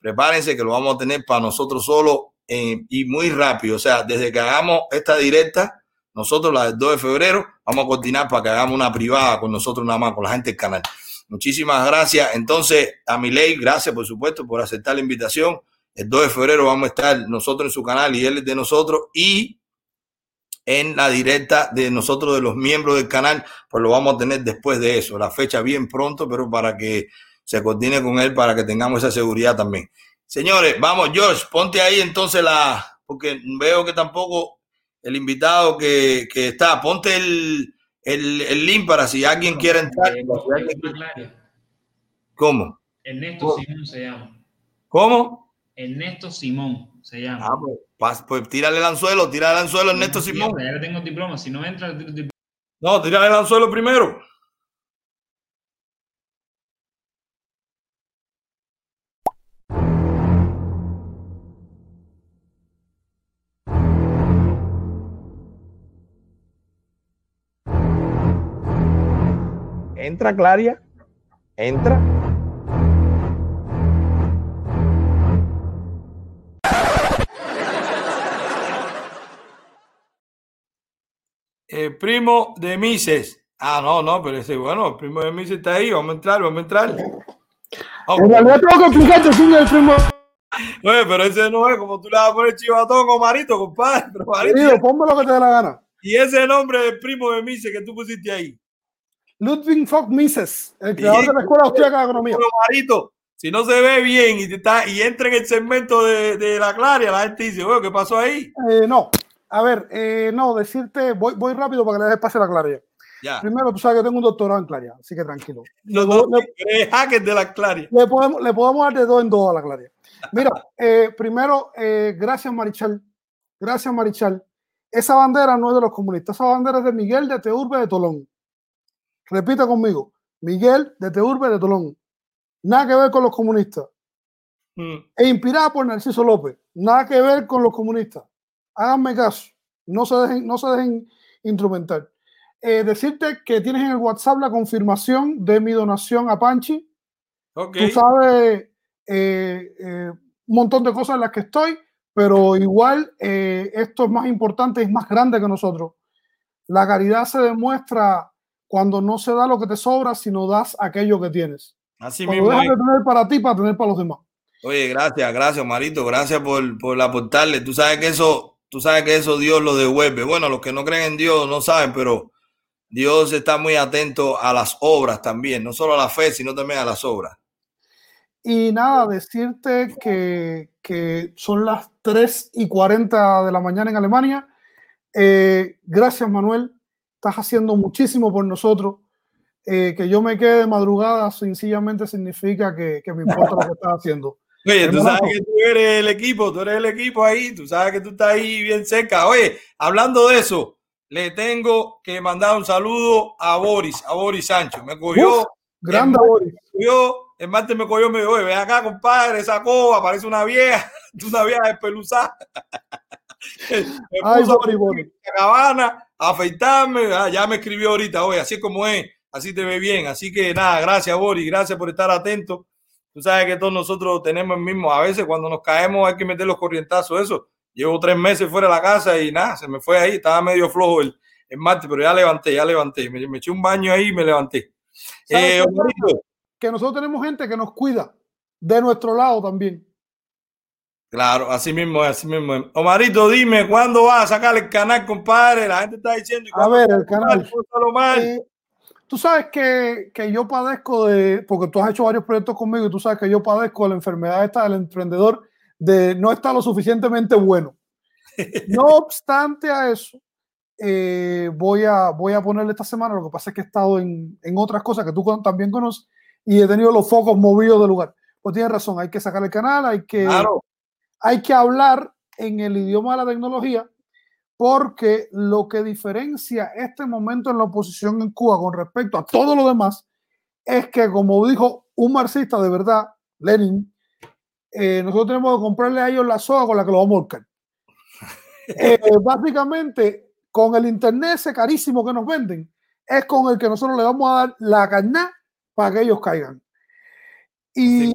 prepárense que lo vamos a tener para nosotros solo eh, y muy rápido. O sea, desde que hagamos esta directa, nosotros la del 2 de febrero, vamos a coordinar para que hagamos una privada con nosotros nada más, con la gente del canal. Muchísimas gracias. Entonces, a mi ley, gracias por supuesto por aceptar la invitación. El 2 de febrero vamos a estar nosotros en su canal y él es de nosotros. Y en la directa de nosotros, de los miembros del canal, pues lo vamos a tener después de eso. La fecha bien pronto, pero para que se coordine con él, para que tengamos esa seguridad también. Señores, vamos, George, ponte ahí entonces la, porque veo que tampoco el invitado que, que está, ponte el, el, el link para si alguien quiere entrar. Eh, alguien-. ¿Cómo? Ernesto Simón se llama. ¿Cómo? Ernesto Simón se llama. Ah, pues, pas- pues tírale el anzuelo, tírale el anzuelo a Ernesto Simón. Ya tengo diploma. Si no entra, diploma. No, tírale el anzuelo primero. Entra, Claria. Entra. El primo de Mises. Ah, no, no, pero ese, bueno, el primo de Mises está ahí. Vamos a entrar, vamos a entrar. Vamos. En realidad tengo que explicarte el primo. Oye, pero ese no es como tú le vas a poner chivatón o marito, compadre. Pero Marito, ponme lo que te dé la gana. y ese nombre del primo de Mises que tú pusiste ahí. Ludwig Fock Mises, el creador de la Escuela Austríaca de Economía. Marito, si no se ve bien y, está, y entra en el segmento de, de la Claria, la gente dice, ¿qué pasó ahí? Eh, no, a ver, eh, no, decirte, voy, voy rápido para que le des espacio a la Claria. Ya. Primero, tú sabes que tengo un doctorado en Claria, así que tranquilo. Los dos, le- eres hacker de la Claria. le podemos, le podemos dar de dos en dos a la Claria. Mira, eh, primero, eh, gracias Marichal. Gracias Marichal. Esa bandera no es de los comunistas, esa bandera es de Miguel de Teurbe de Tolón. Repita conmigo, Miguel de Teurbe de Tolón. Nada que ver con los comunistas. Mm. E inspirada por Narciso López. Nada que ver con los comunistas. Háganme caso. No se dejen, no se dejen instrumentar. Eh, decirte que tienes en el WhatsApp la confirmación de mi donación a Panchi. Ok. Tú sabes eh, eh, un montón de cosas en las que estoy, pero igual esto es más importante, es más grande que nosotros. La caridad se demuestra cuando no se da lo que te sobra, sino das aquello que tienes. Así Cuando mismo. dejas es. de tener para ti, para tener para los demás. Oye, gracias, gracias, Marito, gracias por, por aportarle. Tú sabes que eso, tú sabes que eso Dios lo devuelve. Bueno, los que no creen en Dios no saben, pero Dios está muy atento a las obras también, no solo a la fe, sino también a las obras. Y nada, decirte que, que son las 3 y 40 de la mañana en Alemania. Eh, gracias, Manuel. Estás haciendo muchísimo por nosotros. Eh, que yo me quede de madrugada sencillamente significa que, que me importa lo que estás haciendo. Oye, tú sabes que tú eres el equipo, tú eres el equipo ahí, tú sabes que tú estás ahí bien cerca. Oye, hablando de eso, le tengo que mandar un saludo a Boris, a Boris Sancho. Me cogió, Uf, grande, el Boris. me cogió, el martes me cogió me dijo, oye, ven acá, compadre, esa coba, parece una vieja, una vieja despeluzada. me Ay, Boris, Boris. cabana, afeitarme, ah, ya me escribió ahorita, oye, así es como es, así te ve bien. Así que nada, gracias, Boris, gracias por estar atento. Tú sabes que todos nosotros tenemos el mismo, a veces cuando nos caemos hay que meter los corrientazos, eso. Llevo tres meses fuera de la casa y nada, se me fue ahí, estaba medio flojo el, el martes, pero ya levanté, ya levanté, me, me eché un baño ahí y me levanté. ¿Sabes Eh, Que nosotros tenemos gente que nos cuida de nuestro lado también. Claro, así mismo es, así mismo. Omarito, dime, ¿cuándo vas a sacar el canal, compadre? La gente está diciendo, ¿y A ver, el canal. Eh, tú sabes que, que yo padezco de, porque tú has hecho varios proyectos conmigo y tú sabes que yo padezco de la enfermedad esta del emprendedor de no estar lo suficientemente bueno. No obstante a eso, eh, voy, a, voy a ponerle esta semana, lo que pasa es que he estado en, en otras cosas que tú también conoces y he tenido los focos movidos del lugar. Pues tienes razón, hay que sacar el canal, hay que, Claro. Hay que hablar en el idioma de la tecnología, porque lo que diferencia este momento en la oposición en Cuba con respecto a todo lo demás es que, como dijo un marxista de verdad, Lenin, eh, nosotros tenemos que comprarle a ellos la soga con la que lo vamos a volcar. Eh, básicamente, con el internet ese carísimo que nos venden, es con el que nosotros le vamos a dar la carná para que ellos caigan. Y,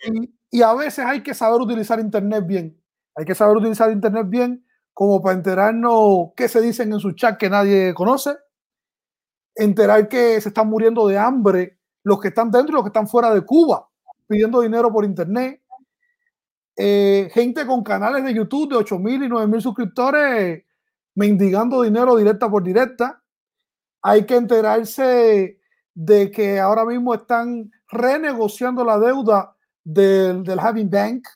y a veces hay que saber utilizar internet bien. Hay que saber utilizar internet bien como para enterarnos qué se dicen en su chat que nadie conoce, enterar que se están muriendo de hambre los que están dentro y los que están fuera de Cuba, pidiendo dinero por internet. Eh, gente con canales de YouTube de 8 mil y 9 mil suscriptores mendigando dinero directa por directa. Hay que enterarse de que ahora mismo están renegociando la deuda del, del Having Bank,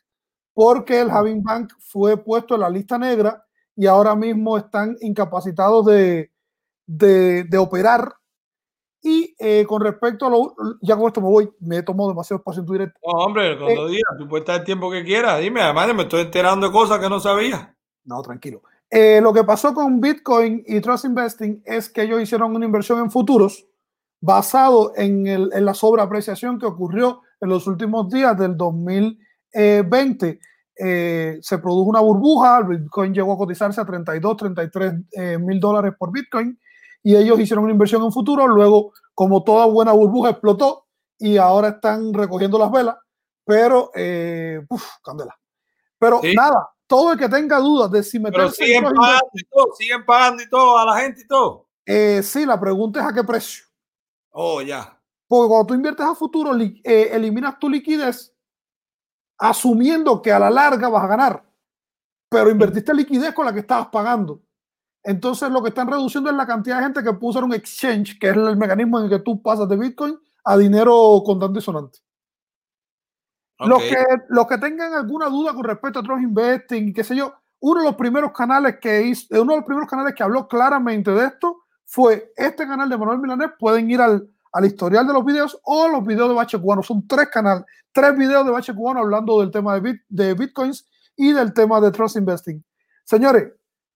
porque el Having Bank fue puesto en la lista negra y ahora mismo están incapacitados de, de, de operar. Y eh, con respecto a lo, ya con esto me voy, me tomo demasiado espacio en tu directo. No, hombre, cuando Eh, digas, tú puedes estar el tiempo que quieras. Dime, además me estoy enterando de cosas que no sabía. No, tranquilo. Eh, lo que pasó con Bitcoin y Trust Investing es que ellos hicieron una inversión en futuros basado en, el, en la sobreapreciación que ocurrió en los últimos días del 2020. Eh, se produjo una burbuja, el Bitcoin llegó a cotizarse a 32, 33 eh, mil dólares por Bitcoin y ellos hicieron una inversión en futuro. Luego, como toda buena burbuja, explotó y ahora están recogiendo las velas, pero, eh, uf, candela. Pero Sí. nada, todo el que tenga dudas de si Pero meterse en siguen pagando y todo, siguen pagando y todo a la gente y todo. Eh, sí, la pregunta es a qué precio. Oh, ya. Porque cuando tú inviertes a futuro, eh, eliminas tu liquidez asumiendo que a la larga vas a ganar, pero invertiste liquidez con la que estabas pagando. Entonces lo que están reduciendo es la cantidad de gente que puso en un exchange, que es el mecanismo en el que tú pasas de Bitcoin a dinero contante y sonante. Los, que, los que tengan alguna duda con respecto a Trust Investing qué sé yo, uno de los primeros canales que hizo, uno de los primeros canales que habló claramente de esto fue este canal de Manuel Milanés. Pueden ir al, al historial de los videos o los videos de Bache Cubano. Son tres canales, tres videos de Bache Cubano hablando del tema de, bit, de Bitcoins y del tema de Trust Investing. Señores,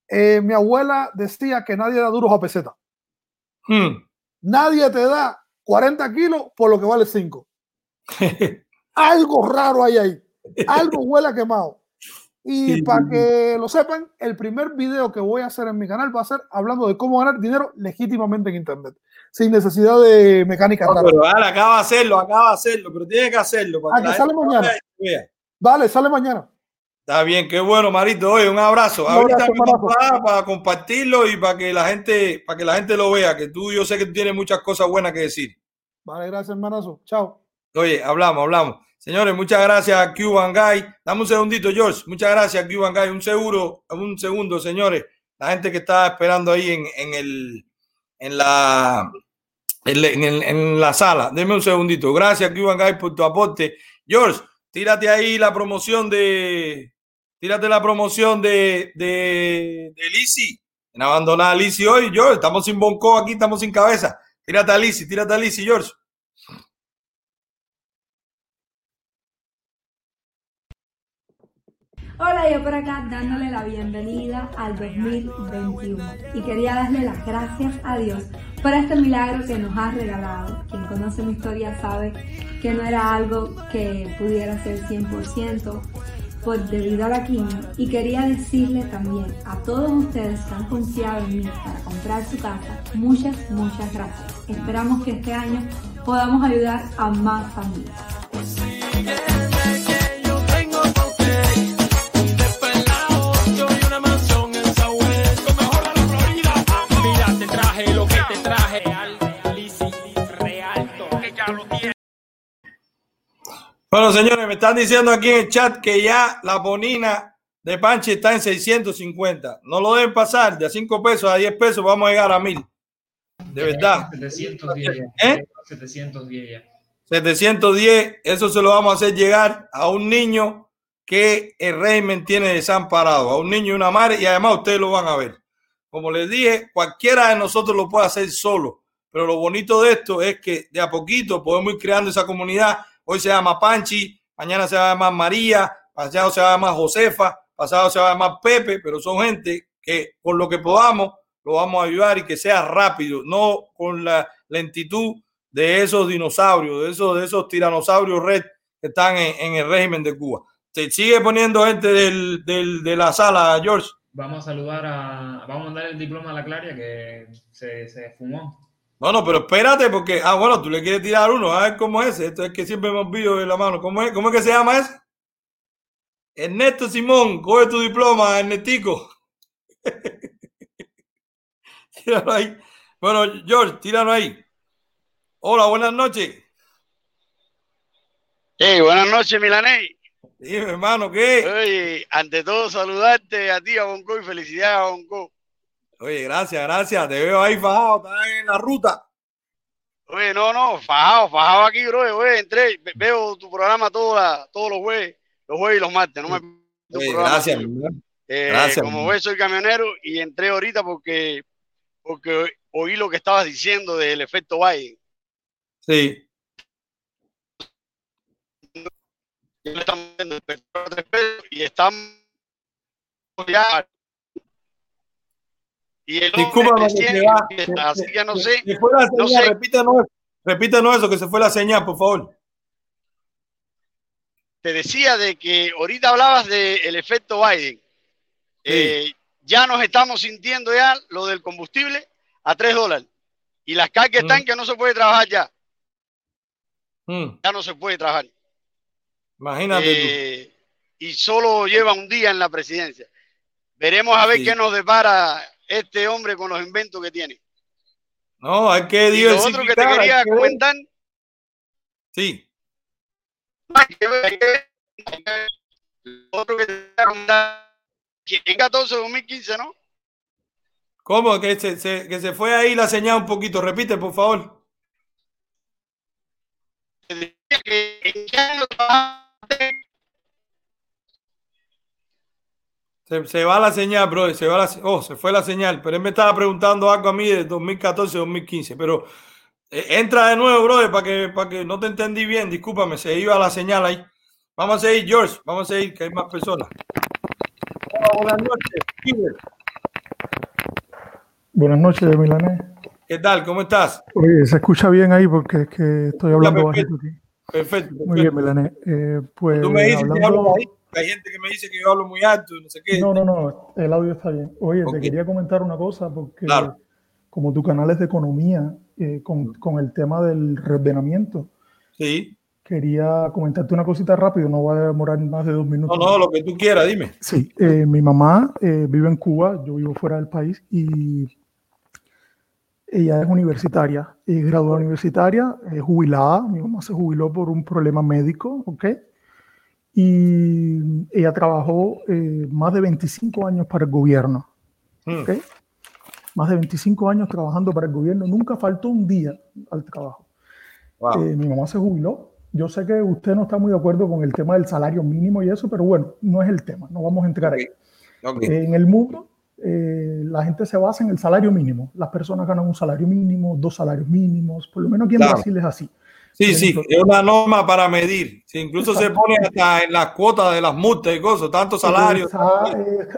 eh, mi abuela decía que nadie da duros a peseta. Hmm. Nadie te da 40 kilos por lo que vale 5. Algo raro hay ahí. Algo huele a quemado. Y Sí, para que lo sepan, el primer video que voy a hacer en mi canal va a ser hablando de cómo ganar dinero legítimamente en Internet, sin necesidad de mecánica No, pero vale, acaba de hacerlo, acaba de hacerlo, pero tiene que hacerlo. Para Ah, que sale mañana. Vale, sale mañana. Está bien, qué bueno, Marito. Oye, un abrazo. Un Ahorita abrazo, vas hermanazo. para, para compartirlo y para que la gente, para que la gente lo vea, que tú yo sé que tú tienes muchas cosas buenas que decir. Vale, gracias, hermanazo. Chao. Oye, hablamos, hablamos. Señores, muchas gracias a Cuban Guy. Dame un segundito, George. Muchas gracias, Cuban Guy. Un seguro, un segundo, señores. La gente que está esperando ahí en, en el, en la, en, en en la sala. Deme un segundito. Gracias, Cuban Guy, por tu aporte. George, tírate ahí la promoción de, tírate la promoción de, de, de. En abandonar a Lizzy hoy, George. Estamos sin bonco aquí, estamos sin cabeza. Tírate a Lizzy, tírate a Lizzy, George. Hola, yo por acá dándole la bienvenida al 2021 y quería darle las gracias a Dios por este milagro que nos ha regalado. Quien conoce mi historia sabe que no era algo que pudiera ser 100% por debido a la quimio y quería decirle también a todos ustedes que han confiado en mí para comprar su casa, muchas, muchas gracias. Esperamos que este año podamos ayudar a más familias. Bueno, señores, me están diciendo aquí en el chat que ya la bonina de Panchi está en 650. No lo deben pasar de a 5 pesos a 10 pesos, vamos a llegar a 1000. De verdad. 710 ya. ¿Eh? 710 ya. 710, eso se lo vamos a hacer llegar a un niño que el régimen tiene desamparado, a un niño y una madre, y además ustedes lo van a ver. Como les dije, cualquiera de nosotros lo puede hacer solo, pero lo bonito de esto es que de a poquito podemos ir creando esa comunidad. Hoy se llama Panchi, mañana se va a llamar María, pasado se va a llamar Josefa, pasado se va a llamar Pepe, pero son gente que con lo que podamos lo vamos a ayudar y que sea rápido, no con la lentitud de esos dinosaurios, de esos, de esos tiranosaurios red que están en, en el régimen de Cuba. Se sigue poniendo gente del, del- de la sala, George. Vamos a saludar a. Vamos a mandar el diploma a la Claria que se, se fumó. No, no, pero espérate, porque, ah, bueno, tú le quieres tirar uno, a ver cómo es ese. Esto es que siempre me olvido de la mano. ¿Cómo es, cómo es que se llama ese? Ernesto Simón, coge tu diploma, Ernestico. tíralo ahí. Bueno, George, tíralo ahí. Hola, buenas noches. Hey, buenas noches, Milanés. Dime, hermano, ¿qué? Oye, ante todo, saludarte a ti, a Bonco, y felicidades a Bonco. Oye, gracias, gracias. Te veo ahí fajado, estás en la ruta. Oye, no, no, fajado, fajado aquí, bro. Oye, entré, ve- veo tu programa todos los jueves, los jueves y los martes. No me Oye, gracias. Eh, Gracias, como ves, soy camionero y entré ahorita porque, porque oí lo que estabas diciendo del efecto Biden. Sí. Ya le están vendiendo el petróleo a tres pesos y están ya. Y el hombre así que no se- sé, se fue la no sé. repítanos, repítanos eso, que se fue la señal, por favor. te decía de que ahorita hablabas del efecto Biden. Eh, ya nos estamos sintiendo ya lo del combustible a 3 dólares. Y las cargas están que no se puede trabajar ya. Mm, Ya no se puede trabajar. imagínate Eh, y solo lleva un día en la presidencia. Veremos a ver Sí. qué nos depara este hombre con los inventos que tiene. No, hay que Y lo otro que te diversificar. quería que comentar, Sí. hay que ver, hay que ver, hay que ver. Lo otro que te quería comentar, en 14 2015, ¿no? ¿Cómo? Que se, se- que se fue ahí la señal un poquito. Repite, por favor. Que Se, se va la señal, bro. Se va la, oh, se fue la señal. Pero él me estaba preguntando algo a mí de 2014-2015. Pero eh, entra de nuevo, bro, para que, para que no te entendí bien. Discúlpame, se iba la señal ahí. Vamos a seguir, George. Vamos a seguir, que hay más personas. Hola, buenas noches. Kiber. Buenas noches, Milanés. ¿Qué tal? ¿Cómo estás? Oye, se escucha bien ahí porque es que estoy hablando bajito aquí. Perfecto. Muy bien, Milanés. Eh, pues Tú me dices que hablando- hablo bajito. Hay gente que me dice que yo hablo muy alto y no sé qué. No, no, no, el audio está bien. Oye, Ok. te quería comentar una cosa porque Claro. como tu canal es de economía, eh, con, con el tema del reordenamiento, Sí. quería comentarte una cosita rápido, no va a demorar más de dos No, minutos. no, lo que tú quieras, dime. Sí, eh, mi mamá eh, vive en Cuba, yo vivo fuera del país y ella es universitaria, es graduada universitaria, es jubilada, mi mamá se jubiló por un problema médico, ¿ok? Y ella trabajó eh, más de 25 años para el gobierno, Mm. Más de 25 años trabajando para el gobierno, nunca faltó un día al trabajo. Wow. Eh, mi mamá se jubiló. Yo sé que usted no está muy de acuerdo con el tema del salario mínimo y eso, pero bueno, no es el tema, no vamos a entrar ahí. Ok. Eh, en el mundo, la gente se basa en el salario mínimo. Las personas ganan un salario mínimo, dos salarios mínimos, por lo menos aquí en Claro. Brasil es así. Sí, sí, es una norma para medir. Sí, incluso se pone hasta en las cuotas de las multas y cosas, tantos salarios.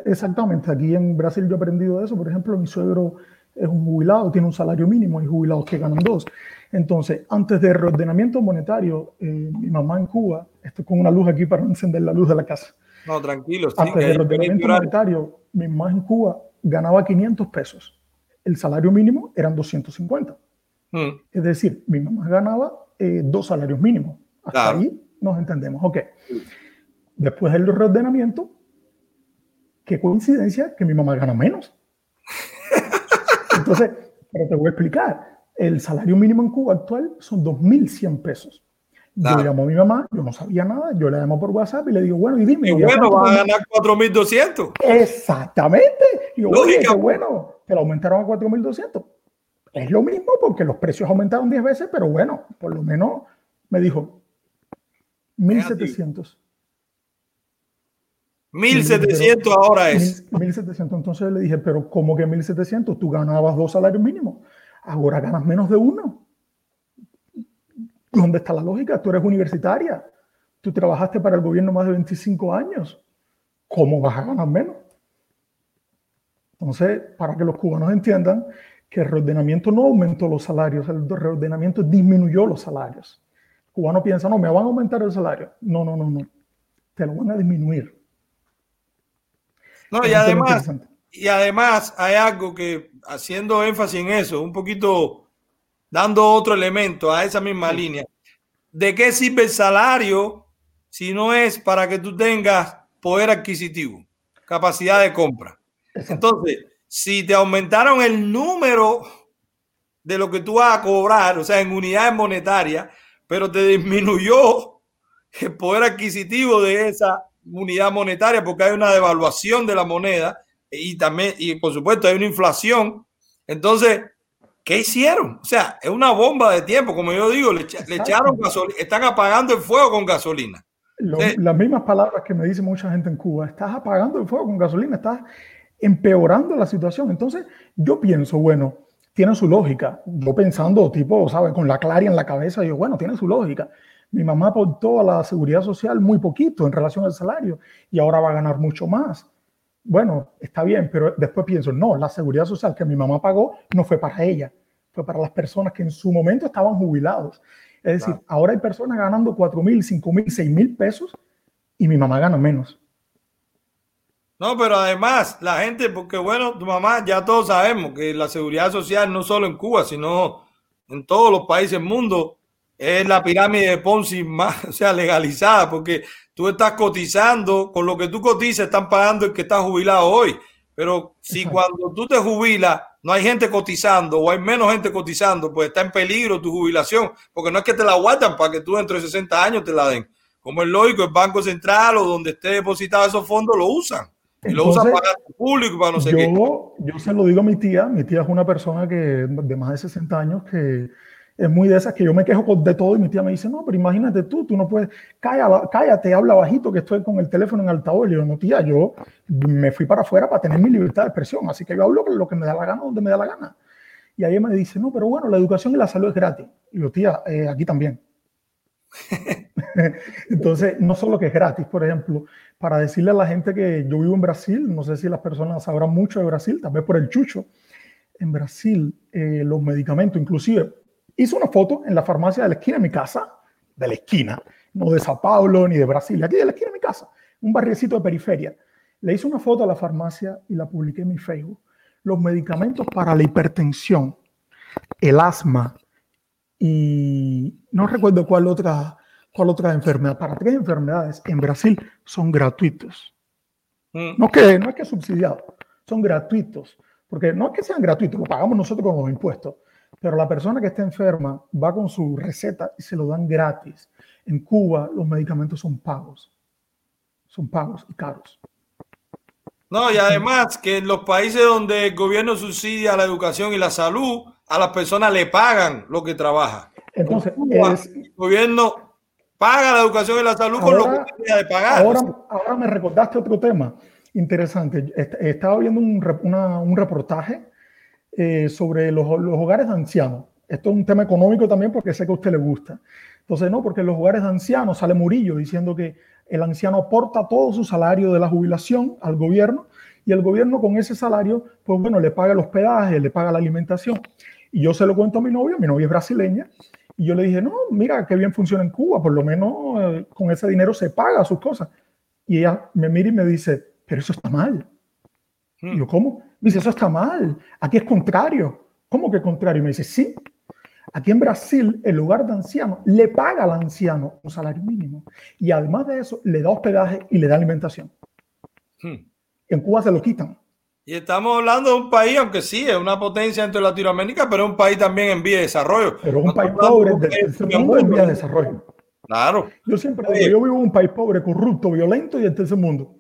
Exactamente, aquí en Brasil yo he aprendido eso. Por ejemplo, mi suegro es un jubilado, tiene un salario mínimo, hay jubilados que ganan dos. Entonces, antes del reordenamiento monetario, eh, mi mamá en Cuba, estoy con una luz aquí para no encender la luz de la casa. No, tranquilo. sí, Antes del reordenamiento monetario, mi mamá en Cuba ganaba 500 pesos. El salario mínimo eran 250. Mm, Es decir, mi mamá ganaba eh, dos salarios mínimos. Hasta Claro. ahí nos entendemos. Ok. Después del reordenamiento, qué coincidencia que mi mamá gana menos. Entonces, pero te voy a explicar. El salario mínimo en Cuba actual son 2.100 pesos. Yo Claro. llamo a mi mamá, yo no sabía nada, yo la llamo por WhatsApp y le digo, bueno, y dime. Y ¿ya bueno, vas a ganar 4.200. Exactamente. Y yo, oye, Lógica. qué bueno, te lo aumentaron a 4.200. Es lo mismo porque los precios aumentaron 10 veces, pero bueno, por lo menos me dijo 1.700. 1.700 ahora es. 1.700. Entonces le dije, pero ¿cómo que 1.700? Tú ganabas dos salarios mínimos. Ahora ganas menos de uno. ¿Dónde está la lógica? Tú eres universitaria. Tú trabajaste para el gobierno más de 25 años. ¿Cómo vas a ganar menos? Entonces, para que los cubanos entiendan que el reordenamiento no aumentó los salarios, el reordenamiento disminuyó los salarios. El cubano piensa, no, me van a aumentar el salario. No, no, no, no. Te lo van a disminuir. No, y además, y además hay algo que, haciendo énfasis en eso, un poquito dando otro elemento a esa misma línea. ¿De qué sirve el salario si no es para que tú tengas poder adquisitivo, capacidad de compra? Entonces, si te aumentaron el número de lo que tú vas a cobrar, o sea, en unidades monetarias, pero te disminuyó el poder adquisitivo de esa unidad monetaria porque hay una devaluación de la moneda y también, y por supuesto, hay una inflación. Entonces, ¿qué hicieron? O sea, es una bomba de tiempo, como yo digo, le, echa- le echaron gasolina, están apagando el fuego con gasolina. Lo- las mismas palabras que me dice mucha gente en Cuba, estás apagando el fuego con gasolina, estás empeorando la situación. Entonces, yo pienso, bueno, tiene su lógica. Yo pensando, tipo, ¿sabes? Con la claria en la cabeza, digo, bueno, tiene su lógica. Mi mamá aportó a la seguridad social muy poquito en relación al salario y ahora va a ganar mucho más. Bueno, está bien, pero después pienso, no, la seguridad social que mi mamá pagó no fue para ella, fue para las personas que en su momento estaban jubilados. Es decir, ahora hay personas ganando 4 mil, 5 mil, 6 mil pesos y mi mamá gana menos. No, pero además, la gente, porque bueno, tu mamá, ya todos sabemos que la seguridad social no solo en Cuba, sino en todos los países del mundo, es la pirámide de Ponzi más, o sea, legalizada, porque tú estás cotizando, con lo que tú cotizas están pagando el que está jubilado hoy. Pero si cuando tú te jubilas no hay gente cotizando o hay menos gente cotizando, pues está en peligro tu jubilación, porque no es que te la guardan para que tú dentro de 60 años te la den. Como es lógico, el Banco Central o donde esté depositado esos fondos lo usan. Y lo Entonces, para gasto público, para no sé qué. yo, yo se lo digo a mi tía, mi tía es una persona que de más de 60 años que es muy de esas que yo me quejo de todo y mi tía me dice, no, pero imagínate tú, tú no puedes, cállate, cállate, habla bajito que estoy con el teléfono en altavoz. Y digo, no, tía, yo me fui para afuera para tener mi libertad de expresión, así que yo hablo lo que me da la gana, donde me da la gana. Y ahí me dice, no, pero bueno, la educación y la salud es gratis. Y yo, tía, eh, aquí también. Entonces, no solo que es gratis, por ejemplo, para decirle a la gente que yo vivo en Brasil, no sé si las personas sabrán mucho de Brasil, tal vez por el chucho, en Brasil eh, los medicamentos, inclusive, hice una foto en la farmacia de la esquina de mi casa, de la esquina, no de Sao Paulo ni de Brasil, aquí de la esquina de mi casa, un barriecito de periferia. Le hice una foto a la farmacia y la publiqué en mi Facebook. Los medicamentos para la hipertensión, el asma y no recuerdo cuál otra, cuál otra enfermedad, para tres enfermedades en Brasil son gratuitos. No, que, no es que subsidiados, son gratuitos. Porque no es que sean gratuitos, lo pagamos nosotros con los impuestos. Pero la persona que está enferma va con su receta y se lo dan gratis. En Cuba los medicamentos son pagos. Son pagos y caros. No, y además que en los países donde el gobierno subsidia la educación y la salud, a las personas le pagan lo que trabaja. Entonces, Cuba, es- el gobierno paga la educación y la salud con lo Ahora- que tiene de pagar. Ahora, ahora me recordaste otro tema interesante. Est- Estaba viendo un, una- un reportaje eh, sobre los, los hogares de ancianos. Esto es un tema económico también porque sé que a usted le gusta. Entonces, no, porque en los hogares de ancianos sale Murillo diciendo que el anciano aporta todo su salario de la jubilación al gobierno y el gobierno con ese salario, pues bueno, le paga el hospedaje, le paga la alimentación. Y yo se lo cuento a mi novio, mi novia es brasileña, y yo le dije, no, mira, qué bien funciona en Cuba, por lo menos eh, con ese dinero se paga sus cosas. Y ella me mira y me dice, pero eso está mal. Y yo, ¿cómo? Me dice, eso está mal. Aquí es contrario. ¿Cómo que contrario? Y me dice, sí. Aquí en Brasil, el hogar de ancianos le paga al anciano un salario mínimo. Y además de eso, le da hospedaje y le da alimentación. Hmm. En Cuba se lo quitan. Y estamos hablando de un país, aunque sí, es una potencia dentro de Latinoamérica, pero es un país también en vía de desarrollo. Pero es un No país pobre, de que mundo en vías de desarrollo. Claro. Yo siempre digo, yo vivo en un país pobre, corrupto, violento y del tercer mundo.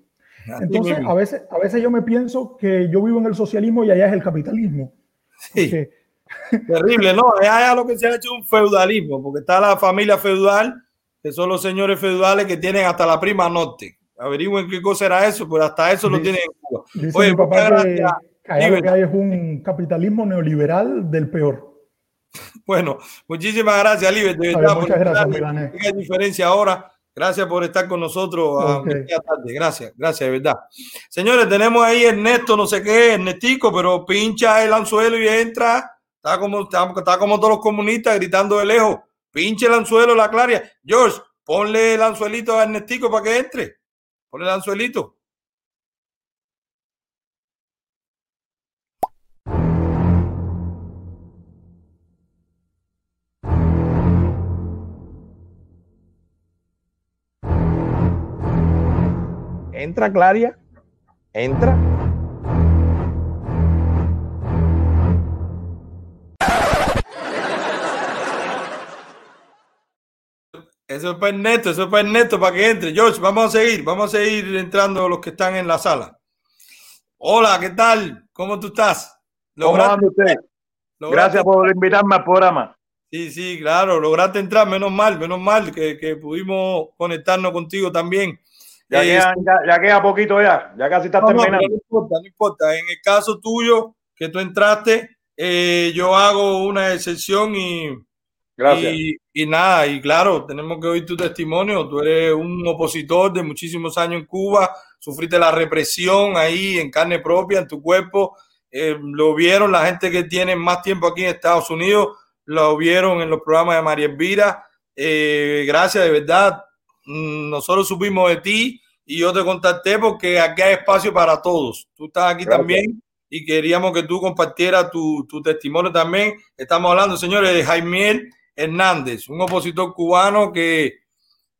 Entonces, a veces, a veces yo me pienso que yo vivo en el socialismo y allá es el capitalismo. Sí. Porque Terrible, no, es allá lo que se ha hecho un feudalismo, porque está la familia feudal, que son los señores feudales que tienen hasta la prima norte. Averigüen qué cosa era eso, pero hasta eso lo Dice- tienen en Cuba. Oye, mi papá que, que lo hay es un capitalismo neoliberal del peor. Bueno, muchísimas gracias, Libre. De verdad, muchas gracias, qué diferencia ahora Gracias por estar con nosotros. a Ok. media tarde. Gracias, gracias, de verdad. Señores, tenemos ahí Ernesto, no sé qué, Ernestico, pero pincha el anzuelo y entra. Está como, está, está como todos los comunistas gritando de lejos. Pinche el anzuelo, la claria. George, ponle el anzuelito a Ernestico para que entre. Ponle el anzuelito. Entra, Claria. Entra. Eso es para Ernesto, eso es para Ernesto, para que entre. George, vamos a seguir, vamos a seguir entrando los que están en la sala. Hola, ¿qué tal? ¿Cómo tú estás? ¿Cómo ¿Lograste- anda usted? lograste- Gracias por invitarme al programa. Sí, sí, claro, lograste entrar, menos mal, menos mal que, que pudimos conectarnos contigo también. Ya, Eh, queda, ya, ya queda poquito ya. Ya casi está no, terminando. no importa, no importa. En el caso tuyo, que tú entraste, eh, yo hago una excepción y, Gracias. y, y nada, y claro, tenemos que oír tu testimonio. Tú eres un opositor de muchísimos años en Cuba, sufriste la represión ahí en carne propia, en tu cuerpo. Eh, lo vieron la gente que tiene más tiempo aquí en Estados Unidos, lo vieron en los programas de María Elvira. Eh, gracias, de verdad. Mm, Nosotros supimos de ti y yo te contacté porque aquí hay espacio para todos. Tú estás aquí Gracias. también y queríamos que tú compartieras tu, tu testimonio también. Estamos hablando, señores, de Jaimiel Hernández, un opositor cubano que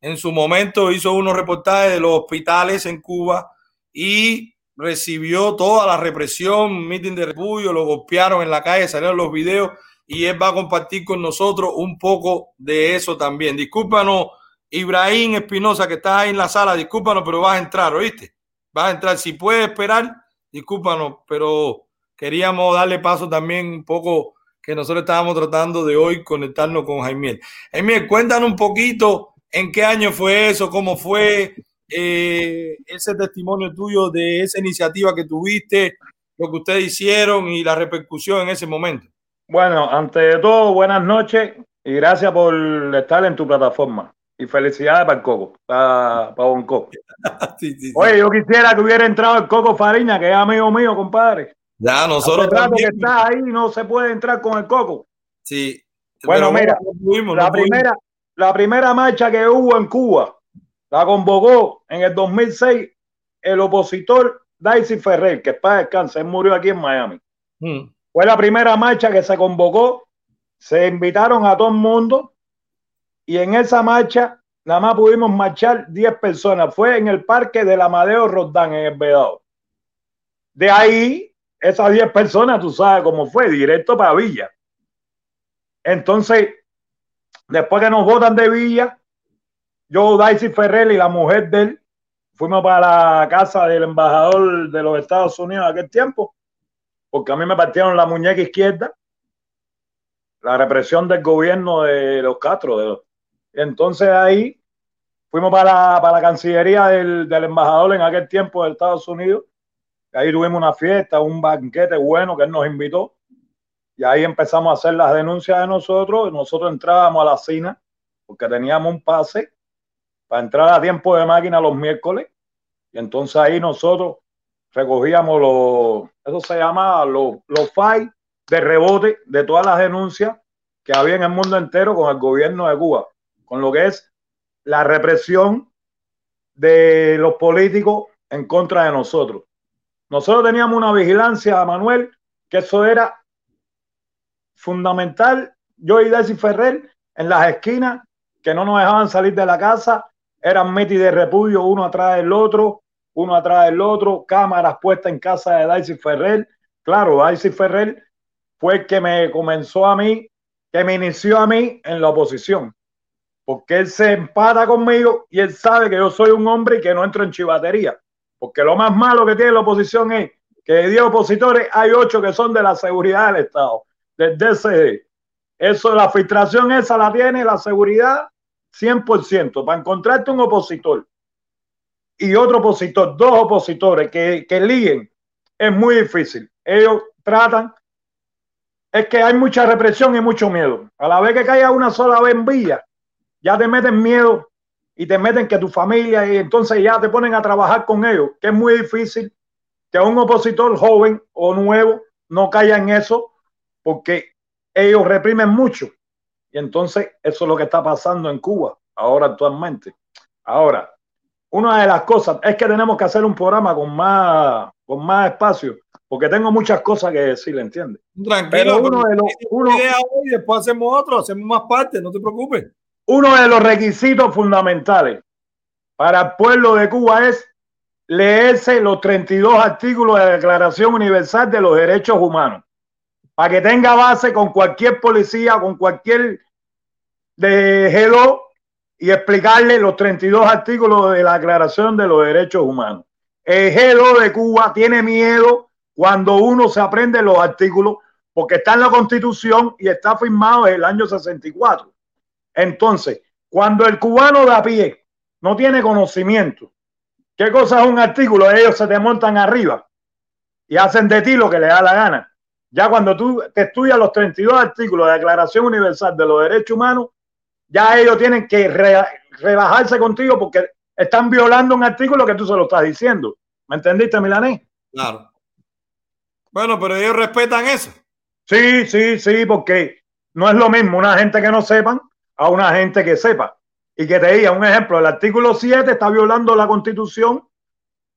en su momento hizo unos reportajes de los hospitales en Cuba y recibió toda la represión, mitin de repudio, lo golpearon en la calle, salieron los videos y él va a compartir con nosotros un poco de eso también. Discúlpanos, Ibrahim Espinosa, que está ahí en la sala, discúlpanos, pero vas a entrar, ¿oíste? Vas a entrar. Si puedes esperar, discúlpanos, pero queríamos darle paso también un poco que nosotros estábamos tratando de hoy conectarnos con Jaimiel. Jaimiel, cuéntanos un poquito en qué año fue eso, cómo fue eh, ese testimonio tuyo de esa iniciativa que tuviste, lo que ustedes hicieron y la repercusión en ese momento. Bueno, ante todo, buenas noches y gracias por estar en tu plataforma. Y felicidades para el Coco, para, para Bonco. Sí, sí, sí. Oye, yo quisiera que hubiera entrado el Coco Fariña, que es amigo mío, compadre. Ya, nosotros que está ahí no se puede entrar con el Coco. Sí. Bueno, Pero mira, no pudimos, la no primera, la primera marcha que hubo en Cuba la convocó en el 2006 el opositor Daisy Ferrer, que para descansa, él murió aquí en Miami. Mm. Fue la primera marcha que se convocó, se invitaron a todo el mundo y en esa marcha nada más pudimos marchar 10 personas. Fue en el parque del Amadeo Roldán, en el Vedado. De ahí, esas 10 personas, tú sabes cómo fue, directo para Villa. Entonces, después que nos votan de Villa, yo, Daisy Ferrer y la mujer de él, fuimos para la casa del embajador de los Estados Unidos en aquel tiempo, porque a mí me partieron la muñeca izquierda, la represión del gobierno de los Castro. De. Entonces ahí fuimos para la, para la Cancillería del, del embajador en aquel tiempo de Estados Unidos. Ahí tuvimos una fiesta, un banquete bueno que él nos invitó. Y ahí empezamos a hacer las denuncias de nosotros. Nosotros entrábamos a la cina porque teníamos un pase para entrar a tiempo de máquina los miércoles. Y entonces ahí nosotros recogíamos los, eso se llama los, los files de rebote de todas las denuncias que había en el mundo entero con el gobierno de Cuba, con lo que es la represión de los políticos en contra de nosotros. Nosotros teníamos una vigilancia, Manuel, que eso era fundamental. Yo y Desi Ferrer en las esquinas que no nos dejaban salir de la casa, eran metis de repudio uno atrás del otro, uno atrás del otro, cámaras puestas en casa de Daisy Ferrer. Claro, Daisy Ferrer fue el que me comenzó a mí, que me inició a mí en la oposición, porque él se empata conmigo y él sabe que yo soy un hombre y que no entro en chivatería, porque lo más malo que tiene la oposición es que de 10 opositores hay 8 que son de la seguridad del Estado, del DCD. Eso, la filtración esa la tiene la seguridad 100%. Para encontrarte un opositor y otro opositor, dos opositores que, que liguen, es muy difícil. Ellos tratan, es que hay mucha represión y mucho miedo. A la vez que caiga una sola vez en Villa, ya te meten miedo y te meten que tu familia y entonces ya te ponen a trabajar con ellos, que es muy difícil que un opositor joven o nuevo no caiga en eso porque ellos reprimen mucho. Y entonces eso es lo que está pasando en Cuba ahora actualmente. Ahora, una de las cosas es que tenemos que hacer un programa con más, con más espacio, porque tengo muchas cosas que decir, ¿entiendes? Tranquilo, Pero uno de los, uno- idea hoy, después hacemos otro, hacemos más parte, no te preocupes. Uno de los requisitos fundamentales para el pueblo de Cuba es leerse los 32 artículos de la Declaración Universal de los Derechos Humanos, para que tenga base con cualquier policía, con cualquier de G2 y explicarle los 32 artículos de la Declaración de los Derechos Humanos. El G2 de Cuba tiene miedo cuando uno se aprende los artículos porque está en la Constitución y está firmado en el año 64. Entonces, cuando el cubano de a pie no tiene conocimiento, ¿qué cosa es un artículo? Ellos se te montan arriba y hacen de ti lo que le da la gana. Ya cuando tú te estudias los 32 artículos de la Declaración Universal de los Derechos Humanos, ya ellos tienen que re- rebajarse contigo porque están violando un artículo que tú se lo estás diciendo. ¿Me entendiste, Milanés? Claro. Bueno, pero ellos respetan eso. Sí, sí, sí, porque no es lo mismo una gente que no sepan a una gente que sepa. Y que te diga, un ejemplo, el artículo 7 está violando la constitución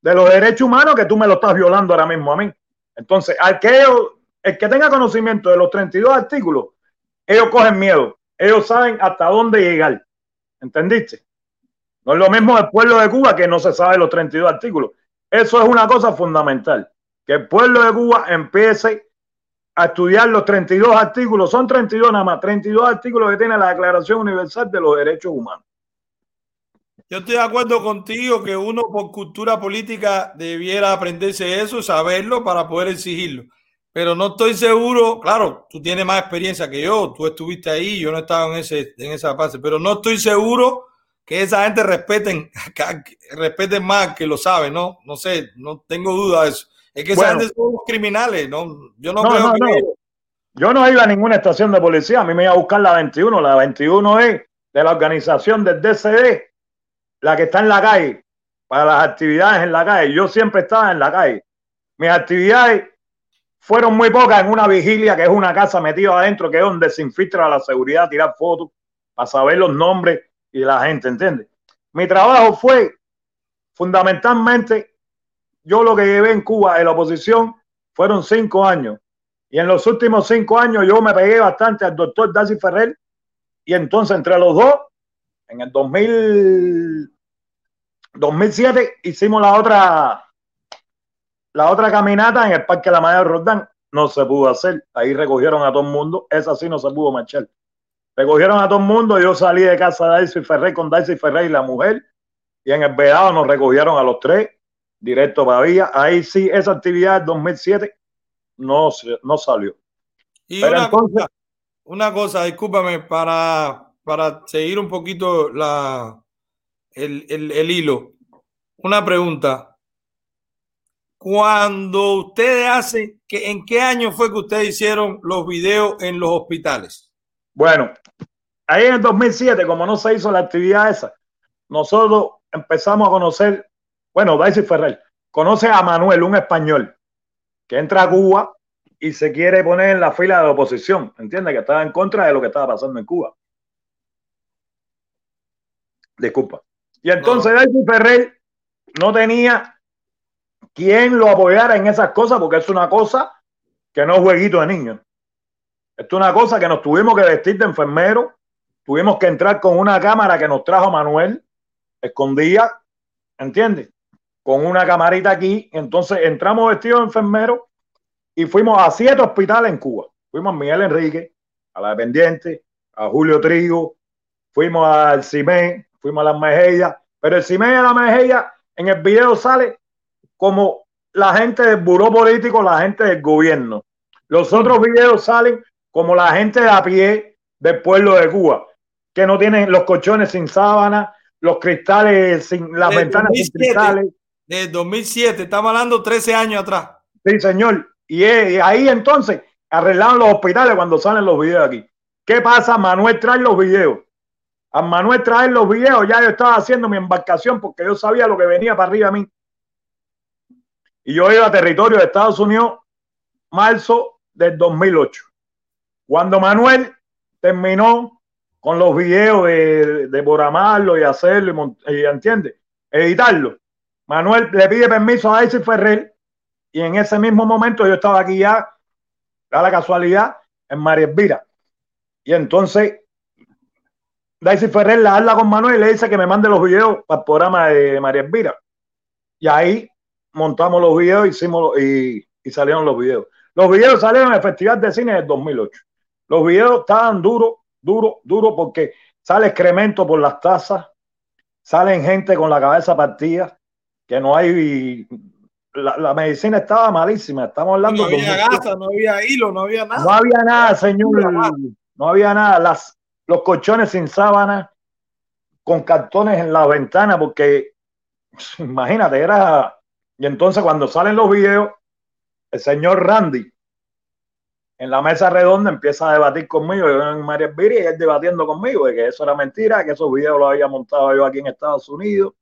de los derechos humanos que tú me lo estás violando ahora mismo a mí. Entonces, al que ellos- el que tenga conocimiento de los 32 artículos, ellos cogen miedo. Ellos saben hasta dónde llegar. ¿Entendiste? No es lo mismo del pueblo de Cuba que no se sabe los 32 artículos. Eso es una cosa fundamental. Que el pueblo de Cuba empiece a estudiar los 32 artículos, son 32 nada más, 32 artículos que tiene la Declaración Universal de los Derechos Humanos. Yo estoy de acuerdo contigo que uno por cultura política debiera aprenderse eso, saberlo para poder exigirlo. Pero no estoy seguro, claro, tú tienes más experiencia que yo, tú estuviste ahí, yo no estaba en, ese, en esa fase, pero no estoy seguro que esa gente respeten, que respeten más que lo sabe, ¿no? No sé, no tengo duda de eso. Es que Bueno. gente son criminales, ¿no? Yo no, No, creo no, que... no. Yo no iba a ninguna estación de policía, a mí me iba a buscar la 21, la 21 es de la organización del DCD, la que está en la calle, para las actividades en la calle. Yo siempre estaba en la calle. Mis actividades fueron muy pocas en una vigilia, que es una casa metida adentro, que es donde se infiltra la seguridad, tirar fotos, para saber los nombres y la gente, ¿entiendes? Mi trabajo fue fundamentalmente, yo lo que llevé en Cuba en la oposición fueron cinco años. Y en los últimos cinco años yo me pegué bastante al doctor Darcy Ferrer. Y entonces entre los dos, en el 2000, 2007 hicimos la otra, la otra caminata en el Parque La Madre de Roldán. No se pudo hacer. Ahí recogieron a todo el mundo. Esa sí no se pudo marchar. Recogieron a todo el mundo. Yo salí de casa de Darcy Ferrer con Darcy Ferrer y la mujer. Y en el verano nos recogieron a los tres, directo para Villa. Ahí sí, esa actividad del 2007 no, no salió. Y Pero una, entonces- cosa, una cosa, discúlpame, para, para seguir un poquito la, el, el- el hilo. Una pregunta. Cuando ustedes hacen, que, ¿en qué año fue que ustedes hicieron los videos en los hospitales? Bueno, ahí en el 2007, como no se hizo la actividad esa, nosotros empezamos a conocer, bueno, Daisy Ferrer, conoce a Manuel, un español, que entra a Cuba y se quiere poner en la fila de la oposición, ¿entiendes? Que estaba en contra de lo que estaba pasando en Cuba. Disculpa. Y entonces Daisy Ferrer no tenía quien lo apoyara en esas cosas, porque es una cosa que no es jueguito de niños. Esto es una cosa que nos tuvimos que vestir de enfermero, tuvimos que entrar con una cámara que nos trajo Manuel, escondida, ¿entiendes? Con una camarita aquí, entonces entramos vestidos de enfermero y fuimos a siete hospitales en Cuba. Fuimos a Miguel Enrique, a la Dependiente, a Julio Trigo, fuimos al CIME, fuimos a las Mejillas, pero el CIME de la Mejilla en el video sale como la gente del buró político, la gente del gobierno. Los otros videos salen como la gente de a pie del pueblo de Cuba, que no tienen los colchones sin sábana, los cristales sin las Del ventanas sin 2007. cristales. Desde 2007, estamos hablando 13 años atrás. Sí, señor. Y, ahí entonces arreglaron los hospitales cuando salen los videos aquí. ¿Qué pasa? Manuel trae los videos a Manuel traer los videos, ya yo estaba haciendo mi embarcación porque yo sabía lo que venía para arriba a mí. Y yo iba a territorio de Estados Unidos marzo del 2008. Cuando Manuel terminó con los videos de, de programarlo y hacerlo, y, mont- y entiende, editarlo, Manuel le pide permiso a Daisy Ferrer y en ese mismo momento yo estaba aquí ya, da la casualidad, en María Elvira. Y entonces Daisy Ferrer la habla con Manuel y le dice que me mande los videos para el programa de María Elvira. Y ahí montamos los videos hicimos y, y salieron los videos. Los videos salieron en el Festival de Cine del 2008. Los videos estaban duros, duros, duros porque sale excremento por las tazas, salen gente con la cabeza partida, que no hay... La, la medicina estaba malísima, estamos hablando No había 2008. gasa, no había hilo, no había nada. No había nada, señor. No había nada. Las, los colchones sin sábana, con cartones en la ventana, porque imagínate, era. Y entonces cuando salen los videos, el señor Randy en la mesa redonda empieza a debatir conmigo, yo en María Elvira, y él debatiendo conmigo de que eso era mentira, que esos videos los había montado yo aquí en Estados Unidos.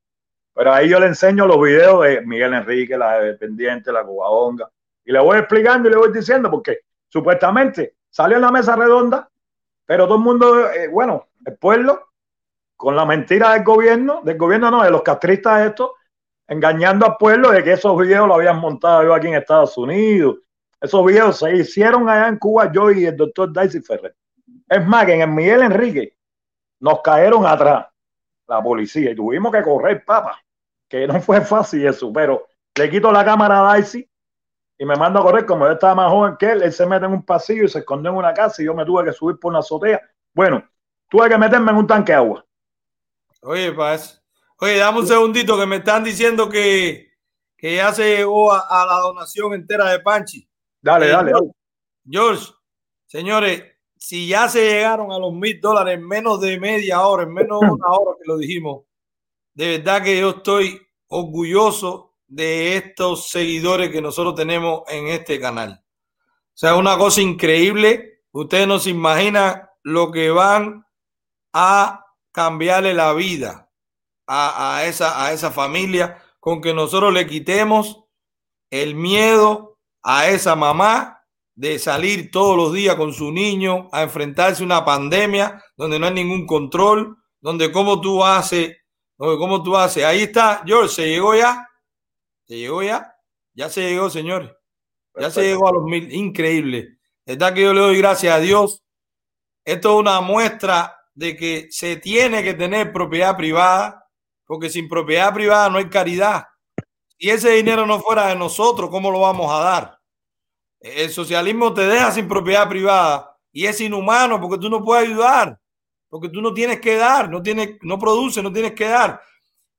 Pero ahí yo le enseño los videos de Miguel Enrique, la dependiente, la Cubabonga, y le voy explicando y le voy diciendo, porque supuestamente salió en la mesa redonda, pero todo el mundo, eh, bueno, el pueblo, con la mentira del gobierno, del gobierno no, de los castristas estos, engañando al pueblo de que esos videos los habían montado yo aquí en Estados Unidos. Esos videos se hicieron allá en Cuba, yo y el doctor Daisy Ferrer. Es más, que en el Miguel Enrique nos cayeron atrás la policía y tuvimos que correr, papa, que no fue fácil eso, pero le quito la cámara a Daisy y me mando a correr, como yo estaba más joven que él, él se mete en un pasillo y se escondió en una casa y yo me tuve que subir por una azotea. Bueno, tuve que meterme en un tanque de agua. Oye, Paz. Oye, dame un segundito que me están diciendo que, que ya se llegó a, a la donación entera de Panchi. Dale, Eh, dale, George, dale. George, señores, si ya se llegaron a los mil dólares en menos de media hora, en menos de una hora que lo dijimos, de verdad que yo estoy orgulloso de estos seguidores que nosotros tenemos en este canal. O sea, una cosa increíble. Ustedes no se imaginan lo que van a cambiarle la vida a, esa, a esa familia con que nosotros le quitemos el miedo a esa mamá de salir todos los días con su niño a enfrentarse a una pandemia donde no hay ningún control, donde cómo tú haces, donde cómo tú haces. Ahí está, George, se llegó ya, se llegó ya, ya se llegó, señores, ya se llegó a los mil, increíble. Es verdad que yo le doy gracias a Dios. Esto es una muestra de que se tiene que tener propiedad privada, porque sin propiedad privada no hay caridad. Si ese dinero no fuera de nosotros, ¿cómo lo vamos a dar? El socialismo te deja sin propiedad privada y es inhumano porque tú no puedes ayudar, porque tú no tienes que dar, no tienes, no produce, no tienes que dar.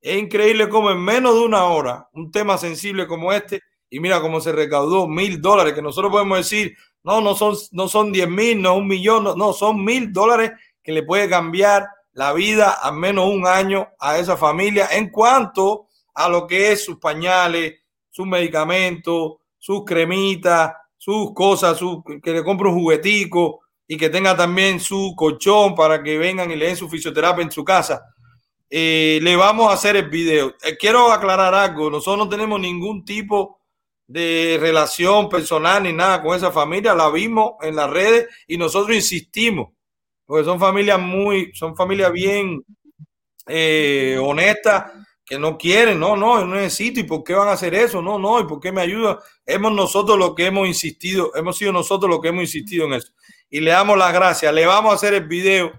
Es increíble cómo en menos de una hora un tema sensible como este y mira cómo se recaudó mil dólares que nosotros podemos decir no, no son, no son diez mil, no un millón, no, no, son mil dólares que le puede cambiar la vida al menos un año a esa familia en cuanto a lo que es sus pañales, sus medicamentos, sus cremitas, sus cosas, que le compre un juguetico y que tenga también su colchón para que vengan y le den su fisioterapia en su casa. Eh, le vamos a hacer el video. Eh, quiero aclarar algo, nosotros no tenemos ningún tipo de relación personal ni nada con esa familia, la vimos en las redes y nosotros insistimos, porque son familias muy, son familias bien eh, honestas que no quieren, no, no, yo no necesito, ¿y por qué van a hacer eso? No, no, ¿y por qué me ayuda? Hemos nosotros lo que hemos insistido, hemos sido nosotros los que hemos insistido en eso. Y le damos las gracias, le vamos a hacer el video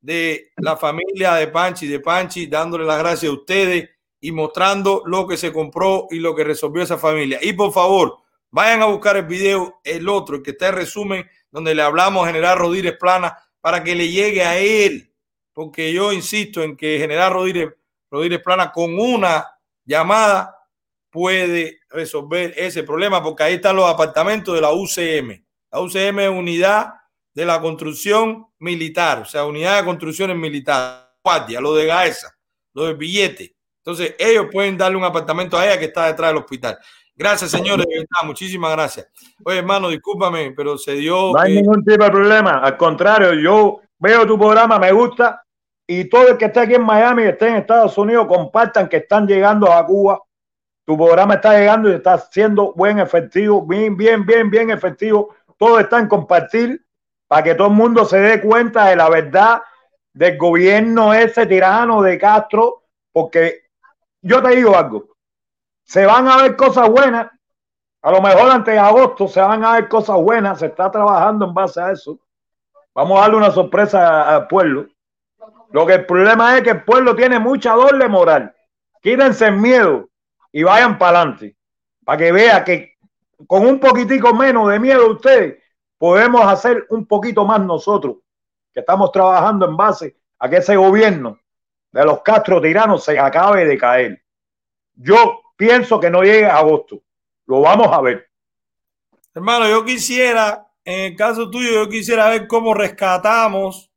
de la familia de Panchi, de Panchi, dándole las gracias a ustedes y mostrando lo que se compró y lo que resolvió esa familia. Y por favor, vayan a buscar el video, el otro, el que está en resumen, donde le hablamos a General Rodríguez Plana para que le llegue a él, porque yo insisto en que General Rodríguez, Rodríguez Plana con una llamada puede resolver ese problema, porque ahí están los apartamentos de la UCM. La UCM es unidad de la construcción militar, o sea, unidad de construcciones militares, guardia, lo de Gaesa, lo del billete. Entonces, ellos pueden darle un apartamento a ella que está detrás del hospital. Gracias, señores, muchísimas gracias. Oye, hermano, discúlpame, pero se dio. No hay eh, ningún tipo de problema. Al contrario, yo veo tu programa, me gusta y todo el que esté aquí en Miami y esté en Estados Unidos compartan que están llegando a Cuba. Tu programa está llegando y está siendo buen efectivo, bien, bien, bien, bien efectivo. Todo está en compartir para que todo el mundo se dé cuenta de la verdad del gobierno ese tirano de Castro, porque yo te digo algo, se van a ver cosas buenas, a lo mejor antes de agosto se van a ver cosas buenas, se está trabajando en base a eso. Vamos a darle una sorpresa al pueblo. Lo que el problema es que el pueblo tiene mucha doble moral. Quítense el miedo y vayan para adelante. Para que vea que con un poquitico menos de miedo ustedes podemos hacer un poquito más nosotros, que estamos trabajando en base a que ese gobierno de los Castro tiranos se acabe de caer. Yo pienso que no llegue a agosto. Lo vamos a ver. Hermano, yo quisiera, en el caso tuyo, yo quisiera ver cómo rescatamos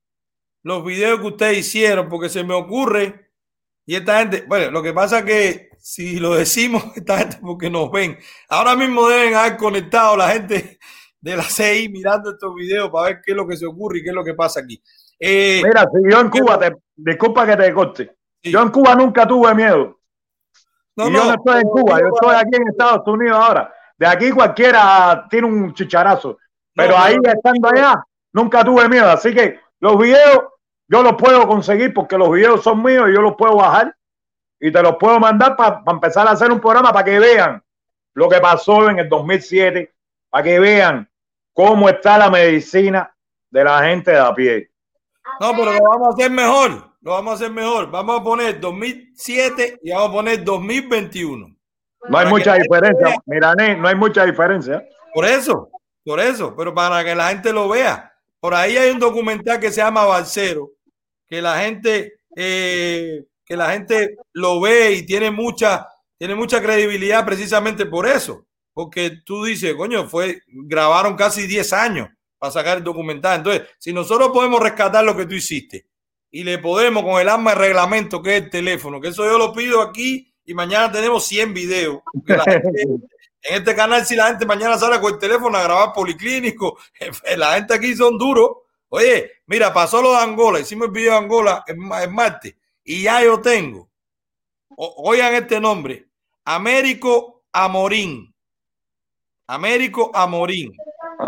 los videos que ustedes hicieron, porque se me ocurre, y esta gente, bueno, lo que pasa es que si lo decimos, esta gente porque nos ven, ahora mismo deben haber conectado la gente de la CI mirando estos videos para ver qué es lo que se ocurre y qué es lo que pasa aquí. Eh, Mira, si yo en Cuba, te, disculpa que te corte, yo en Cuba nunca tuve miedo. No, y yo no estoy en Cuba, yo estoy aquí en Estados Unidos ahora. De aquí cualquiera tiene un chicharazo, pero No, ahí no, estando allá, nunca tuve miedo. Así que los videos yo los puedo conseguir porque los videos son míos y yo los puedo bajar y te los puedo mandar para empezar a hacer un programa para que vean lo que pasó en el 2007, para que vean cómo está la medicina de la gente de a pie. No, pero lo vamos a hacer mejor. Lo vamos a hacer mejor. Vamos a poner 2007 y vamos a poner 2021. No hay Para mucha diferencia, vea. Mirané, no hay mucha diferencia. Por eso, por eso, pero para que la gente lo vea. Por ahí hay un documental que se llama Balcero, que la gente, eh, que la gente lo ve y tiene mucha, tiene mucha credibilidad precisamente por eso. Porque tú dices, coño, fue, grabaron casi 10 años para sacar el documental. Entonces, si nosotros podemos rescatar lo que tú hiciste y le podemos con el arma de reglamento que es el teléfono, que eso yo lo pido aquí y mañana tenemos 100 videos. Gente- en este canal, si la gente mañana sale con el teléfono a grabar policlínico, la gente aquí son duros. Oye, mira, pasó lo de Angola, hicimos el video de Angola en, ma- en martes y ya yo tengo, o- oigan este nombre, Américo Amorín. Américo Amorín.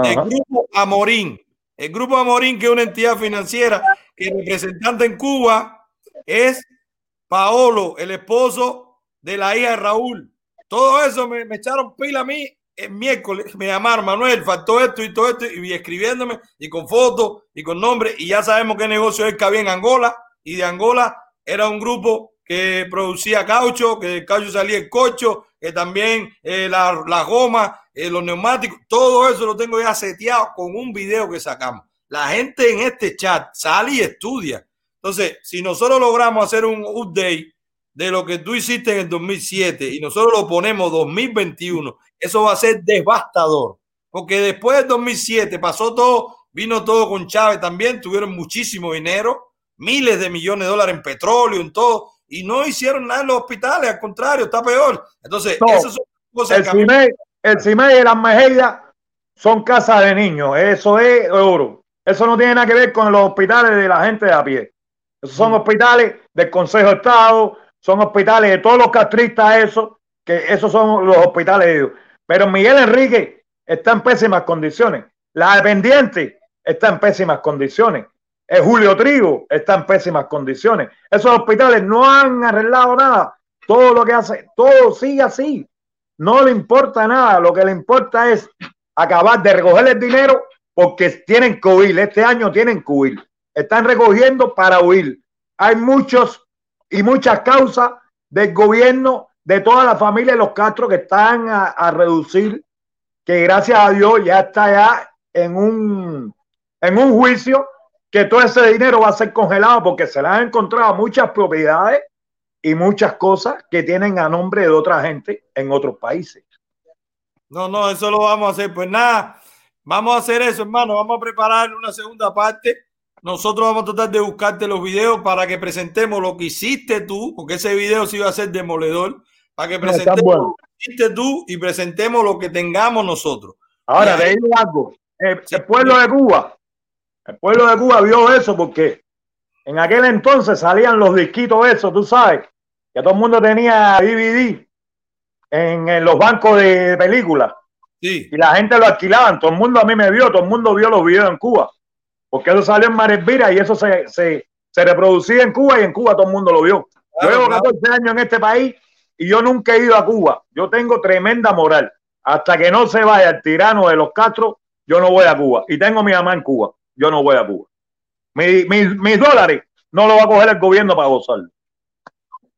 El grupo Amorín. El grupo Amorín, que es una entidad financiera que el representante en Cuba es Paolo, el esposo de la hija de Raúl. Todo eso me, me echaron pila a mí el miércoles. Me llamaron, Manuel, faltó esto y todo esto, y escribiéndome, y con fotos, y con nombre, y ya sabemos qué negocio es que había en Angola, y de Angola era un grupo que producía caucho, que del caucho salía el cocho, que también eh, la, la goma, eh, los neumáticos, todo eso lo tengo ya seteado con un video que sacamos. La gente en este chat sale y estudia. Entonces, si nosotros logramos hacer un update de lo que tú hiciste en el 2007 y nosotros lo ponemos 2021, eso va a ser devastador. Porque después del 2007 pasó todo, vino todo con Chávez también, tuvieron muchísimo dinero, miles de millones de dólares en petróleo, en todo, y no hicieron nada en los hospitales, al contrario, está peor. Entonces, No, esas son cosas El que el CIME y las Mejillas son casas de niños. Eso es oro. Eso no tiene nada que ver con los hospitales de la gente de a pie. Esos son hospitales del Consejo de Estado, son hospitales de todos los castristas, eso, que esos son los hospitales de ellos. Pero Miguel Enrique está en pésimas condiciones. La dependiente está en pésimas condiciones. Julio Trigo está en pésimas condiciones. Esos hospitales no han arreglado nada. Todo lo que hace, todo sigue así. No le importa nada. Lo que le importa es acabar de recoger el dinero porque tienen que huir. Este año tienen que huir. Están recogiendo para huir. Hay muchos y muchas causas del gobierno, de toda la familia de los Castro que están a, reducir, que gracias a Dios ya está ya en un, en un juicio que todo ese dinero va a ser congelado porque se le han encontrado muchas propiedades y muchas cosas que tienen a nombre de otra gente en otros países. No, no, eso lo vamos a hacer. Pues nada, vamos a hacer eso, hermano. Vamos a preparar una segunda parte. Nosotros vamos a tratar de buscarte los videos para que presentemos lo que hiciste tú, porque ese video sí va a ser demoledor, para que No, presentemos bueno. lo que tú y presentemos lo que tengamos nosotros. Ahora, te ahí- digo algo. El, el pueblo de Cuba, el pueblo de Cuba vio eso porque En aquel entonces salían los disquitos esos, tú sabes, que todo el mundo tenía DVD en, en los bancos de películas. Sí. Y la gente lo alquilaban. Todo el mundo a mí me vio, todo el mundo vio los videos en Cuba. Porque eso salió en Marevira y eso se, se, se reproducía en Cuba y en Cuba todo el mundo lo vio. Yo llevo 14 años en este país y yo nunca he ido a Cuba. Yo tengo tremenda moral. Hasta que no se vaya el tirano de los Castro, yo no voy a Cuba. Y tengo mi mamá en Cuba. Yo no voy a Cuba. Mi- mi- mis dólares no lo va a coger el gobierno para gozarlo.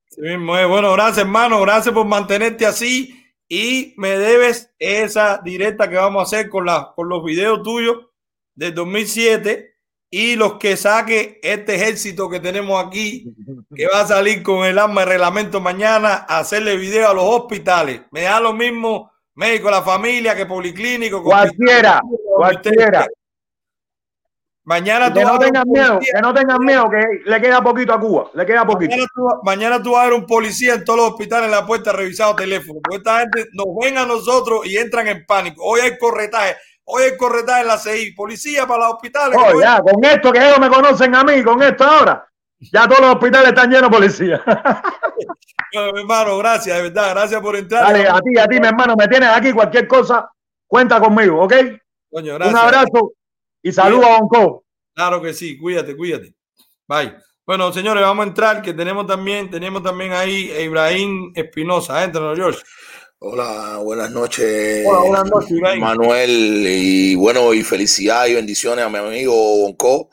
Sí. Bueno, gracias, hermano. Gracias por mantenerte así. Y me debes esa directa que vamos a hacer con, la, con los videos tuyos del 2007 y los que saque este ejército que tenemos aquí, que va a salir con el arma de reglamento mañana a hacerle video a los hospitales. Me da lo mismo médico la familia que policlínico. que Cualquiera, cualquiera. Mañana Que tú vas no tengan miedo, que no tengan miedo, que le queda poquito a Cuba, le queda poquito. Mañana tú, mañana tú vas a ver un policía en todos los hospitales en la puerta revisado teléfono. Porque esta gente nos ven a nosotros y entran en pánico. Hoy hay corretaje. Hoy hay corretaje en la CI. Policía para los hospitales. Oh, ya, con esto que ellos me conocen a mí, con esto ahora, ya todos los hospitales están llenos de policía. Bueno, mi hermano, gracias, de verdad. Gracias por entrar. Dale, a ti, a ti, mi hermano, me tienes aquí, cualquier cosa, cuenta conmigo, ¿ok? Coño, Un abrazo y saludos a Bonco. Claro que sí. Cuídate, cuídate. Bye. Bueno, señores, vamos a entrar, que tenemos también, tenemos también ahí a Ibrahim Espinosa. Entra, George. Hola, buenas noches. Hola, buenas noches. Manuel, y bueno, y felicidad y bendiciones a mi amigo Bonco.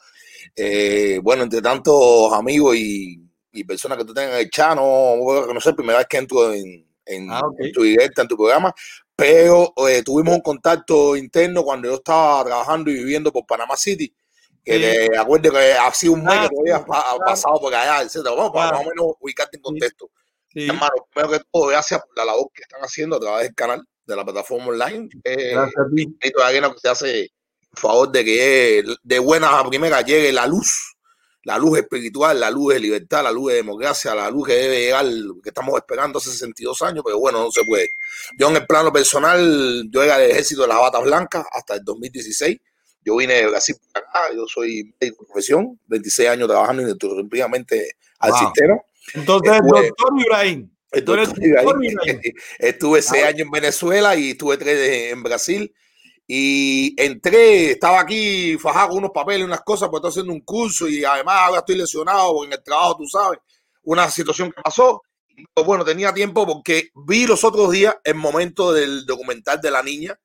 Eh, bueno, entre tantos amigos y, y personas que tú tengas en el chat, no voy a conocer, primera vez que entro en, en- Ah, ok. en tu directa, en tu programa, pero eh, tuvimos un contacto interno cuando yo estaba trabajando y viviendo por Panamá City. Que Sí. te acuerdo que ha sido un mes Ah, que todavía has claro. pasado por allá, etcétera. Vamos, Claro. más o menos ubicarte en contexto. Sí. Hermano, primero que todo, gracias por la labor que están haciendo a través del canal, de la plataforma online. Eh, Gracias a ti. Nito Arena que se hace favor de que de buenas a primera llegue la luz, la luz espiritual, la luz de libertad, la luz de democracia, la luz que debe llegar, que estamos esperando hace 62 años, pero bueno, no se puede. Yo en el plano personal, yo era del ejército de las batas blancas hasta el 2016. Yo vine de Brasil para acá, yo soy médico de profesión, 26 años trabajando ininterrumpidamente al Wow. sistema. Entonces, Estuve- doctor Ibrahim. doctor doctor Ibrahim. Ibrahim. Estuve seis Ah. años en Venezuela y estuve tres en Brasil. Y entré, estaba aquí fajado con unos papeles, unas cosas, porque estoy haciendo un curso y además ahora estoy lesionado porque en el trabajo, tú sabes, una situación que pasó. Pero bueno, tenía tiempo porque vi los otros días el momento del documental de la niña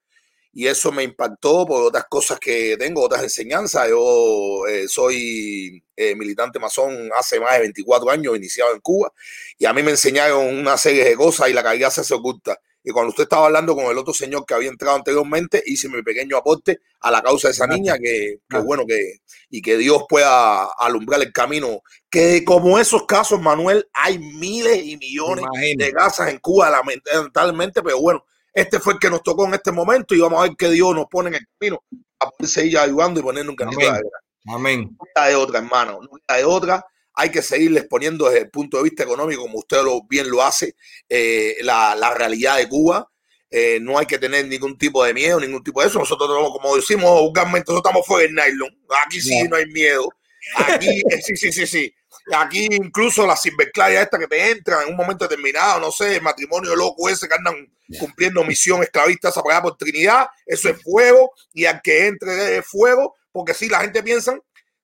y eso me impactó por otras cosas que tengo, otras enseñanzas. Yo eh, soy eh, militante masón hace más de 24 años, iniciado en Cuba, y a mí me enseñaron una serie de cosas y la calidad se hace oculta. Y cuando usted estaba hablando con el otro señor que había entrado anteriormente, hice mi pequeño aporte a la causa de esa niña, que, que bueno, que, y que Dios pueda alumbrar el camino. Que como esos casos, Manuel, hay miles y millones de casas en Cuba, lamentablemente, pero bueno, este fue el que nos tocó en este momento y vamos a ver qué Dios nos pone en el camino a poder seguir ayudando y ponernos un granito de arena. Amén. No de otra, hermano, no de otra. Hay que seguirles poniendo desde el punto de vista económico, como usted lo, bien lo hace, eh, la, la realidad de Cuba. Eh, no hay que tener ningún tipo de miedo, ningún tipo de eso. Nosotros, no- como decimos vulgarmente, nosotros estamos fuera del nylon. Aquí sí no hay miedo. Aquí, eh, sí, sí, sí, sí. Aquí incluso la ciberclaria esta que te entra en un momento determinado, no sé, el matrimonio loco ese que andan cumpliendo misión esclavista esa pagada por Trinidad, eso es fuego y al que entre es fuego, porque si la gente piensa,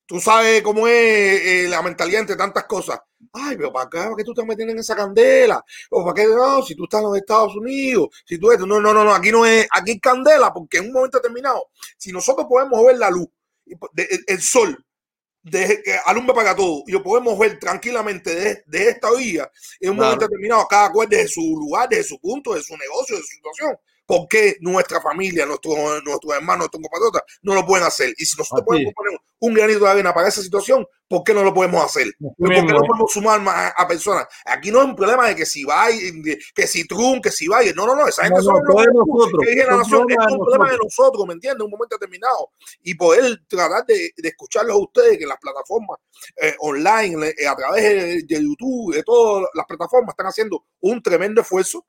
tú sabes cómo es eh, la mentalidad entre tantas cosas. Ay, pero ¿para qué, para qué tú te metes en esa candela? O para qué no, si tú estás en los Estados Unidos, si tú esto, no, no, no, no, aquí no es, aquí hay candela, porque en un momento determinado, si nosotros podemos ver la luz, el sol, de, que alumbra para todo y lo podemos ver tranquilamente de, de esta vía en un Claro. momento determinado, cada cual desde su lugar, desde su punto, de su negocio, de su situación. ¿Por qué nuestra familia, nuestros nuestros hermanos, nuestros compatriotas no lo pueden hacer? Y si nosotros Así podemos poner un granito de arena para esa situación, ¿por qué no lo podemos hacer? ¿Por qué no podemos sumar más a, a personas? Aquí no es un problema de que si Biden, de- que si Trump, que si Biden. No, no, no. Esa gente No, son no, los nosotros. que la nación. Es un problema de nosotros. ¿me entiendes? En un momento determinado. Y poder tratar de, de escucharlos a ustedes que las plataformas eh, online, eh, a través de, de YouTube, de todas las plataformas, están haciendo un tremendo esfuerzo.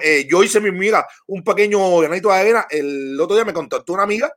Eh, yo hice mi mira un pequeño granito de arena. El otro día me contactó una amiga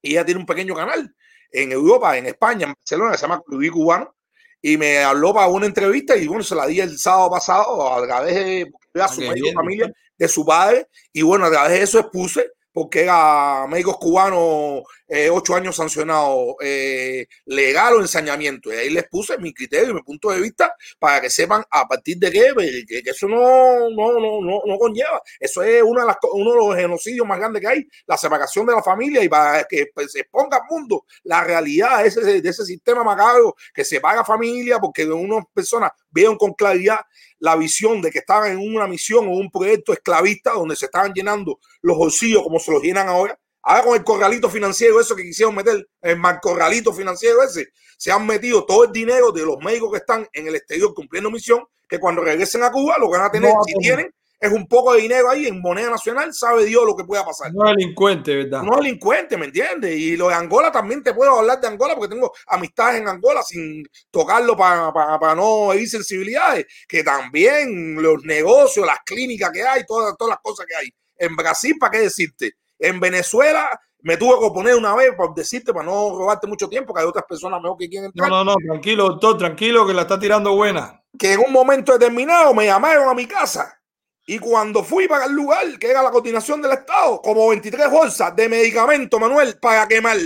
y ella tiene un pequeño canal en Europa, en España, en Barcelona, que se llama Club Cubano. y me habló para una entrevista y bueno, se la di el sábado pasado a través de, de su familia, de su padre, y bueno, a través de eso expuse porque era médicos cubanos, eh, ocho años sancionados, eh, legal o ensañamiento. Y ahí les puse mi criterio y mi punto de vista para que sepan a partir de qué, pues, que, que eso no, no, no, no, no conlleva. Eso es una de las, uno de los genocidios más grandes que hay, la separación de la familia y para que pues, se exponga al mundo la realidad de ese, de ese sistema macabro que separa familia porque unas personas vieron con claridad la visión de que estaban en una misión o un proyecto esclavista donde se estaban llenando los bolsillos como se los llenan ahora. Ahora con el corralito financiero, eso que quisieron meter, el mal corralito financiero ese, se han metido todo el dinero de los médicos que están en el exterior cumpliendo misión, que cuando regresen a Cuba lo que van a tener, No si tienen, es un poco de dinero ahí en moneda nacional, sabe Dios lo que pueda pasar. No delincuente, ¿verdad? No delincuente, ¿me entiendes? Y lo de Angola también te puedo hablar de Angola porque tengo amistades en Angola sin tocarlo para no herir sensibilidades, que también los negocios, las clínicas que hay, todas, todas las cosas que hay. En Brasil, ¿para qué decirte? En Venezuela me tuve que oponer una vez por decirte, para no robarte mucho tiempo, que hay otras personas mejor que quieren No, entrar. no, no, tranquilo, doctor, tranquilo, que la está tirando buena. Que en un momento determinado me llamaron a mi casa y cuando fui para el lugar, que era la coordinación del Estado, como 23 bolsas de medicamento, Manuel, para quemar.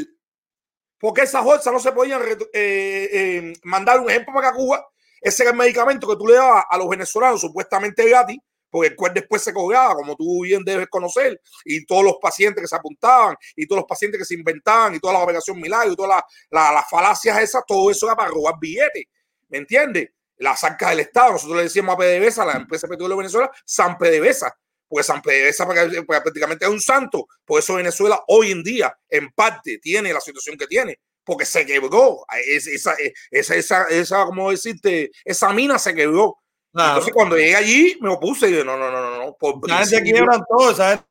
Porque esas bolsas no se podían eh, eh, mandar un ejemplo para Cuba. Ese era el medicamento que tú le dabas a los venezolanos supuestamente gratis, porque el cual después se cobraba, como tú bien debes conocer, y todos los pacientes que se apuntaban, y todos los pacientes que se inventaban, y toda la operación milagro, y todas las la- las falacias esas, todo eso era para robar billetes. ¿Me entiendes? Las arcas del Estado, nosotros le decíamos a PDVSA, la empresa petróleo de Venezuela, San PDVSA, porque San PDVSA prácticamente es un santo. Por eso Venezuela hoy en día, en parte, tiene la situación que tiene, porque se quebró. Es- Esa, esa, esa, esa, ¿cómo decirte? Esa mina se quebró. Claro. Entonces, cuando llegué allí, me opuse y dije, no, no, no, no, no. Por principio- quiebran todo, esa gente-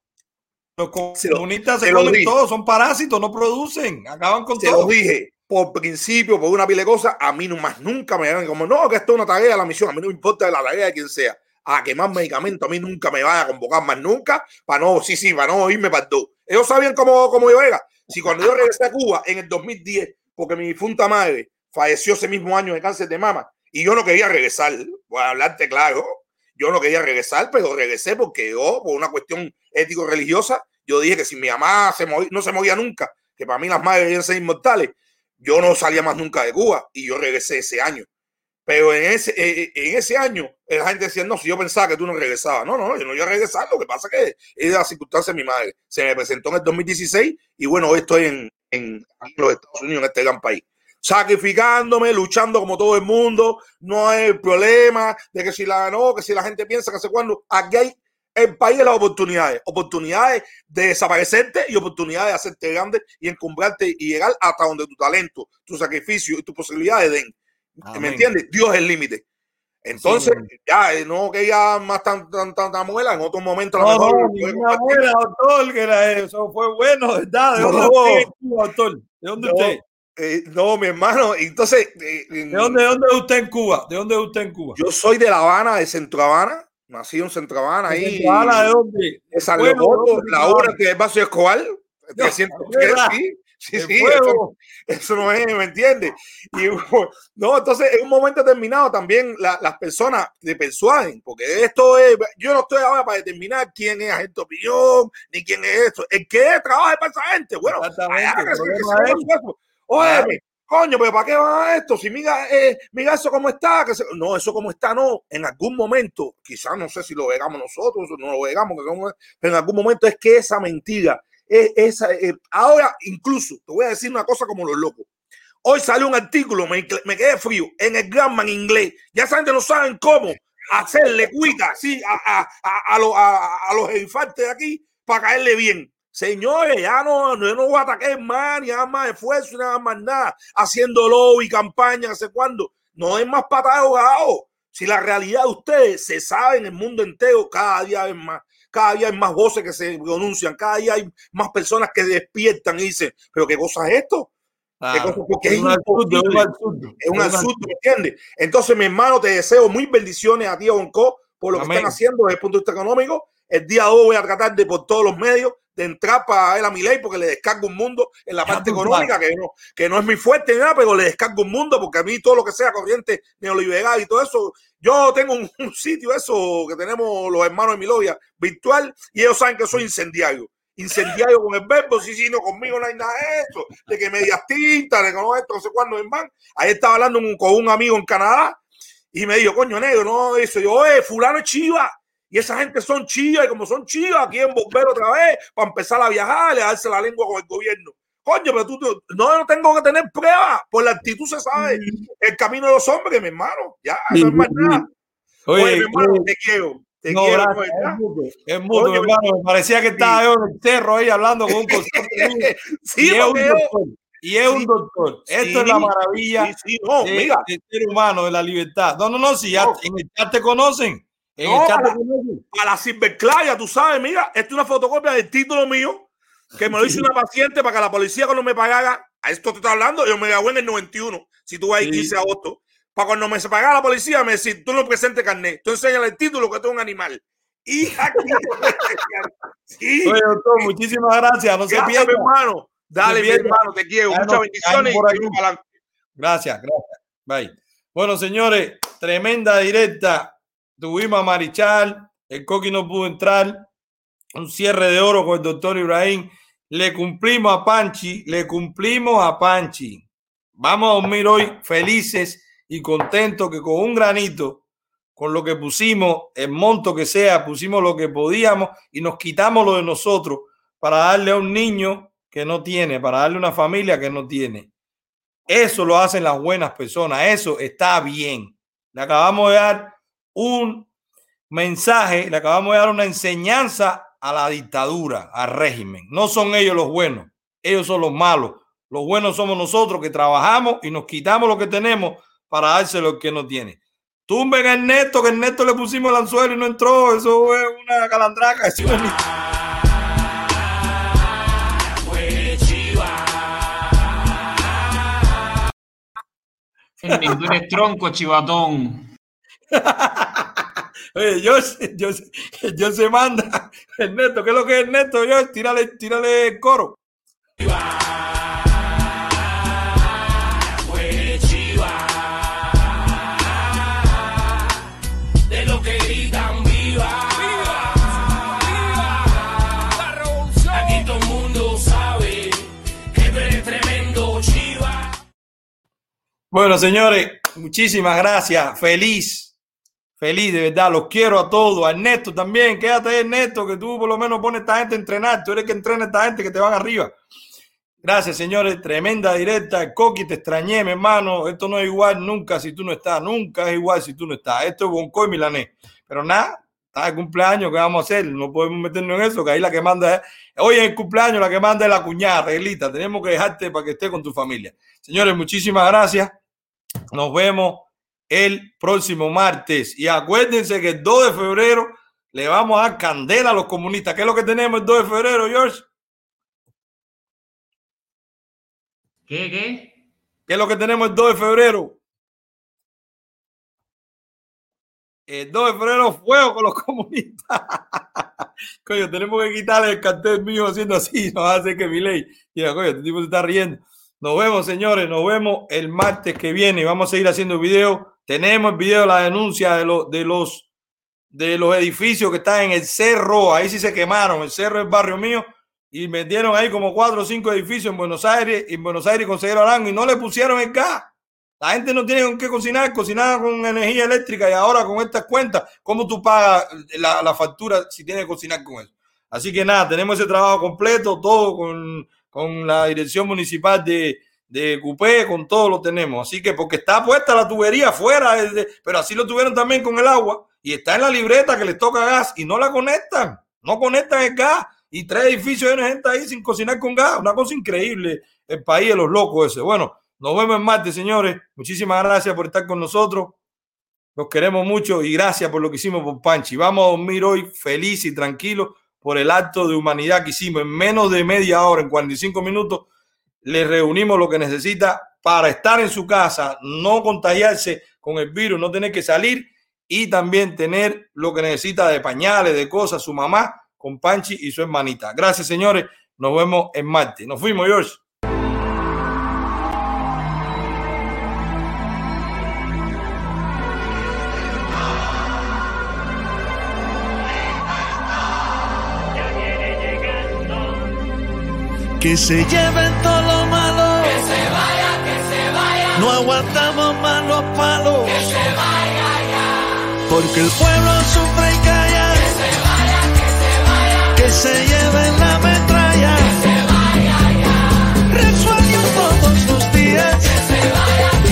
Los Se lo- comunistas se, se comen dije. todo, son parásitos, no producen, acaban con Se todo. lo dije, por principio, por una pila de cosas, a mí no más nunca me hagan como, no, que esto es una tarea de la misión, a mí no me importa la tarea de quien sea. A quemar medicamentos, a mí nunca me vaya a convocar más nunca, para no, sí, sí, para no irme para el dos. Ellos sabían cómo, cómo yo era. Si cuando yo regresé a Cuba en el 2010, porque mi difunta madre falleció ese mismo año de cáncer de mama, y yo no quería regresar, voy a hablarte claro, yo no quería regresar, pero regresé porque yo, por una cuestión ético-religiosa, yo dije que si mi mamá se moría, no se moría nunca, que para mí las madres debían ser inmortales, yo no salía más nunca de Cuba y yo regresé ese año. Pero en ese, eh, en ese año, la gente decía, no, si yo pensaba que tú no regresabas. No, no, yo no iba a regresar. Lo que pasa es que es la circunstancia de mi madre. Se me presentó en el 2016 y bueno, hoy estoy en, en los Estados Unidos, en este gran país. Sacrificándome, luchando como todo el mundo. No hay problema de que si la no, que si la gente piensa que hace cuando. Aquí hay el país de las oportunidades. Oportunidades de desaparecerte y oportunidades de hacerte grande y encumbrarte y llegar hasta donde tu talento, tu sacrificio y tus posibilidades den. ¿Me entiendes? Dios es el límite. Entonces, ya, eh, no que ya más tan, tan, tan, tan muela, en otro momento a lo No, mejor. no, ninguna doctor, que era eso fue bueno, ¿verdad? ¿De No. dónde usted doctor? ¿De dónde usted? Eh, no, mi hermano, entonces. eh, ¿De dónde, de dónde es usted en Cuba? ¿De dóde es usted en Cuba? Yo soy de La Habana, de Centro Habana, nací en Centro Habana, ¿De ahí. Centro Habana, de dónde? De San Leopoldo, ¿dónde la obra que es Vaso Escobar. No, 303, ¿verdad? sí, sí, De sí, eso, eso no es, ¿me entiendes? Y no, entonces en un momento determinado también la- las personas te persuaden, porque esto es, yo no estoy ahora para determinar quién es agente de opinión, ni quién es esto, el que trabaja para esa gente, bueno, Exactamente, allá el que se- que problema se es haga su eso. Óyeme, coño, pero ¿para qué van a esto? Si mira, eh, mira eso como está, que se- no, eso como está, no, en algún momento, quizás no sé si lo vegamos nosotros o no lo somos- pero en algún momento es que esa mentira, es, esa, eh, ahora incluso, te voy a decir una cosa como los locos. Hoy salió un artículo, me, me quedé frío, en el Gramman inglés. Ya esa gente no saben cómo hacerle cuita sí, a, a, a, a, los- a- a los infantes de aquí para caerle bien. Señores, ya no, no, no voy a atacar más, ni nada más esfuerzo, ni nada más nada, haciendo lobby, campaña, sé cuándo. No es más patada de ahogado. Si la realidad de ustedes se sabe en el mundo entero, cada día hay más, cada día hay más voces que se pronuncian, cada día hay más personas que despiertan y dicen, pero qué cosa es esto? ¿Qué Claro. cosa? Porque Es es un absurdo, es un absurdo. Es un Es un absurdo, ¿me entiendes? Entonces, mi hermano, te deseo muy bendiciones a ti, a Bonco, por lo que están haciendo desde el punto de vista económico. El día de hoy voy a tratar de por todos los medios de entrar para él a mi ley porque le descargo un mundo en la parte económica que no, que no es mi fuerte ni nada, pero le descargo un mundo porque a mí todo lo que sea corriente neoliberal y todo eso, yo tengo un, un sitio eso que tenemos los hermanos de mi logia virtual y ellos saben que soy incendiario. Incendiario con el verbo, sí, sí, no, conmigo no hay nada de eso, de que medias tintas, de que no esto, no sé cuándo, hermano. Ahí estaba hablando un- con un amigo en Canadá y me dijo, coño, negro, no, eso. Yo, oye, fulano es chiva. Y esa gente son chivas, y como son chivas, quieren volver otra vez para empezar a viajar y a darse la lengua con el gobierno. Coño, pero tú, tú- no, no tengo que tener pruebas. Por la actitud se sabe el camino de los hombres, mi hermano. Ya, no es más sí, nada. Oye, Oye, mi hermano, oye. te quiero. Te No, quiero, es Oye, hermano. Me parecía que estaba yo en el cerro ahí hablando con un. Sí, y es un doctor. Y es un doctor. Esto es la maravilla de- del ser humano, de la libertad. No, no, no, si ya No. en el chat te conocen. En No, el chat para la Silverclaya, tú sabes, mira, esta es una fotocopia del título mío que me lo hizo una paciente para que la policía cuando me pagara, a esto te está hablando, yo me grabé en el 91, si tú vas ahí Sí. 15 de agosto, para cuando me pagara la policía me decía, tú no presentes carnet, tú enséñale el título que tú eres un animal. Hija, sí. Oye, doctor, muchísimas gracias. No se Gracias, pierda. mi hermano. Dale, mi hermano, te quiero. Ya Muchas nos bendiciones. Gracias, gracias. Bye. Bueno, señores, tremenda directa. Tuvimos a Marichal, el Coqui no pudo entrar. Un cierre de oro con el doctor Ibrahim. Le cumplimos a Panchi, le cumplimos a Panchi. Vamos a dormir hoy felices y contentos que con un granito, con lo que pusimos, el monto que sea, pusimos lo que podíamos y nos quitamos lo de nosotros para darle a un niño que no tiene, para darle a una familia que no tiene. Eso lo hacen las buenas personas. Eso está bien. Le acabamos de dar un mensaje, le acabamos de dar una enseñanza a la dictadura, al régimen. No son ellos los buenos, ellos son los malos. Los buenos somos nosotros que trabajamos y nos quitamos lo que tenemos para dárselo al que no tiene. Tumben a Ernesto, que Ernesto le pusimos el anzuelo y no entró. Eso es una calandraca. Eso eres tronco, chivatón. Oye, yo, yo, yo se manda. Ernesto, ¿qué es lo que es Ernesto? Yo, tírale, tírale el coro. Bueno, señores, muchísimas gracias. Feliz, feliz, de verdad. Los quiero a todos. A Ernesto también. Quédate ahí, Ernesto, que tú por lo menos pones a esta gente a entrenar. Tú eres el que entrena a esta gente que te van arriba. Gracias, señores. Tremenda directa. El Coqui, te extrañé, mi hermano. Esto no es igual nunca si tú no estás. Nunca es igual si tú no estás. Esto es Bonco y Milanés. Pero nada, está de cumpleaños. ¿Qué vamos a hacer? No podemos meternos en eso, que ahí la que manda es. Hoy es el cumpleaños, la que manda es la cuñada, Reglita. Tenemos que dejarte para que esté con tu familia. Señores, muchísimas gracias. Nos vemos el próximo martes. Y acuérdense que el 2 de febrero le vamos a dar candela a los comunistas. ¿Qué es lo que tenemos el 2 de febrero, George? ¿Qué, qué? ¿Qué es lo que tenemos el 2 de febrero? El 2 de febrero, fuego con los comunistas. coño, tenemos que quitarle el cartel mío haciendo así. No va a hacer que mi ley. Mira, coño, este tipo se está riendo. Nos vemos, señores. Nos vemos el martes que viene. Vamos a seguir haciendo videos. Tenemos el video de la denuncia de, los de los de los edificios que están en el cerro. Ahí sí se quemaron. El cerro es barrio mío. Y metieron ahí como cuatro o cinco edificios en Buenos Aires, en Buenos Aires con Consejero Arango y no le pusieron el gas. La gente no tiene con qué cocinar, cocinaba con energía eléctrica y ahora con estas cuentas, ¿cómo tú pagas la, la factura si tienes que cocinar con eso? Así que nada, tenemos ese trabajo completo, todo con, con la dirección municipal de, de Cupé, con todo lo tenemos. Así que porque está puesta la tubería afuera, pero así lo tuvieron también con el agua y está en la libreta que les toca gas y no la conectan, no conectan el gas y tres edificios de gente ahí sin cocinar con gas, una cosa increíble, el país de los locos ese. Bueno, nos vemos en martes, señores. Muchísimas gracias por estar con nosotros. Los queremos mucho y gracias por lo que hicimos por Panchi. Vamos a dormir hoy feliz y tranquilo por el acto de humanidad que hicimos en menos de media hora, en 45 minutos. Le reunimos lo que necesita para estar en su casa, no contagiarse con el virus, no tener que salir y también tener lo que necesita de pañales, de cosas, su mamá con Panchi y su hermanita. Gracias, señores. Nos vemos en martes. Nos fuimos, George. Que se lleven no aguantamos más a palo. Que se vaya ya. Porque el pueblo sufre y calla. Que se vaya, que se vaya. Que se lleven la metralla. Que se vaya ya. Resuelven todos los días. Que se vaya.